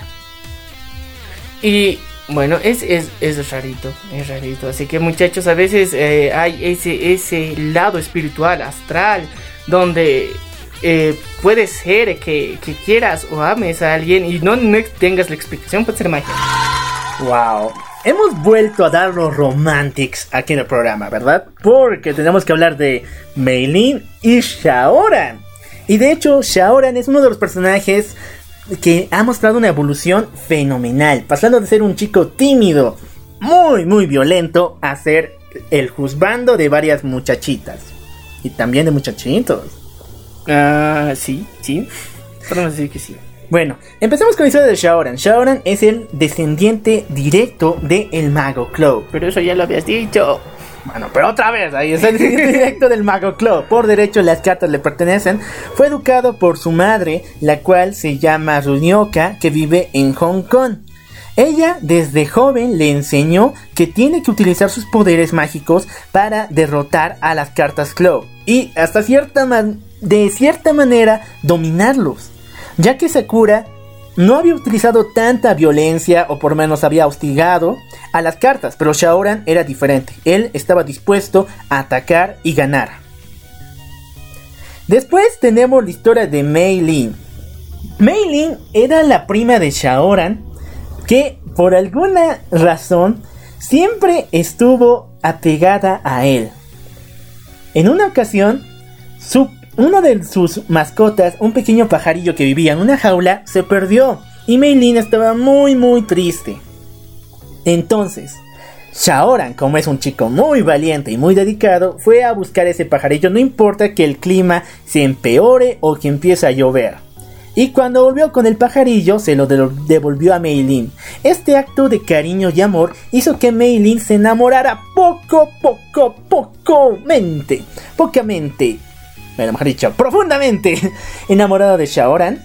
Y bueno, es, es, es rarito, es rarito. Así que muchachos, a veces eh, hay ese, ese lado espiritual, astral, donde eh, puede ser que, quieras o ames a alguien y no, no tengas la explicación, puede ser magia. Wow. Hemos vuelto a dar los romantics aquí en el programa, ¿verdad? Porque tenemos que hablar de Meilin y Shaoran. Y de hecho, Shaoran es uno de los personajes que ha mostrado una evolución fenomenal, pasando de ser un chico tímido, muy, muy violento, a ser el juzgando de varias muchachitas. Y también de muchachitos. Ah, sí, sí. Podemos decir que sí. Bueno, empecemos con la historia de Shaoran. Shaoran es el descendiente directo de el mago Clow. Pero eso ya lo habías dicho. Bueno, pero otra vez, ahí es el directo del Mago Club. Por derecho, las cartas le pertenecen. Fue educado por su madre, la cual se llama Runyoka, que vive en Hong Kong. Ella, desde joven, le enseñó que tiene que utilizar sus poderes mágicos para derrotar a las cartas Club. Y hasta cierta man- de cierta manera, dominarlos. Ya que Sakura no había utilizado tanta violencia o por menos había hostigado a las cartas, pero Shaoran era diferente. Él estaba dispuesto a atacar y ganar. Después tenemos la historia de Mei Lin. Mei Lin era la prima de Shaoran que por alguna razón siempre estuvo apegada a él. En una ocasión, su, uno de sus mascotas, un pequeño pajarillo que vivía en una jaula, se perdió y Meilin estaba muy muy triste. Entonces, Shaoran, como es un chico muy valiente y muy dedicado, fue a buscar ese pajarillo, no importa que el clima se empeore o que empiece a llover. Y cuando volvió con el pajarillo, se lo de- devolvió a Meilin. Este acto de cariño y amor hizo que Meilin se enamorara poco, poco, poco mente. Pocamente. Bueno, mejor dicho, profundamente enamorada de Shaoran.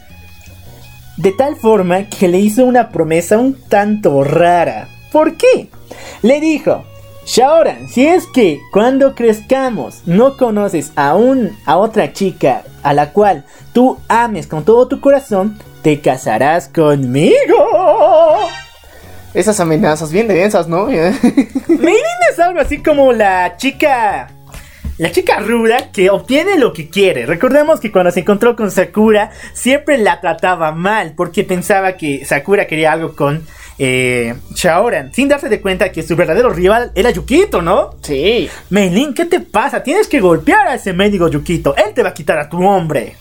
de tal forma que le hizo una promesa un tanto rara. ¿Por qué? Le dijo, Shaoran, si es que cuando crezcamos no conoces a, un, a otra chica a la cual tú ames con todo tu corazón, te casarás conmigo. Esas amenazas bien densas, ¿no? Meirin es algo así como la chica. La chica ruda que obtiene lo que quiere. Recordemos que cuando se encontró con Sakura, siempre la trataba mal porque pensaba que Sakura quería algo con eh, Shaoran, sin darse de cuenta que su verdadero rival era Yukito, ¿no? sí. Meilin, ¿qué te pasa? Tienes que golpear a ese médico Yukito. Él te va a quitar a tu hombre.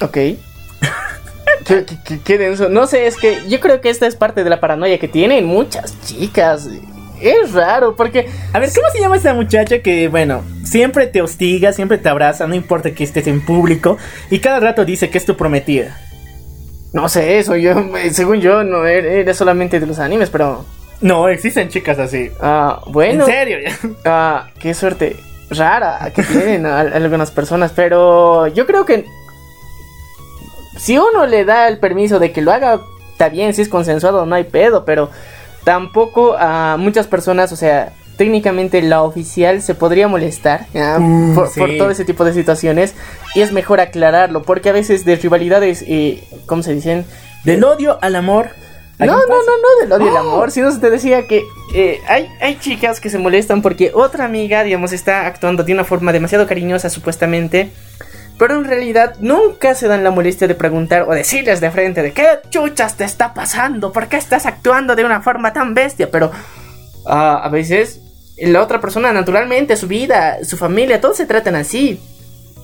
Ok. qué, qué- qué- qué denso. No sé, es que yo creo que esta es parte de la paranoia que tienen muchas chicas. Es raro, porque A ver, ¿cómo se llama esa muchacha que, bueno, siempre te hostiga, siempre te abraza, no importa que estés en público, y cada rato dice que es tu prometida? no sé, eso yo, eh, según yo, no era era solamente de los animes, pero No, existen chicas así. ah, bueno, en serio, ya. ah, qué suerte rara que tienen a- algunas personas, pero yo creo que si uno le da el permiso de que lo haga, está bien, si es consensuado, no hay pedo, pero tampoco a muchas personas, o sea, técnicamente la oficial se podría molestar. Uh, por, sí. por todo ese tipo de situaciones y es mejor aclararlo, porque a veces de rivalidades, eh, ¿cómo se dicen? Del odio al amor. No, no, no, no, del odio el Oh. amor. Si no se te decía que eh, hay, hay chicas que se molestan porque otra amiga, digamos, está actuando de una forma demasiado cariñosa, supuestamente. Pero en realidad nunca se dan la molestia de preguntar o decirles de frente de qué chuchas te está pasando, por qué estás actuando de una forma tan bestia. Pero ah, a veces la otra persona, naturalmente, su vida, su familia, todos se tratan así.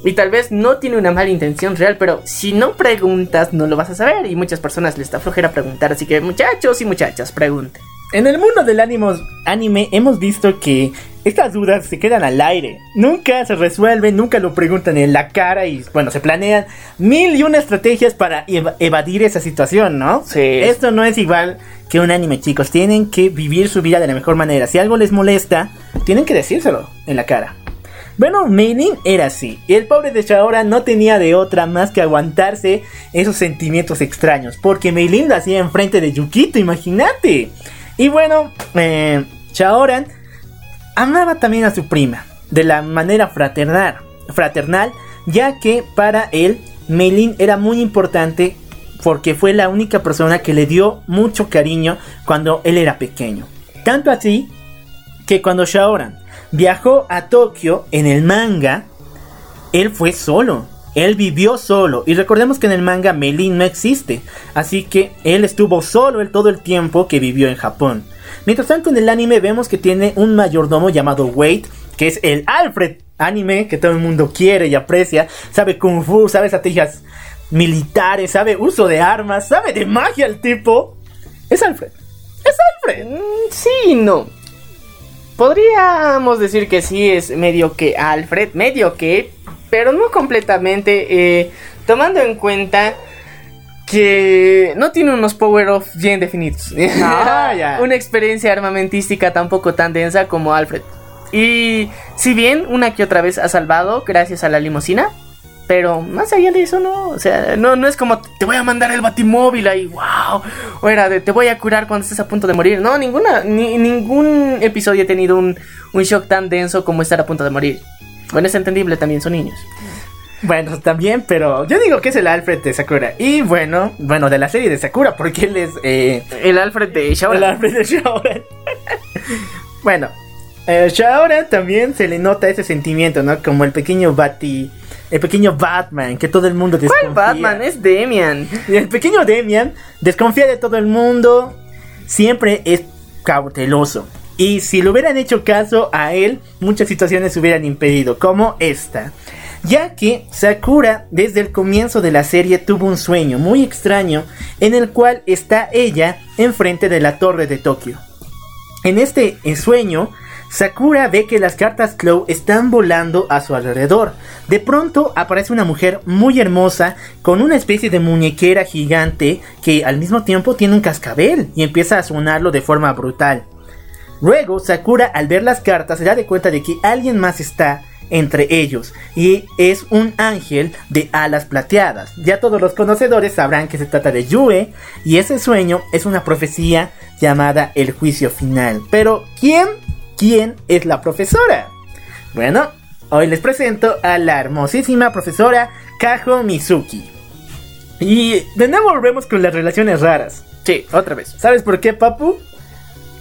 Y tal vez no tiene una mala intención real, pero si no preguntas no lo vas a saber. Y muchas personas les da flojera preguntar. Así que muchachos y muchachas, pregunten. En el mundo del ánimos- anime hemos visto que estas dudas se quedan al aire. Nunca se resuelven, nunca lo preguntan en la cara y bueno, se planean mil y una estrategias para eva- evadir esa situación, ¿no? Sí. Esto no es igual que un anime, chicos. Tienen que vivir su vida de la mejor manera. Si algo les molesta, tienen que decírselo en la cara. Bueno, Meilin era así. Y el pobre de Shaora no tenía de otra más que aguantarse esos sentimientos extraños. Porque Meilin lo hacía enfrente de Yukito, imagínate. Y bueno, eh, Shaoran amaba también a su prima. De la manera fraternal. Fraternal. Ya que para él, Meilin era muy importante. Porque fue la única persona que le dio mucho cariño cuando él era pequeño. Tanto así que cuando Shaoran viajó a Tokio en el manga, él fue solo. Él vivió solo. Y recordemos que en el manga Melin no existe. Así que él estuvo solo el todo el tiempo que vivió en Japón. Mientras tanto en el anime vemos que tiene un mayordomo llamado Wade. Que es el Alfred anime que todo el mundo quiere y aprecia. Sabe kung fu, sabe estrategias militares, sabe uso de armas, sabe de magia el tipo. Es Alfred. Es Alfred. Mm, sí, no. Podríamos decir que sí es medio que Alfred, medio que, pero no completamente, eh, tomando en cuenta que no tiene unos power-off bien definidos. Ah. Una experiencia armamentística tampoco tan densa como Alfred. Y si bien una que otra vez ha salvado gracias a la limusina, pero más allá de eso no, o sea, no, no es como te voy a mandar el batimóvil ahí, wow, o era de te voy a curar cuando estés a punto de morir. No, ninguna, ni, ningún episodio ha tenido un, un shock tan denso como estar a punto de morir. Bueno, es entendible, también son niños. Bueno, también, pero yo digo que es el Alfred de Sakura. Y bueno, bueno, de la serie de Sakura, porque él es eh, El Alfred de Shaoran. el Alfred de Shaoran. bueno, eh, Shaoran también se le nota ese sentimiento, ¿no? Como el pequeño Bati, el pequeño Batman, que todo el mundo desconfía. ¿Cuál Batman? Es Demian. El pequeño Demian desconfía de todo el mundo, siempre es cauteloso. Y si le hubieran hecho caso a él, muchas situaciones se hubieran impedido, como esta. Ya que Sakura desde el comienzo de la serie tuvo un sueño muy extraño en el cual está ella enfrente de la torre de Tokio. En este eh, sueño, Sakura ve que las cartas Claw están volando a su alrededor. De pronto aparece una mujer muy hermosa con una especie de muñequera gigante que al mismo tiempo tiene un cascabel y empieza a sonarlo de forma brutal. Luego, Sakura al ver las cartas se da de cuenta de que alguien más está entre ellos y es un ángel de alas plateadas. Ya todos los conocedores sabrán que se trata de Yue y ese sueño es una profecía llamada el juicio final. Pero ¿quién? ¿Quién es la profesora? Bueno, hoy les presento a la hermosísima profesora Kajo Mizuki. Y de nuevo volvemos con las relaciones raras. Sí, otra vez. ¿Sabes por qué, papu?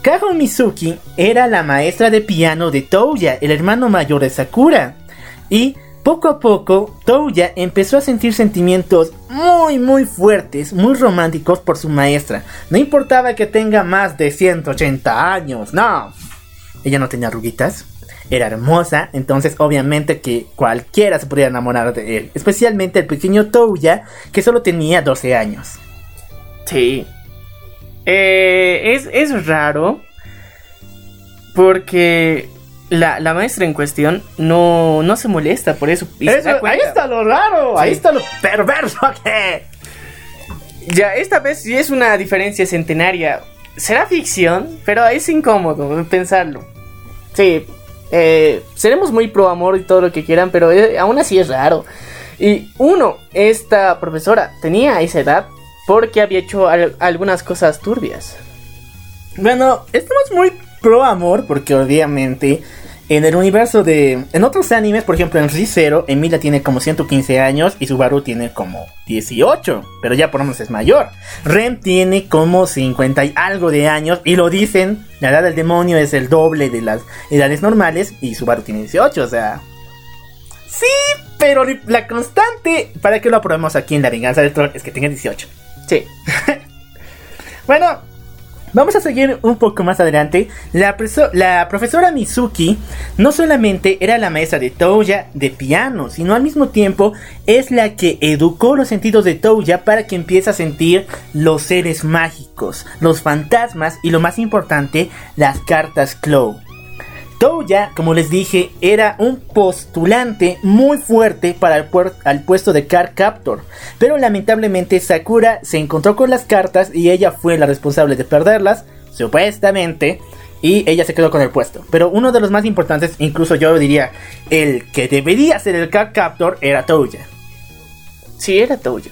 Kaho Mizuki era la maestra de piano de Touya, el hermano mayor de Sakura. Y poco a poco, Touya empezó a sentir sentimientos muy, muy fuertes, muy románticos por su maestra. No importaba que tenga más de 180 años, no. Ella no tenía arruguitas, era hermosa, entonces obviamente que cualquiera se podía enamorar de él. Especialmente el pequeño Touya, que solo tenía 12 años. Sí. Eh, es, es raro. Porque la, la maestra en cuestión no, no se molesta por eso. y Eso- ahí está lo raro, ahí está lo perverso que... Ya, esta vez sí es una diferencia centenaria. Será ficción, pero es incómodo pensarlo. Sí, eh, seremos muy pro amor y todo lo que quieran, pero eh, aún así es raro. Y uno, esta profesora tenía esa edad porque había hecho al- algunas cosas turbias. Bueno, estamos muy pro amor porque obviamente en el universo de... En otros animes, por ejemplo en Re:Zero, Emilia tiene como 115 años y Subaru tiene como 18, pero ya por lo menos es mayor. Rem tiene como 50 y algo de años y lo dicen, la edad del demonio es el doble de las edades normales y Subaru tiene 18, o sea... Sí, pero la constante para que lo aprobemos aquí en La Venganza del Troll es que tenga 18. Sí, Bueno, vamos a seguir un poco más adelante. La, profesora Mizuki no solamente era la maestra de Touya de piano, sino al mismo tiempo es la que educó los sentidos de Touya para que empiece a sentir los seres mágicos, los fantasmas y lo más importante, las cartas Claw. Touya, como les dije, era un postulante muy fuerte para el, al puesto de Card Captor. Pero lamentablemente Sakura se encontró con las cartas y ella fue la responsable de perderlas, supuestamente. Y ella se quedó con el puesto. Pero uno de los más importantes, incluso yo diría, el que debería ser el Card Captor era Touya. sí, era tuyo.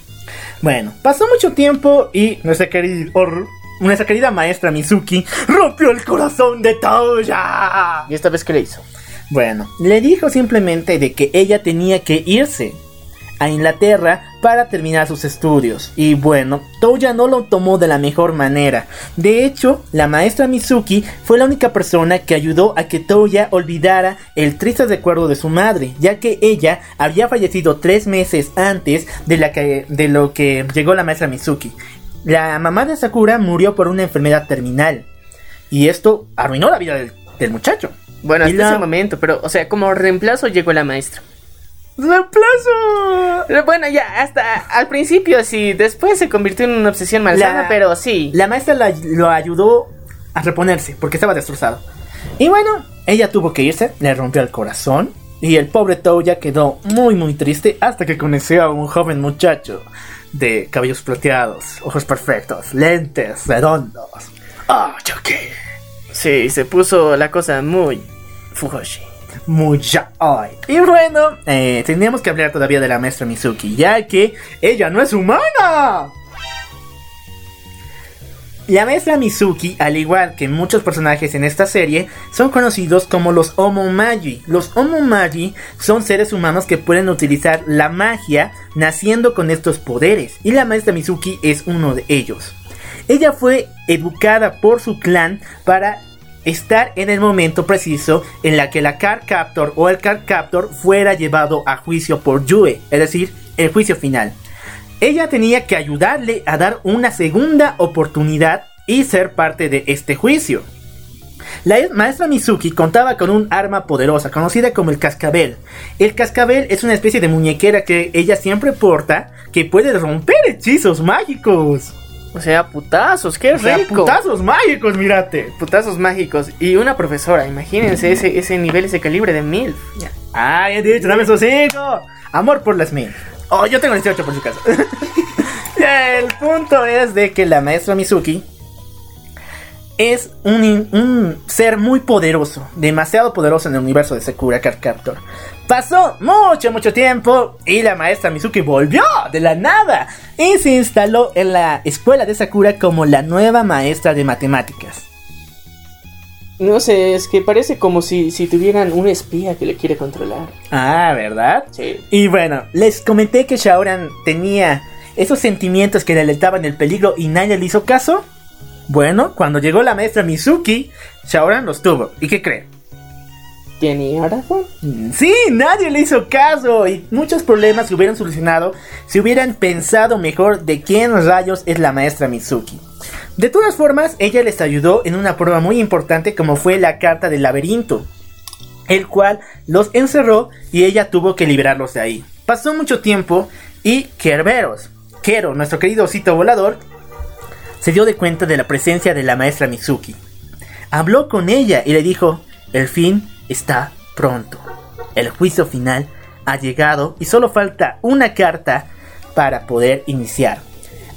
Bueno, pasó mucho tiempo y nuestra querida, or- nuestra querida maestra Mizuki rompió el corazón de Touya. ¿Y esta vez qué le hizo? Bueno, le dijo simplemente de que ella tenía que irse a Inglaterra para terminar sus estudios. Y bueno, Touya no lo tomó de la mejor manera. De hecho, la maestra Mizuki fue la única persona que ayudó a que Touya olvidara el triste recuerdo de su madre, ya que ella había fallecido tres meses antes de, la que, de lo que llegó la maestra Mizuki. La mamá de Sakura murió por una enfermedad terminal. Y esto arruinó la vida del, del muchacho. Bueno, Y hasta la- ese momento, pero, o sea, como reemplazo llegó la maestra. ¡Reemplazo! Bueno, ya, hasta al principio sí, después se convirtió en una obsesión malsana, La- pero sí. La maestra la- lo ayudó a reponerse porque estaba destrozado. Y bueno, ella tuvo que irse, le rompió el corazón. Y el pobre Touya quedó muy muy triste hasta que conoció a un joven muchacho de cabellos plateados, ojos perfectos, lentes redondos. ¡Ah, yo qué! Sí, se puso la cosa muy fujoshi. Muy ya hoy. Y bueno, eh, teníamos que hablar todavía de la maestra Mizuki, ya que ella no es humana. La maestra Mizuki, al igual que muchos personajes en esta serie, son conocidos como los Omomagi. Los Omomagi son seres humanos que pueden utilizar la magia naciendo con estos poderes, y la maestra Mizuki es uno de ellos. Ella fue educada por su clan para estar en el momento preciso en la que la Card Captor o el Card Captor fuera llevado a juicio por Yue, es decir, el juicio final. Ella tenía que ayudarle a dar una segunda oportunidad y ser parte de este juicio. La maestra Mizuki contaba con un arma poderosa conocida como el cascabel. El cascabel es una especie de muñequera que ella siempre porta que puede romper hechizos mágicos. O sea, putazos, qué O sea, rico. putazos mágicos, mírate. Putazos mágicos. Y una profesora, imagínense ese, ese nivel, ese calibre de mil. Ay, he dicho, dame esos cinco. Amor por las mil. Oh, yo tengo 18 por si acaso. El punto es de que la maestra Mizuki es un, un ser muy poderoso, demasiado poderoso en el universo de Sakura Card Captor. Pasó mucho, mucho tiempo y la maestra Mizuki volvió de la nada y se instaló en la escuela de Sakura como la nueva maestra de matemáticas. No sé, es que parece como si, si tuvieran un espía que le quiere controlar. Ah, ¿verdad? Sí. Y bueno, les comenté que Shaoran tenía esos sentimientos que le alentaban el peligro y nadie le hizo caso. Bueno, cuando llegó la maestra Mizuki, Shaoran los tuvo. ¿Y qué creen? ¿Tenía razón? Sí, nadie le hizo caso y muchos problemas se hubieran solucionado si hubieran pensado mejor de quién rayos es la maestra Mizuki. De todas formas, ella les ayudó en una prueba muy importante como fue la carta del laberinto, el cual los encerró y ella tuvo que liberarlos de ahí. Pasó mucho tiempo y Kerberos, Kero, nuestro querido osito volador, se dio de cuenta de la presencia de la maestra Mizuki. Habló con ella y le dijo, el fin está pronto. El juicio final ha llegado y solo falta una carta para poder iniciar.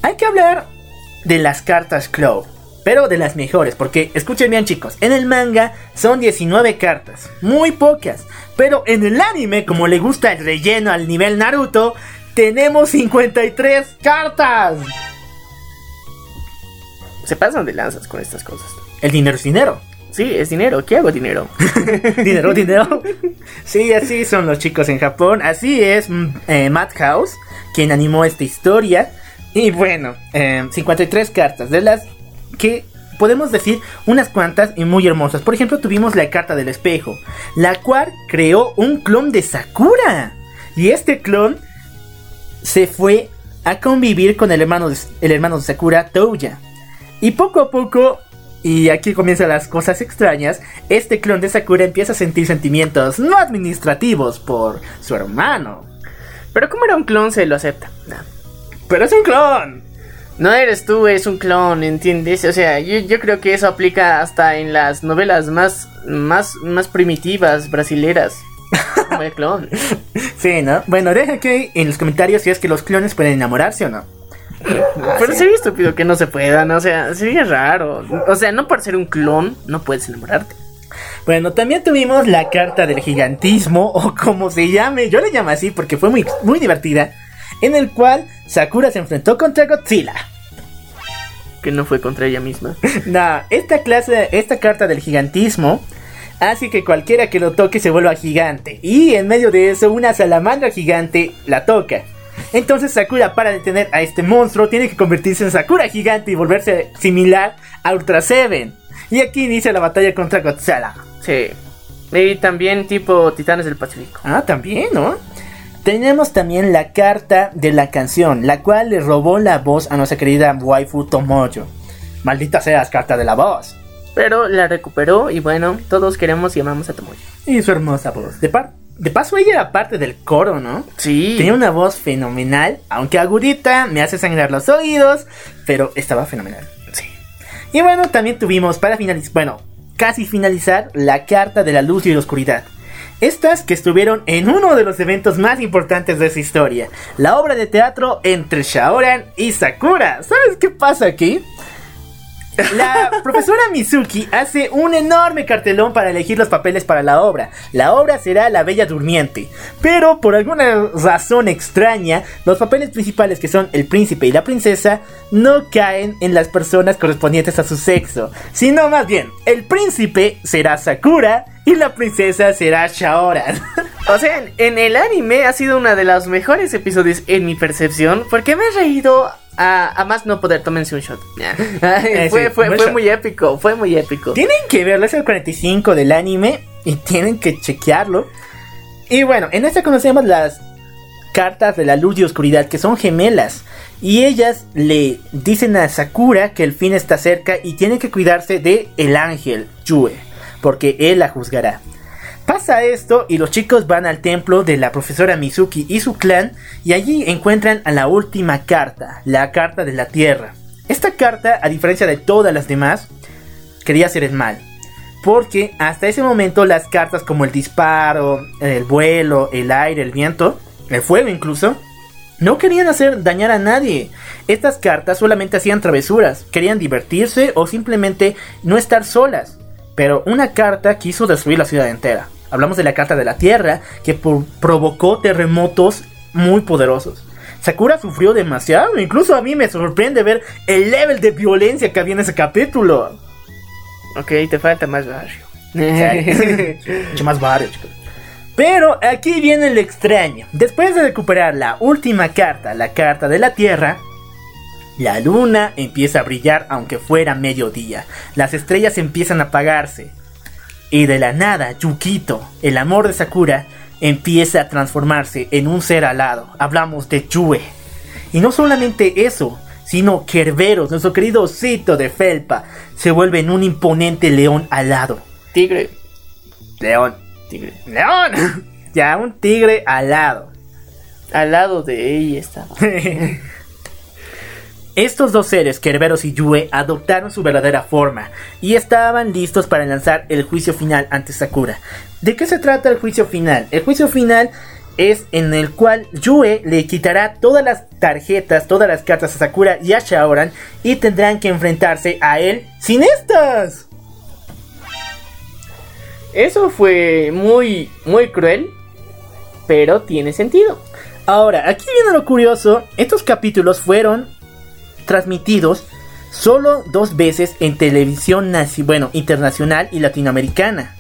Hay que hablar de las cartas Claw, pero de las mejores, porque escuchen bien chicos, en el manga son 19 cartas, muy pocas, pero en el anime, como le gusta el relleno al nivel Naruto, tenemos 53 cartas. Se pasan de lanzas con estas cosas. El dinero es dinero. Sí, es dinero. ¿Qué hago dinero? dinero, dinero. Sí, así son los chicos en Japón. Así es mm, eh, Madhouse, quien animó esta historia. Y bueno, eh, 53 cartas, de las que podemos decir unas cuantas y muy hermosas. Por ejemplo, tuvimos la carta del espejo, la cual creó un clon de Sakura. Y este clon se fue a convivir con el hermano de, el hermano de Sakura, Touya. Y poco a poco, y aquí comienzan las cosas extrañas, este clon de Sakura empieza a sentir sentimientos no administrativos por su hermano. Pero como era un clon, se lo acepta. Pero es un clon. No eres tú, es un clon, ¿entiendes? O sea, yo, yo creo que eso aplica hasta en las novelas más, más, más primitivas brasileras. Como el clon. Sí, ¿no? Bueno, deja aquí en los comentarios si es que los clones pueden enamorarse o no. Pero sería estúpido que no se puedan, o sea, sería raro. O sea, no por ser un clon, no puedes enamorarte. Bueno, también tuvimos la carta del gigantismo, o como se llame, yo le llamo así porque fue muy, muy divertida, en el cual Sakura se enfrentó contra Godzilla. Que no fue contra ella misma. No, esta clase, esta carta del gigantismo hace que cualquiera que lo toque se vuelva gigante. Y en medio de eso, una salamandra gigante la toca. Entonces Sakura para detener a este monstruo tiene que convertirse en Sakura gigante y volverse similar a Ultra Seven. Y aquí inicia la batalla contra Godzilla. Sí. Y también tipo Titanes del Pacífico. Ah, también, ¿no? Tenemos también la carta de la canción, la cual le robó la voz a nuestra querida waifu Tomoyo. Maldita seas, carta de la voz. Pero la recuperó y bueno, todos queremos y amamos a Tomoyo. Y su hermosa voz. De, par- de paso, ella era parte del coro, ¿no? Sí. Tenía una voz fenomenal, aunque agudita, me hace sangrar los oídos, pero estaba fenomenal. Sí. Y bueno, también tuvimos para finalizar, bueno, casi finalizar, la carta de la luz y la oscuridad. Estas que estuvieron en uno de los eventos más importantes de su historia, la obra de teatro entre Shaoran y Sakura. ¿Sabes qué pasa aquí? La profesora Mizuki hace un enorme cartelón para elegir los papeles para la obra. La obra será La Bella Durmiente. Pero por alguna razón extraña, los papeles principales que son el príncipe y la princesa no caen en las personas correspondientes a su sexo. Sino más bien, el príncipe será Sakura y la princesa será Shaoran. O sea, en, en el anime ha sido uno de los mejores episodios en mi percepción porque me he reído a, a más no poder. Tómense un shot. Eh, fue muy épico, fue muy épico. Tienen que verlo, es el 45 del anime y tienen que chequearlo. Y bueno, en esta conocemos las cartas de la luz y oscuridad que son gemelas. Y ellas le dicen a Sakura que el fin está cerca y tiene que cuidarse de el ángel Yue, porque él la juzgará. Pasa esto y los chicos van al templo de la profesora Mizuki y su clan y allí encuentran a la última carta, la carta de la tierra. Esta carta, a diferencia de todas las demás, quería hacer el mal. Porque hasta ese momento las cartas como el disparo, el vuelo, el aire, el viento, el fuego incluso, no querían hacer dañar a nadie. Estas cartas solamente hacían travesuras, querían divertirse o simplemente no estar solas. Pero una carta quiso destruir la ciudad entera. Hablamos de la carta de la Tierra que provocó terremotos muy poderosos. Sakura sufrió demasiado, incluso a mí me sorprende ver el level de violencia que había en ese capítulo. Ok, te falta más barrio. Mucho más varios, chicos. Pero aquí viene el extraño. Después de recuperar la última carta, la carta de la Tierra, la luna empieza a brillar aunque fuera mediodía. Las estrellas empiezan a apagarse. Y de la nada, Yukito, el amor de Sakura, empieza a transformarse en un ser alado. Hablamos de Yue. Y no solamente eso, sino Kerberos, nuestro querido osito de felpa, se vuelve en un imponente león alado. Tigre. León. Tigre. ¡León! ya, un tigre alado. Al lado de ella estaba. Estos dos seres, Kerberos y Yue, adoptaron su verdadera forma y estaban listos para lanzar el juicio final ante Sakura. ¿De qué se trata el juicio final? El juicio final es en el cual Yue le quitará todas las tarjetas, todas las cartas a Sakura y a Shaoran y tendrán que enfrentarse a él sin estas. Eso fue muy, muy cruel, pero tiene sentido. Ahora, aquí viene lo curioso. Estos capítulos fueron transmitidos solo dos veces en televisión naci- bueno, internacional y latinoamericana.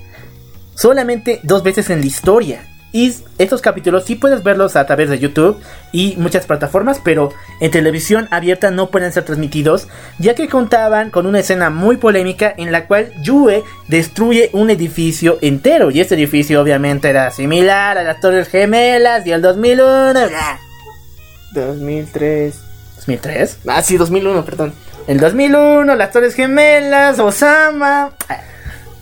Solamente dos veces en la historia. Y estos capítulos sí puedes verlos a través de YouTube y muchas plataformas, pero en televisión abierta no pueden ser transmitidos, ya que contaban con una escena muy polémica en la cual Yue destruye un edificio entero. Y este edificio obviamente era similar a las Torres Gemelas y el 2001. bla. 2003. ¿2003? Ah, sí, 2001, perdón. El 2001, las Torres Gemelas, Osama.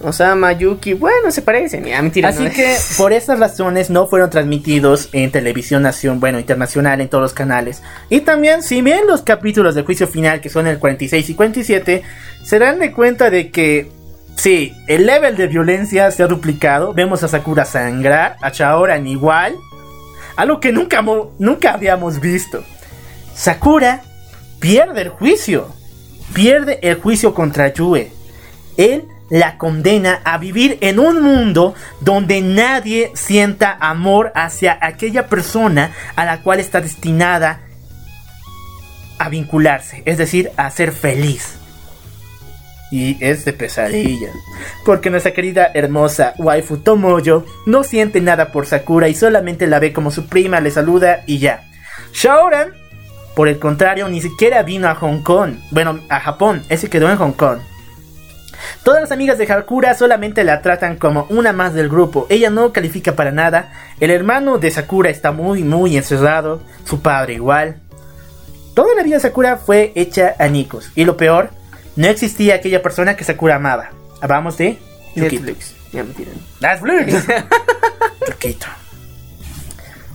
Osama, Yuki, bueno, se parecen. Mentira. Así no. que por estas razones no fueron transmitidos en televisión nación, bueno, internacional en todos los canales. Y también, si bien los capítulos de juicio final, que son el 46 y 47, se dan de cuenta de que, sí, el level de violencia se ha duplicado. Vemos a Sakura sangrar, a Shaoran igual. Algo que nunca, nunca habíamos visto. Sakura pierde el juicio. Pierde el juicio contra Yue. Él la condena a vivir en un mundo donde nadie sienta amor hacia aquella persona a la cual está destinada a vincularse, es decir, a ser feliz. Y es de pesadilla, porque nuestra querida hermosa waifu Tomoyo no siente nada por Sakura y solamente la ve como su prima, le saluda y ya. Shaoran, por el contrario, ni siquiera vino a Hong Kong, bueno, a Japón, ese quedó en Hong Kong. Todas las amigas de Hakura solamente la tratan como una más del grupo. Ella no califica para nada. El hermano de Sakura está muy, muy encerrado. Su padre igual. Toda la vida de Sakura fue hecha añicos. Y lo peor, no existía aquella persona que Sakura amaba. Hablamos de. Netflix. Ya, mentira. Netflix. Yukito.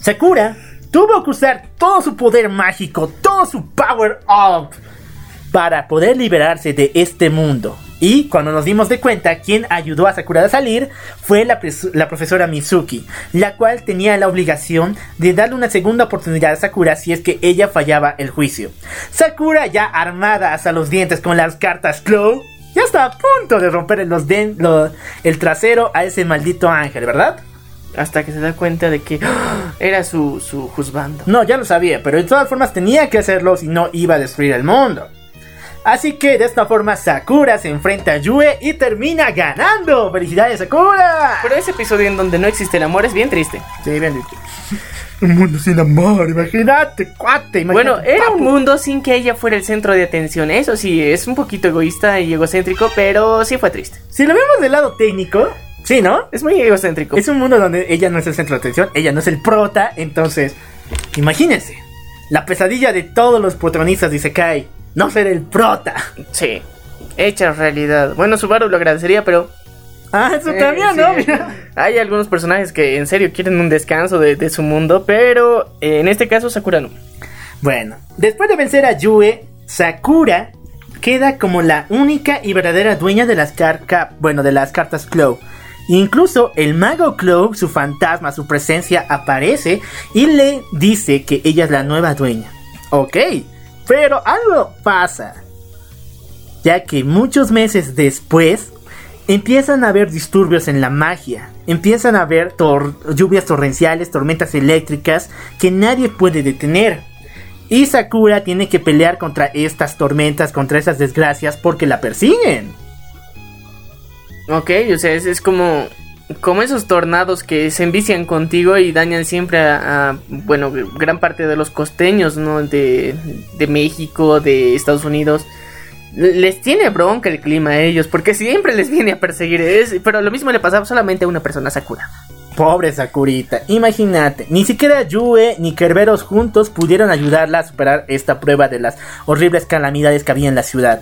Sakura tuvo que usar todo su poder mágico, todo su power up para poder liberarse de este mundo. Y cuando nos dimos de cuenta, quien ayudó a Sakura a salir fue la, profesora Mizuki, la cual tenía la obligación de darle una segunda oportunidad a Sakura si es que ella fallaba el juicio. Sakura, ya armada hasta los dientes con las cartas Claw, ya está a punto de romper los den- lo- el trasero a ese maldito ángel, ¿verdad? Hasta que se da cuenta de que ¡ah! era su, su juzgando. No, ya lo sabía, pero de todas formas tenía que hacerlo si no iba a destruir el mundo. Así que de esta forma Sakura se enfrenta a Yue y termina ganando. ¡Felicidades Sakura! Pero ese episodio en donde no existe el amor es bien triste. Sí, bien dicho. Un mundo sin amor, imagínate, cuate. imagínate, Bueno, era un mundo sin que ella fuera el centro de atención. Eso sí, es un poquito egoísta y egocéntrico, pero sí fue triste. Si lo vemos del lado técnico, sí, ¿no? Es muy egocéntrico. Es un mundo donde ella no es el centro de atención, ella no es el prota, entonces, imagínense, la pesadilla de todos los protagonistas de Isekai, no ser el prota. Sí, hecha realidad. Bueno, Subaru lo agradecería, pero... Ah, eso Sí, también, sí. ¿no? Mira. Hay algunos personajes que en serio quieren un descanso de, de su mundo, pero eh, en este caso Sakura no. Bueno, después de vencer a Yue, Sakura queda como la única y verdadera dueña de las cartas, bueno, de las cartas Claw. Incluso el mago Clow, su fantasma, su presencia aparece y le dice que ella es la nueva dueña. Ok, pero algo pasa. Ya que muchos meses después empiezan a haber disturbios en la magia. Empiezan a haber lluvias torrenciales, tormentas eléctricas que nadie puede detener. Y Sakura tiene que pelear contra estas tormentas, contra esas desgracias porque la persiguen. Ok, o sea, es, es como, como esos tornados que se envician contigo y dañan siempre a, bueno, gran parte de los costeños, ¿no? De, de México, de Estados Unidos. Les tiene bronca el clima a ellos, porque siempre les viene a perseguir. Es, pero lo mismo le pasaba solamente a una persona, Sakura. Pobre Sakurita, imagínate, ni siquiera Yue ni Kerberos juntos pudieron ayudarla a superar esta prueba de las horribles calamidades que había en la ciudad.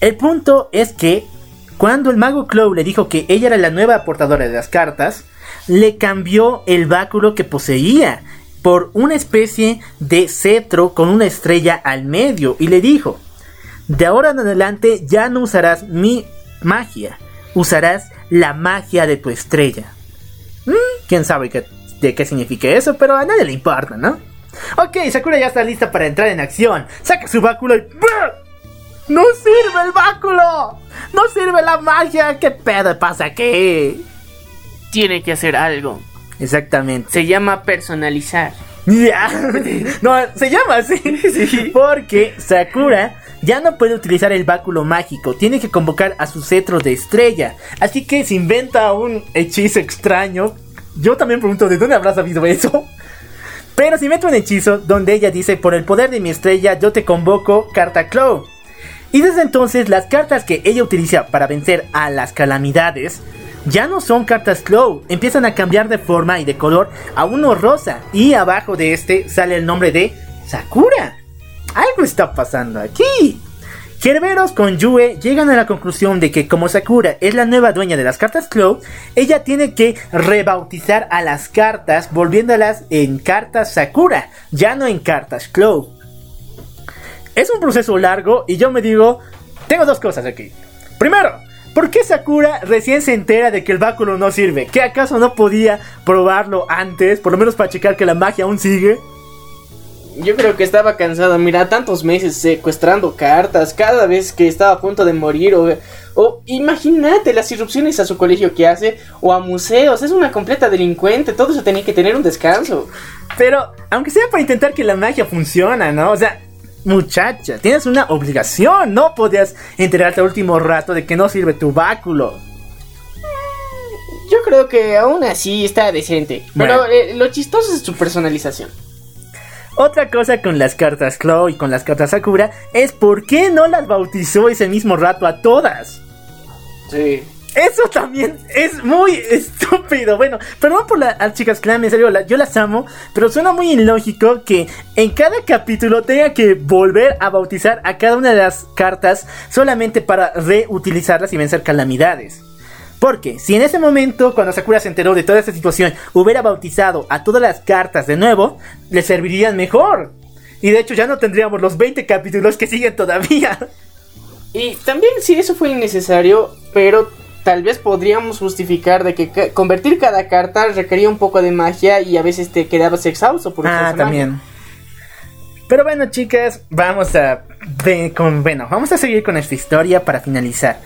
El punto es que cuando el mago Clow le dijo que ella era la nueva portadora de las cartas, le cambió el báculo que poseía por una especie de cetro con una estrella al medio y le dijo, de ahora en adelante ya no usarás mi magia, usarás la magia de tu estrella. Mm, quién sabe de qué significa eso, pero a nadie le importa, ¿no? Ok, Sakura ya está lista para entrar en acción. Saca su báculo y. ¡Brr! ¡No sirve el báculo! ¡No sirve la magia! ¿Qué pedo pasa aquí? Tiene que hacer algo. Exactamente. Se llama personalizar. Ya. No, se llama así. Porque Sakura ya no puede utilizar el báculo mágico. Tiene que convocar a su cetro de estrella. Así que se inventa un hechizo extraño. Yo también pregunto, ¿de dónde habrá sabido eso? Pero se inventa un hechizo donde ella dice, por el poder de mi estrella, yo te convoco, carta Claw. Y desde entonces las cartas que ella utiliza para vencer a las calamidades ya no son cartas Claw, empiezan a cambiar de forma y de color a uno rosa y abajo de este sale el nombre de Sakura. Algo está pasando aquí. Kerberos con Yue llegan a la conclusión de que como Sakura es la nueva dueña de las cartas Claw, ella tiene que rebautizar a las cartas volviéndolas en cartas Sakura, ya no en cartas Claw. Es un proceso largo y yo me digo, tengo dos cosas aquí. Primero, ¿por qué Sakura recién se entera de que el báculo no sirve? ¿Que acaso no podía probarlo antes, por lo menos para checar que la magia aún sigue? Yo creo que estaba cansado, mira, tantos meses secuestrando cartas, cada vez que estaba a punto de morir, o, o imagínate las irrupciones a su colegio que hace, o a museos, es una completa delincuente, todo eso tenía que tener un descanso. Pero, aunque sea para intentar que la magia funcione, ¿no? O sea, muchacha, tienes una obligación, no podías enterarte al último rato de que no sirve tu báculo. Yo creo que aún así está decente, pero eh, lo chistoso es su personalización. Otra cosa con las cartas Claw y con las cartas Sakura es por qué no las bautizó ese mismo rato a todas. Sí. Eso también es muy estúpido. Bueno, perdón por las chicas clan, en serio, yo las amo, pero suena muy ilógico que en cada capítulo tenga que volver a bautizar a cada una de las cartas solamente para reutilizarlas y vencer calamidades. Porque si en ese momento, cuando Sakura se enteró de toda esta situación, hubiera bautizado a todas las cartas de nuevo, le servirían mejor. Y de hecho ya no tendríamos los 20 capítulos que siguen todavía. Y también si eso fue innecesario, pero tal vez podríamos justificar de que convertir cada carta requería un poco de magia y a veces te quedabas exhausto por Ah, magia. también. Pero bueno, chicas, vamos a con bueno, vamos a seguir con esta historia para finalizar.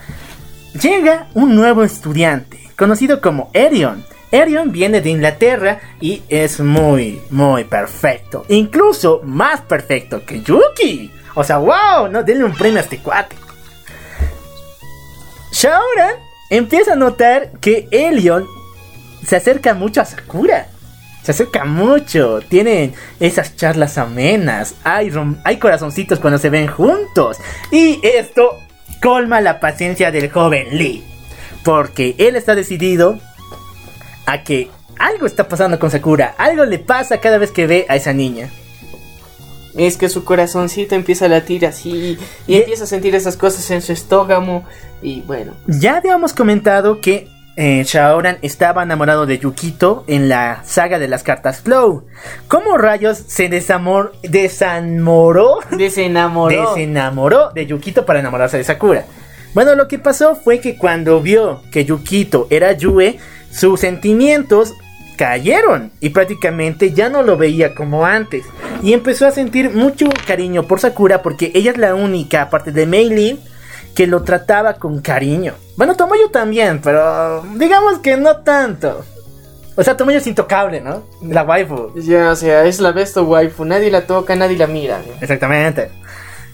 Llega un nuevo estudiante, conocido como Erion. Erion viene de Inglaterra y es muy, muy perfecto. Incluso más perfecto que Yuki. O sea, wow, no, denle un premio a este cuate. Shaoran empieza a notar que Elion se acerca mucho a Sakura. Se acerca mucho, tienen esas charlas amenas, hay, hay corazoncitos cuando se ven juntos. Y esto colma la paciencia del joven Lee. Porque él está decidido a que algo está pasando con Sakura. Algo le pasa cada vez que ve a esa niña. Es que su corazoncito empieza a latir así y Y- empieza a sentir esas cosas en su estómago y bueno. Ya habíamos comentado que eh, Shaoran estaba enamorado de Yukito en la saga de las cartas Flow. ¿Cómo rayos se desamor desamoró? Desenamoró. Desenamoró de Yukito para enamorarse de Sakura. Bueno, lo que pasó fue que cuando vio que Yukito era Yue, sus sentimientos cayeron y prácticamente ya no lo veía como antes. Y empezó a sentir mucho cariño por Sakura porque ella es la única, aparte de Meilin, que lo trataba con cariño. Bueno, Tomoyo también, pero digamos que no tanto. O sea, Tomoyo es intocable, ¿no? La waifu. Ya, o sea, es la besto waifu. Nadie la toca, nadie la mira. Exactamente.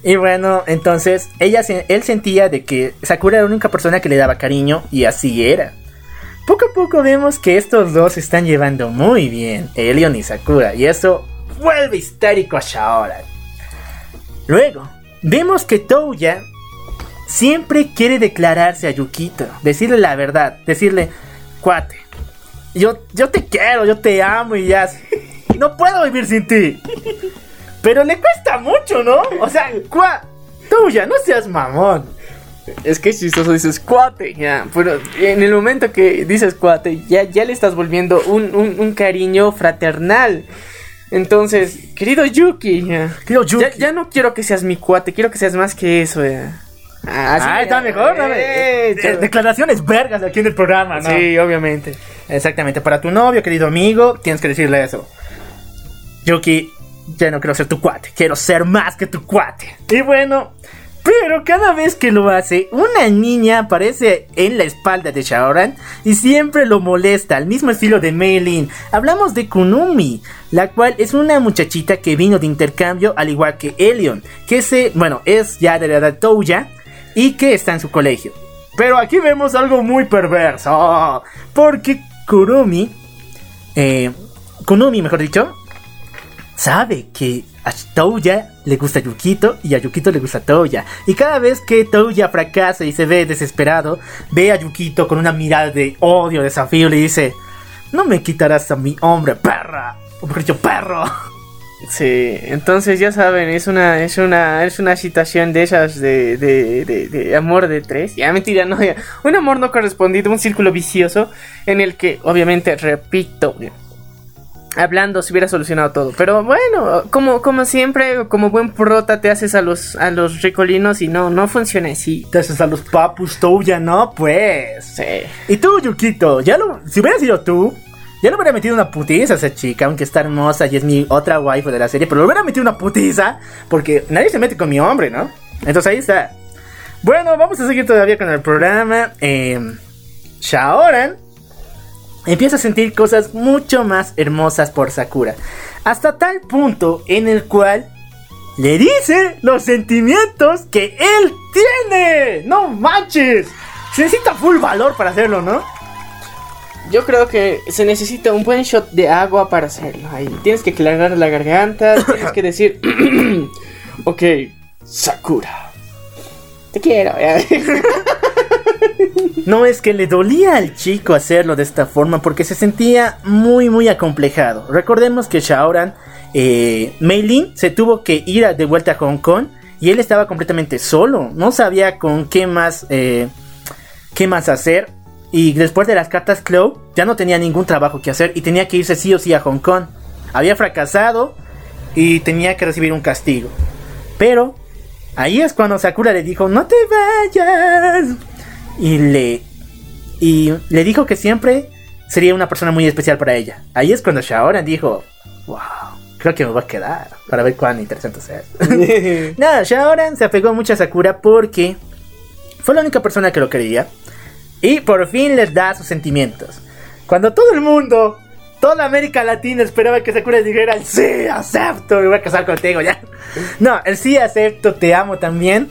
Y bueno, entonces ella él sentía de que Sakura era la única persona que le daba cariño y así era. Poco a poco vemos que estos dos se están llevando muy bien, Elion y Sakura, y eso vuelve histérico a Shaoran. Luego, vemos que Touya siempre quiere declararse a Yukito, decirle la verdad, decirle, cuate, yo, yo te quiero, yo te amo y ya, no puedo vivir sin ti. Pero le cuesta mucho, ¿no? O sea, cua... Touya, no seas mamón. Es que es chistoso, dices cuate, ya. Pero en el momento que dices cuate, ya, ya le estás volviendo un, un, un cariño fraternal. Entonces, querido Yuki, ya. Querido Yuki. Ya, ya no quiero que seas mi cuate, quiero que seas más que eso, ya. Ah, Ah, está mejor, ¿no? Eh, Eh, de- declaraciones vergas aquí en el programa, ¿no? Sí, obviamente. Exactamente. Para tu novio, querido amigo, tienes que decirle eso. Yuki, ya no quiero ser tu cuate, quiero ser más que tu cuate. Y bueno, pero cada vez que lo hace, una niña aparece en la espalda de Shaoran y siempre lo molesta, al mismo estilo de Meilin. Hablamos de Kunumi, la cual es una muchachita que vino de intercambio, al igual que Elion, que se, bueno, es ya de la edad Touya y que está en su colegio. Pero aquí vemos algo muy perverso, porque Kurumi, eh, Kunumi, mejor dicho, sabe que a Touya le gusta Yukito y a Yukito le gusta Touya. Y cada vez que Touya fracasa y se ve desesperado, ve a Yukito con una mirada de odio, desafío, le dice: No me quitarás a mi hombre, perra. O mejor dicho, perro. Sí, entonces ya saben, es una, es una, es una situación de esas de, de, de, de amor de tres. Ya mentira, no, ya. un amor no correspondido, un círculo vicioso en el que, obviamente, repito, hablando se hubiera solucionado todo. Pero bueno, como, como siempre, como buen prota te haces a los, a los ricolinos y no, no funciona así. Te haces a los papus, Touya, ¿no? Pues. Sí. Y tú, Yukito, ya lo, si hubiera sido tú, ya le hubiera metido una putiza a esa chica, aunque está hermosa y es mi otra waifu de la serie, pero le hubiera metido una putiza, porque nadie se mete con mi hombre, ¿no? Entonces ahí está. Bueno, vamos a seguir todavía con el programa. Eh, Shaoran empieza a sentir cosas mucho más hermosas por Sakura. Hasta tal punto en el cual le dice los sentimientos que él tiene. No manches. Se necesita full valor para hacerlo, ¿no? Yo creo que se necesita un buen shot de agua para hacerlo. Ahí tienes que aclarar la garganta, tienes que decir, ok, Sakura, te quiero. No es que le dolía al chico hacerlo de esta forma porque se sentía muy muy acomplejado. Recordemos que Shaoran, eh, Meilin se tuvo que ir de vuelta a Hong Kong y él estaba completamente solo. No sabía con qué más, eh, qué más hacer. Y después de las cartas Clow ya no tenía ningún trabajo que hacer y tenía que irse sí o sí a Hong Kong. Había fracasado y tenía que recibir un castigo. Pero ahí es cuando Sakura le dijo, no te vayas. Y le, y le dijo que siempre sería una persona muy especial para ella. Ahí es cuando Shaoran dijo, wow, creo que me voy a quedar para ver cuán interesante es. Nada, Shaoran se apegó mucho a Sakura porque fue la única persona que lo quería. Y por fin les da sus sentimientos. Cuando todo el mundo, toda América Latina esperaba que Sakura dijera sí, acepto, me voy a casar contigo ya. No, el sí, acepto, te amo también.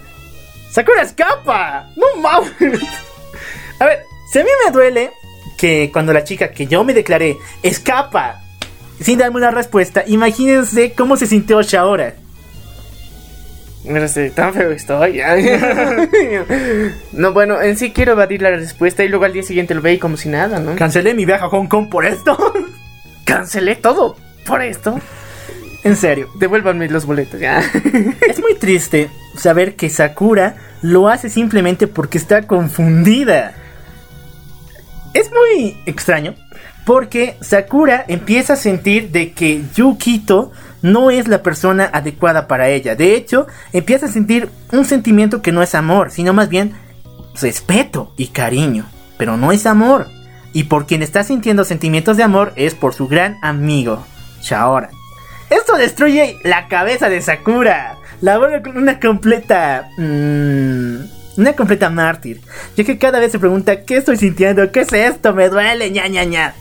Sakura escapa. No mames. A ver, si a mí me duele que cuando la chica que yo me declaré escapa sin darme una respuesta, imagínense cómo se sintió Shaoran. Mira, sí, tan feo estoy. no, bueno, en sí quiero evadir la respuesta y luego al día siguiente lo ve y como si nada, ¿no? Cancelé mi viaje a Hong Kong por esto. Cancelé todo por esto. En serio. Devuélvanme los boletos, ya. Es muy triste saber que Sakura lo hace simplemente porque está confundida. Es muy extraño porque Sakura empieza a sentir de que Yukito no es la persona adecuada para ella. De hecho, empieza a sentir un sentimiento que no es amor, sino más bien respeto y cariño, pero no es amor. Y por quien está sintiendo sentimientos de amor es por su gran amigo, Shaoran. Esto destruye la cabeza de Sakura. La vuelve una completa... mm, una completa mártir. Ya que cada vez se pregunta, ¿qué estoy sintiendo? ¿Qué es esto? Me duele, ña, ña, ña.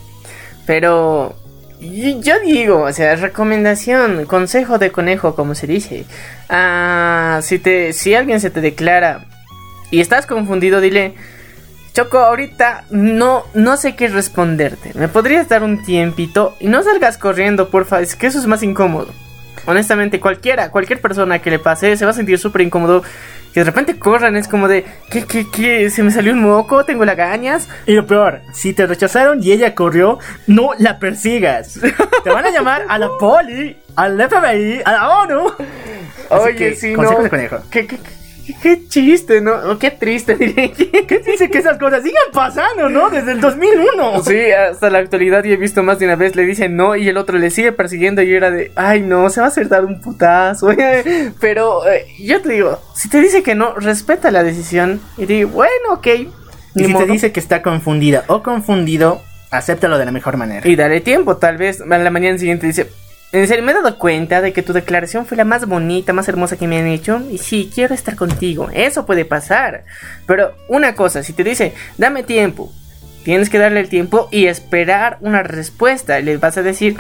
Pero yo digo, o sea, recomendación, consejo de conejo, como se dice. Ah, si te, si alguien se te declara y estás confundido, dile, Choco, ahorita no, no sé qué responderte. ¿Me podrías dar un tiempito? Y no salgas corriendo, porfa, es que eso es más incómodo. Honestamente, cualquiera, cualquier persona que le pase se va a sentir súper incómodo. Que de repente corran, es como de, ¿qué, qué, qué? ¿Se me salió un moco? ¿Tengo lagañas? Y lo peor, si te rechazaron y ella corrió, no la persigas. Te van a llamar a la poli, al FBI, a la ONU. Así Oye, que, consejo no. conejo. ¿Qué, qué, qué- qué chiste, ¿no? O Qué triste, diré. ¿Qué dice que esas cosas siguen pasando, no? Desde el 2001. Sí, hasta la actualidad yo he visto más de una vez, le dicen no y el otro le sigue persiguiendo y era de, ay no, se va a hacer dar un putazo. Pero eh, yo te digo, si te dice que no, respeta la decisión y di, bueno, ok. Y si modo. te dice que está confundida o confundido, acéptalo de la mejor manera. Y dale tiempo, tal vez a la mañana siguiente dice, en serio, me he dado cuenta de que tu declaración fue la más bonita, más hermosa que me han hecho. Y sí, quiero estar contigo. Eso puede pasar. Pero una cosa, si te dice, dame tiempo, tienes que darle el tiempo y esperar una respuesta. Le vas a decir,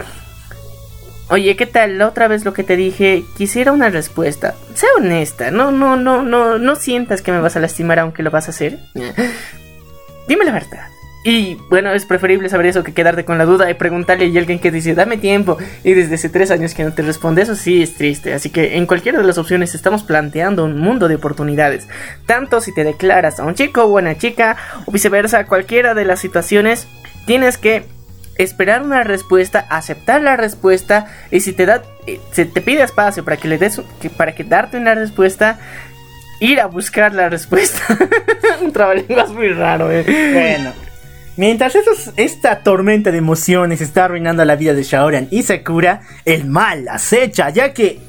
oye, ¿qué tal? La otra vez lo que te dije, quisiera una respuesta. Sé honesta, no, no, no, no, no sientas que me vas a lastimar aunque lo vas a hacer. Dime la verdad. Y bueno, es preferible saber eso que quedarte con la duda y preguntarle y alguien que dice, dame tiempo. Y desde hace tres años que no te responde, eso sí es triste. Así que en cualquiera de las opciones estamos planteando un mundo de oportunidades. Tanto si te declaras a un chico o a una chica, o viceversa, cualquiera de las situaciones, tienes que esperar una respuesta, aceptar la respuesta. Y si te da, eh, se te pide espacio para que le des, para que darte una respuesta, ir a buscar la respuesta. un trabalenguas muy raro, eh. Bueno, mientras esta tormenta de emociones está arruinando la vida de Shaoran y Sakura, el mal acecha, ya que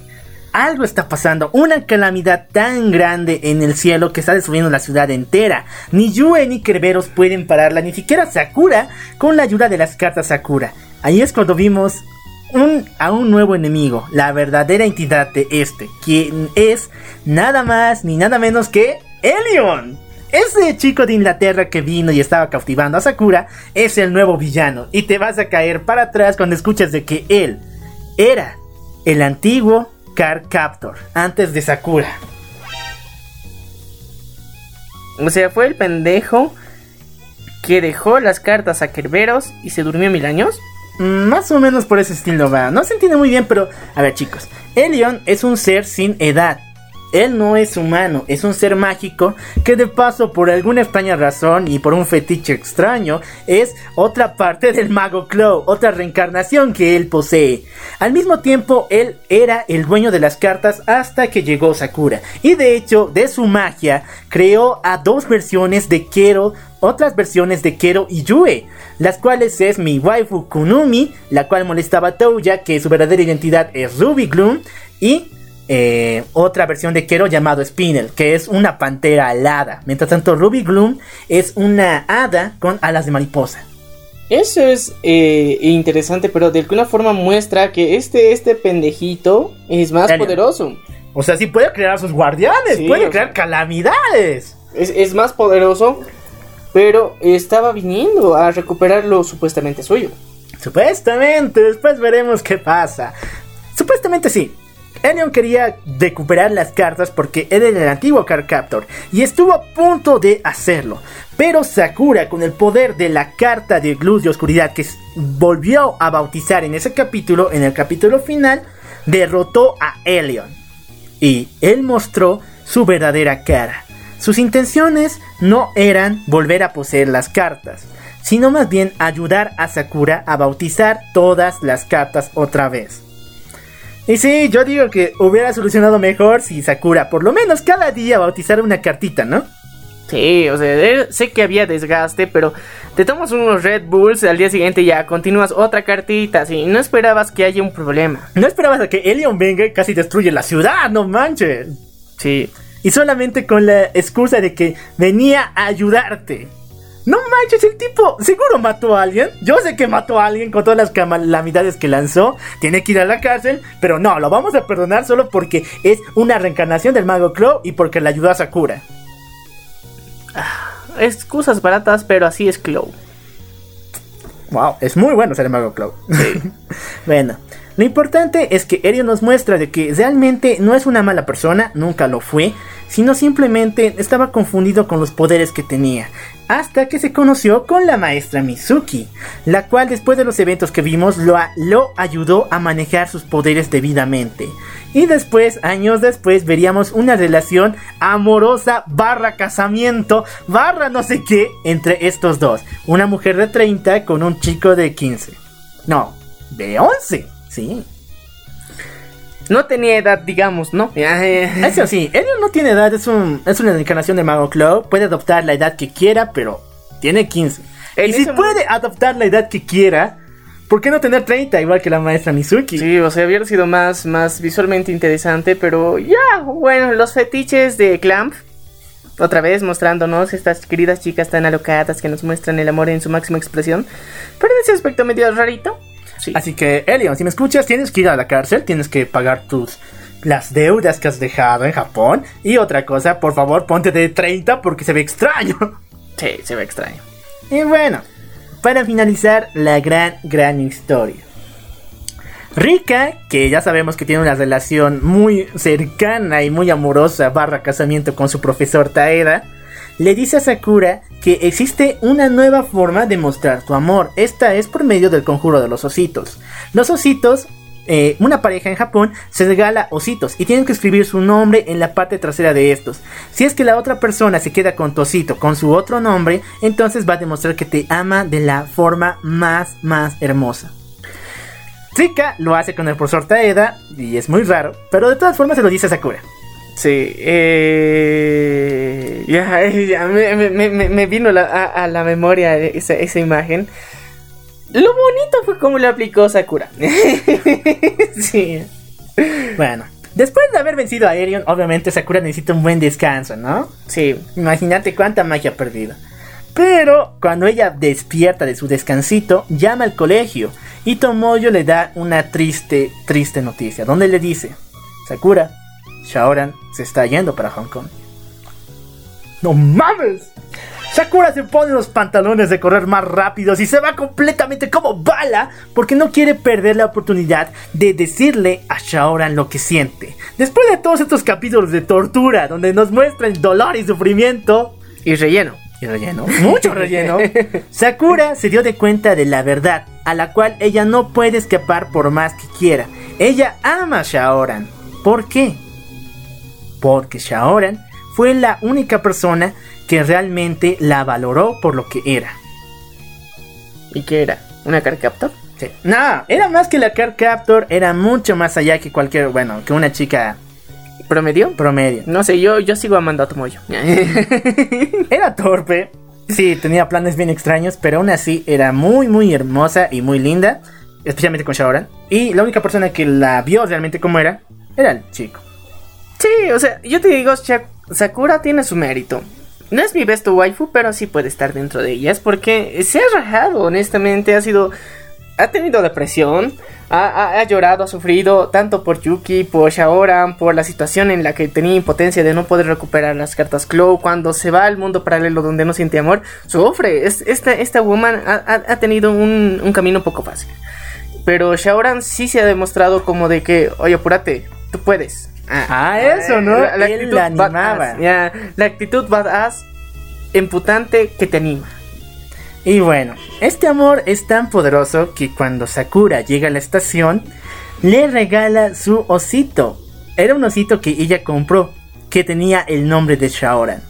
algo está pasando, una calamidad tan grande en el cielo que está destruyendo la ciudad entera. Ni Yue ni Kerberos pueden pararla, ni siquiera Sakura con la ayuda de las cartas Sakura. Ahí es cuando vimos un, a un nuevo enemigo, la verdadera entidad de este, quien es nada más ni nada menos que Elion. Ese chico de Inglaterra que vino y estaba cautivando a Sakura es el nuevo villano y te vas a caer para atrás cuando escuchas de que él era el antiguo Card Captor antes de Sakura. O sea, fue el pendejo que dejó las cartas a Kerberos y se durmió mil años. Mm, Más o menos por ese estilo va. No se entiende muy bien, pero a ver chicos. Elion es un ser sin edad. Él no es humano, es un ser mágico que de paso por alguna extraña razón y por un fetiche extraño es otra parte del mago Claw, otra reencarnación que él posee. Al mismo tiempo él era el dueño de las cartas hasta que llegó Sakura y de hecho de su magia creó a dos versiones de Kero, otras versiones de Kero y Yue, las cuales es mi waifu Kunumi, la cual molestaba a Touya que su verdadera identidad es Ruby Gloom y eh, otra versión de Kero llamado Spinel, que es una pantera alada. Mientras tanto, Ruby Gloom es una hada con alas de mariposa. Eso es eh, interesante, pero de alguna forma muestra que este, este pendejito es más poderoso. O sea, sí puede crear a sus guardianes, Sí, puede crear sea- calamidades. Es, es más poderoso, pero estaba viniendo a recuperar lo supuestamente suyo. Supuestamente, después veremos qué pasa. Supuestamente sí. Elion quería recuperar las cartas porque era el antiguo Card Captor y estuvo a punto de hacerlo. Pero Sakura, con el poder de la carta de luz de oscuridad que volvió a bautizar en ese capítulo, en el capítulo final, derrotó a Elion. Y él mostró su verdadera cara. Sus intenciones no eran volver a poseer las cartas, sino más bien ayudar a Sakura a bautizar todas las cartas otra vez. Y sí, yo digo que hubiera solucionado mejor si Sakura por lo menos cada día bautizara una cartita, ¿no? Sí, o sea, sé que había desgaste, pero te tomas unos Red Bulls al día siguiente ya continúas otra cartita, así, no esperabas que haya un problema. No esperabas a que Elion venga y casi destruye la ciudad, no manches. Sí. Y solamente con la excusa de que venía a ayudarte. No manches, el tipo seguro mató a alguien. Yo sé que mató a alguien con todas las calamidades que lanzó. Tiene que ir a la cárcel. Pero no, lo vamos a perdonar solo porque es una reencarnación del mago Claw y porque le ayudó a Sakura. Excusas baratas, pero así es Clow. Wow, es muy bueno ser el mago Claw. bueno, lo importante es que Erio nos muestra de que realmente no es una mala persona, nunca lo fue, sino simplemente estaba confundido con los poderes que tenía, hasta que se conoció con la maestra Mizuki, la cual después de los eventos que vimos lo, ayudó a manejar sus poderes debidamente. Y después, años después, veríamos una relación amorosa barra casamiento barra no sé qué entre estos dos. Una mujer de 30 con un chico de 15. No, de 11. Sí. No tenía edad, digamos, ¿no? Eso sí, él no tiene edad, es, un, es una encarnación de Mago Claw. Puede adoptar la edad que quiera, pero tiene 15. En y si puede adoptar la edad que quiera, ¿por qué no tener 30 igual que la maestra Mizuki? Sí, o sea, hubiera sido más, más visualmente interesante, pero ya, bueno, los fetiches de Clamp. Otra vez mostrándonos estas queridas chicas tan alocadas que nos muestran el amor en su máxima expresión. Pero en ese aspecto medio rarito. Sí. Así que, Elion, si me escuchas, tienes que ir a la cárcel, tienes que pagar tus las deudas que has dejado en Japón. Y otra cosa, por favor, ponte de 30 porque se ve extraño. Sí, se ve extraño. Y bueno, para finalizar la gran, gran historia. Rika, que ya sabemos que tiene una relación muy cercana y muy amorosa barra casamiento con su profesor Taeda, le dice a Sakura que existe una nueva forma de mostrar tu amor. Esta es por medio del conjuro de los ositos. Los ositos, eh, una pareja en Japón se regala ositos y tienen que escribir su nombre en la parte trasera de estos. Si es que la otra persona se queda con tu osito con su otro nombre, entonces va a demostrar que te ama de la forma más, más hermosa. Rika lo hace con el profesor Taeda y es muy raro, pero de todas formas se lo dice a Sakura. Sí, eh, ya, eh, ya me, me- me- me vino la- a, a la memoria esa, esa imagen. Lo bonito fue cómo lo aplicó Sakura. sí. Bueno, después de haber vencido a Erion, obviamente Sakura necesita un buen descanso, ¿no? Sí, Imagínate cuánta magia ha perdido. Pero cuando ella despierta de su descansito, llama al colegio y Tomoyo le da una triste, triste noticia, donde le dice, Sakura, Shaoran se está yendo para Hong Kong. ¡No mames! Sakura se pone los pantalones de correr más rápidos y se va completamente como bala porque no quiere perder la oportunidad de decirle a Shaoran lo que siente. Después de todos estos capítulos de tortura donde nos muestran dolor y sufrimiento, y relleno. y relleno, mucho relleno, Sakura se dio de cuenta de la verdad, a la cual ella no puede escapar por más que quiera. Ella ama a Shaoran. ¿Por qué? Porque Shaoran fue la única persona que realmente la valoró por lo que era. ¿Y qué era? ¿Una car captor? Sí. No, era más que la Card Captor, era mucho más allá que cualquier, bueno, que una chica ¿Promedio? promedio. No sé, yo, yo sigo amando a Tomoyo. Era torpe. Sí, tenía planes bien extraños, pero aún así era muy, muy hermosa y muy linda. Especialmente con Shaoran. Y la única persona que la vio realmente como era, era el chico. Sí, o sea, yo te digo, Sakura tiene su mérito. No es mi best waifu, pero sí puede estar dentro de ellas porque se ha rajado, honestamente, ha sido... Ha tenido depresión, ha, llorado, ha sufrido tanto por Yuki, por Shaoran, por la situación en la que tenía impotencia de no poder recuperar las cartas Claw. Cuando se va al mundo paralelo donde no siente amor, sufre. Es- esta, esta woman ha- ha tenido un, un camino poco fácil. Pero Shaoran sí se ha demostrado como de que, oye, apúrate, tú puedes. Ah, eso, ¿no? Él la animaba. badass, ya, la actitud badass, emputante que te anima. Y bueno, este amor es tan poderoso que cuando Sakura llega a la estación, le regala su osito. Era un osito que ella compró, que tenía el nombre de Shaoran.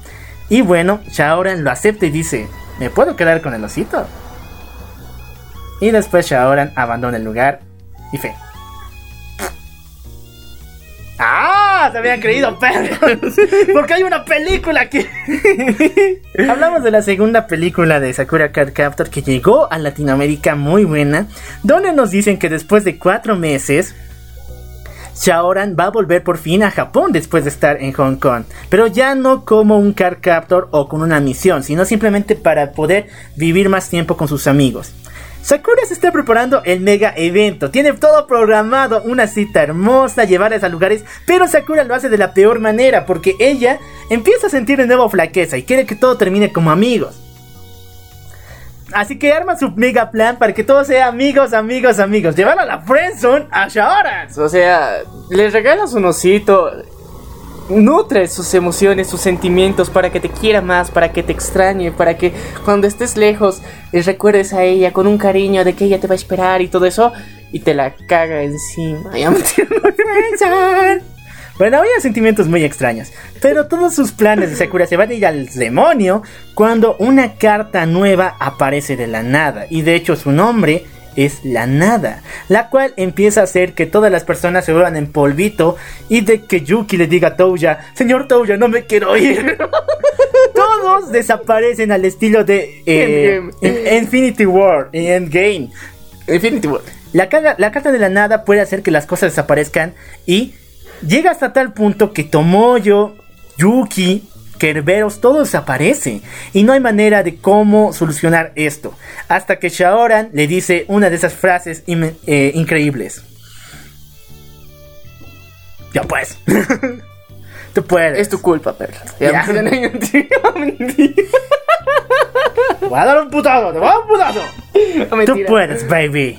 Y bueno, Shaoran lo acepta y dice, ¿me puedo quedar con el osito? Y después Shaoran abandona el lugar y fe. Se habían creído perros. Porque hay una película que. Hablamos de la segunda película de Sakura Card Captor que llegó a Latinoamérica muy buena. Donde nos dicen que después de cuatro meses. Shaoran va a volver por fin a Japón después de estar en Hong Kong, pero ya no como un car captor o con una misión, sino simplemente para poder vivir más tiempo con sus amigos. Sakura se está preparando el mega evento, tiene todo programado, una cita hermosa, llevarles a lugares, pero Sakura lo hace de la peor manera porque ella empieza a sentir de nuevo flaqueza y quiere que todo termine como amigos. Así que arma su mega plan para que todo sea amigos, amigos, amigos. Llevar a la friendzone a Shaoran. O sea, le regalas un osito. Nutre sus emociones, sus sentimientos para que te quiera más, para que te extrañe, para que cuando estés lejos le recuerdes a ella con un cariño de que ella te va a esperar y todo eso y te la caga encima. Ya me. Bueno, había sentimientos muy extraños, pero todos sus planes de Sakura se van a ir al demonio cuando una carta nueva aparece de la nada, y de hecho su nombre es la nada, la cual empieza a hacer que todas las personas se vuelvan en polvito y de que Yuki le diga a Touya, señor Touya, no me quiero ir. Todos desaparecen al estilo de eh, Endgame. Infinity War y Endgame. Infinity War. La, la carta de la nada puede hacer que las cosas desaparezcan y llega hasta tal punto que Tomoyo, Yuki, Kerberos, todo desaparece. Y no hay manera de cómo solucionar esto. Hasta que Shaoran le dice una de esas frases im- eh, increíbles. Ya pues. Tú puedes. Es tu culpa, Perla. Ya. Ya, me voy a dar un putazo, te voy a dar un putazo. Tú mentira. puedes, baby.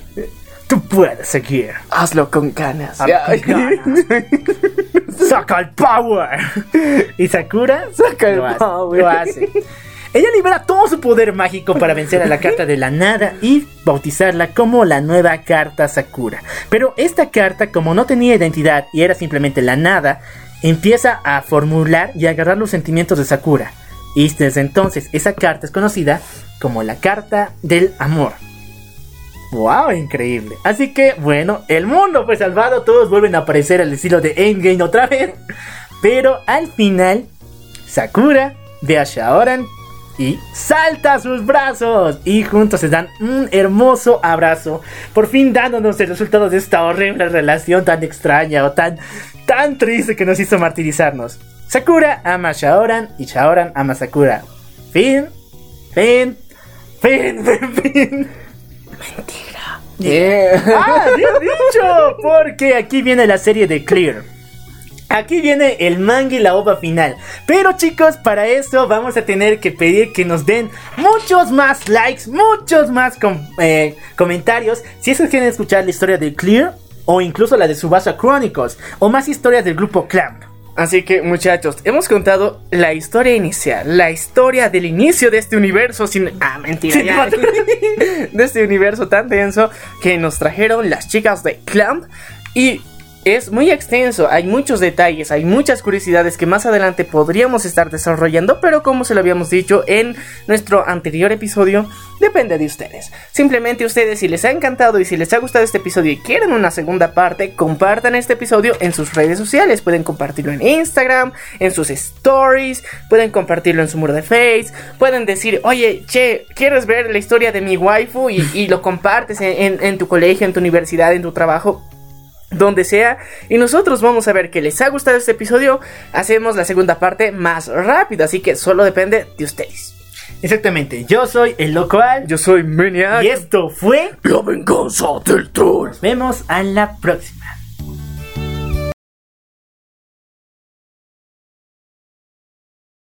Tú puedes seguir. Hazlo con ganas. Hazlo Ya. con ganas. ¡Saca el power! Y Sakura Saca el lo hace, power. lo hace. Ella libera todo su poder mágico para vencer a la carta de la nada y bautizarla como la nueva carta Sakura. Pero esta carta, como no tenía identidad y era simplemente la nada, empieza a formular y agarrar los sentimientos de Sakura. Y desde entonces esa carta es conocida como la carta del amor. ¡Wow! Increíble. Así que, bueno, el mundo fue salvado. Todos vuelven a aparecer al estilo de Endgame otra vez. Pero al final, Sakura ve a Shaoran y salta a sus brazos. Y juntos se dan un hermoso abrazo. Por fin dándonos el resultado de esta horrible relación tan extraña o tan, tan triste que nos hizo martirizarnos. Sakura ama a Shaoran y Shaoran ama a Sakura. Fin, fin, fin, fin, fin. Yeah. ¡Ah, bien dicho! Porque aquí viene la serie de Clear. Aquí viene el manga y la ova final. Pero chicos, para eso vamos a tener que pedir que nos den muchos más likes, muchos más com- eh, comentarios. Si es que quieren escuchar la historia de Clear o incluso la de Subasa Chronicles o más historias del grupo Clamp. Así que muchachos, hemos contado la historia inicial, la historia del inicio de este universo sin... Ah, mentira. ya. de este universo tan denso que nos trajeron las chicas de Clamp y es muy extenso, hay muchos detalles, hay muchas curiosidades que más adelante podríamos estar desarrollando, pero como se lo habíamos dicho en nuestro anterior episodio, depende de ustedes. Simplemente ustedes si les ha encantado y si les ha gustado este episodio y quieren una segunda parte, compartan este episodio en sus redes sociales, pueden compartirlo en Instagram, en sus stories, pueden compartirlo en su muro de Face, pueden decir, oye, che, ¿quieres ver la historia de mi waifu? Y, lo compartes en tu colegio, en tu universidad, en tu trabajo donde sea. Y nosotros vamos a ver que les ha gustado este episodio. Hacemos la segunda parte más rápido. Así que solo depende de ustedes. Exactamente, yo soy el local Yo soy Maniac. y esto fue... La venganza del troll. Nos vemos a la próxima.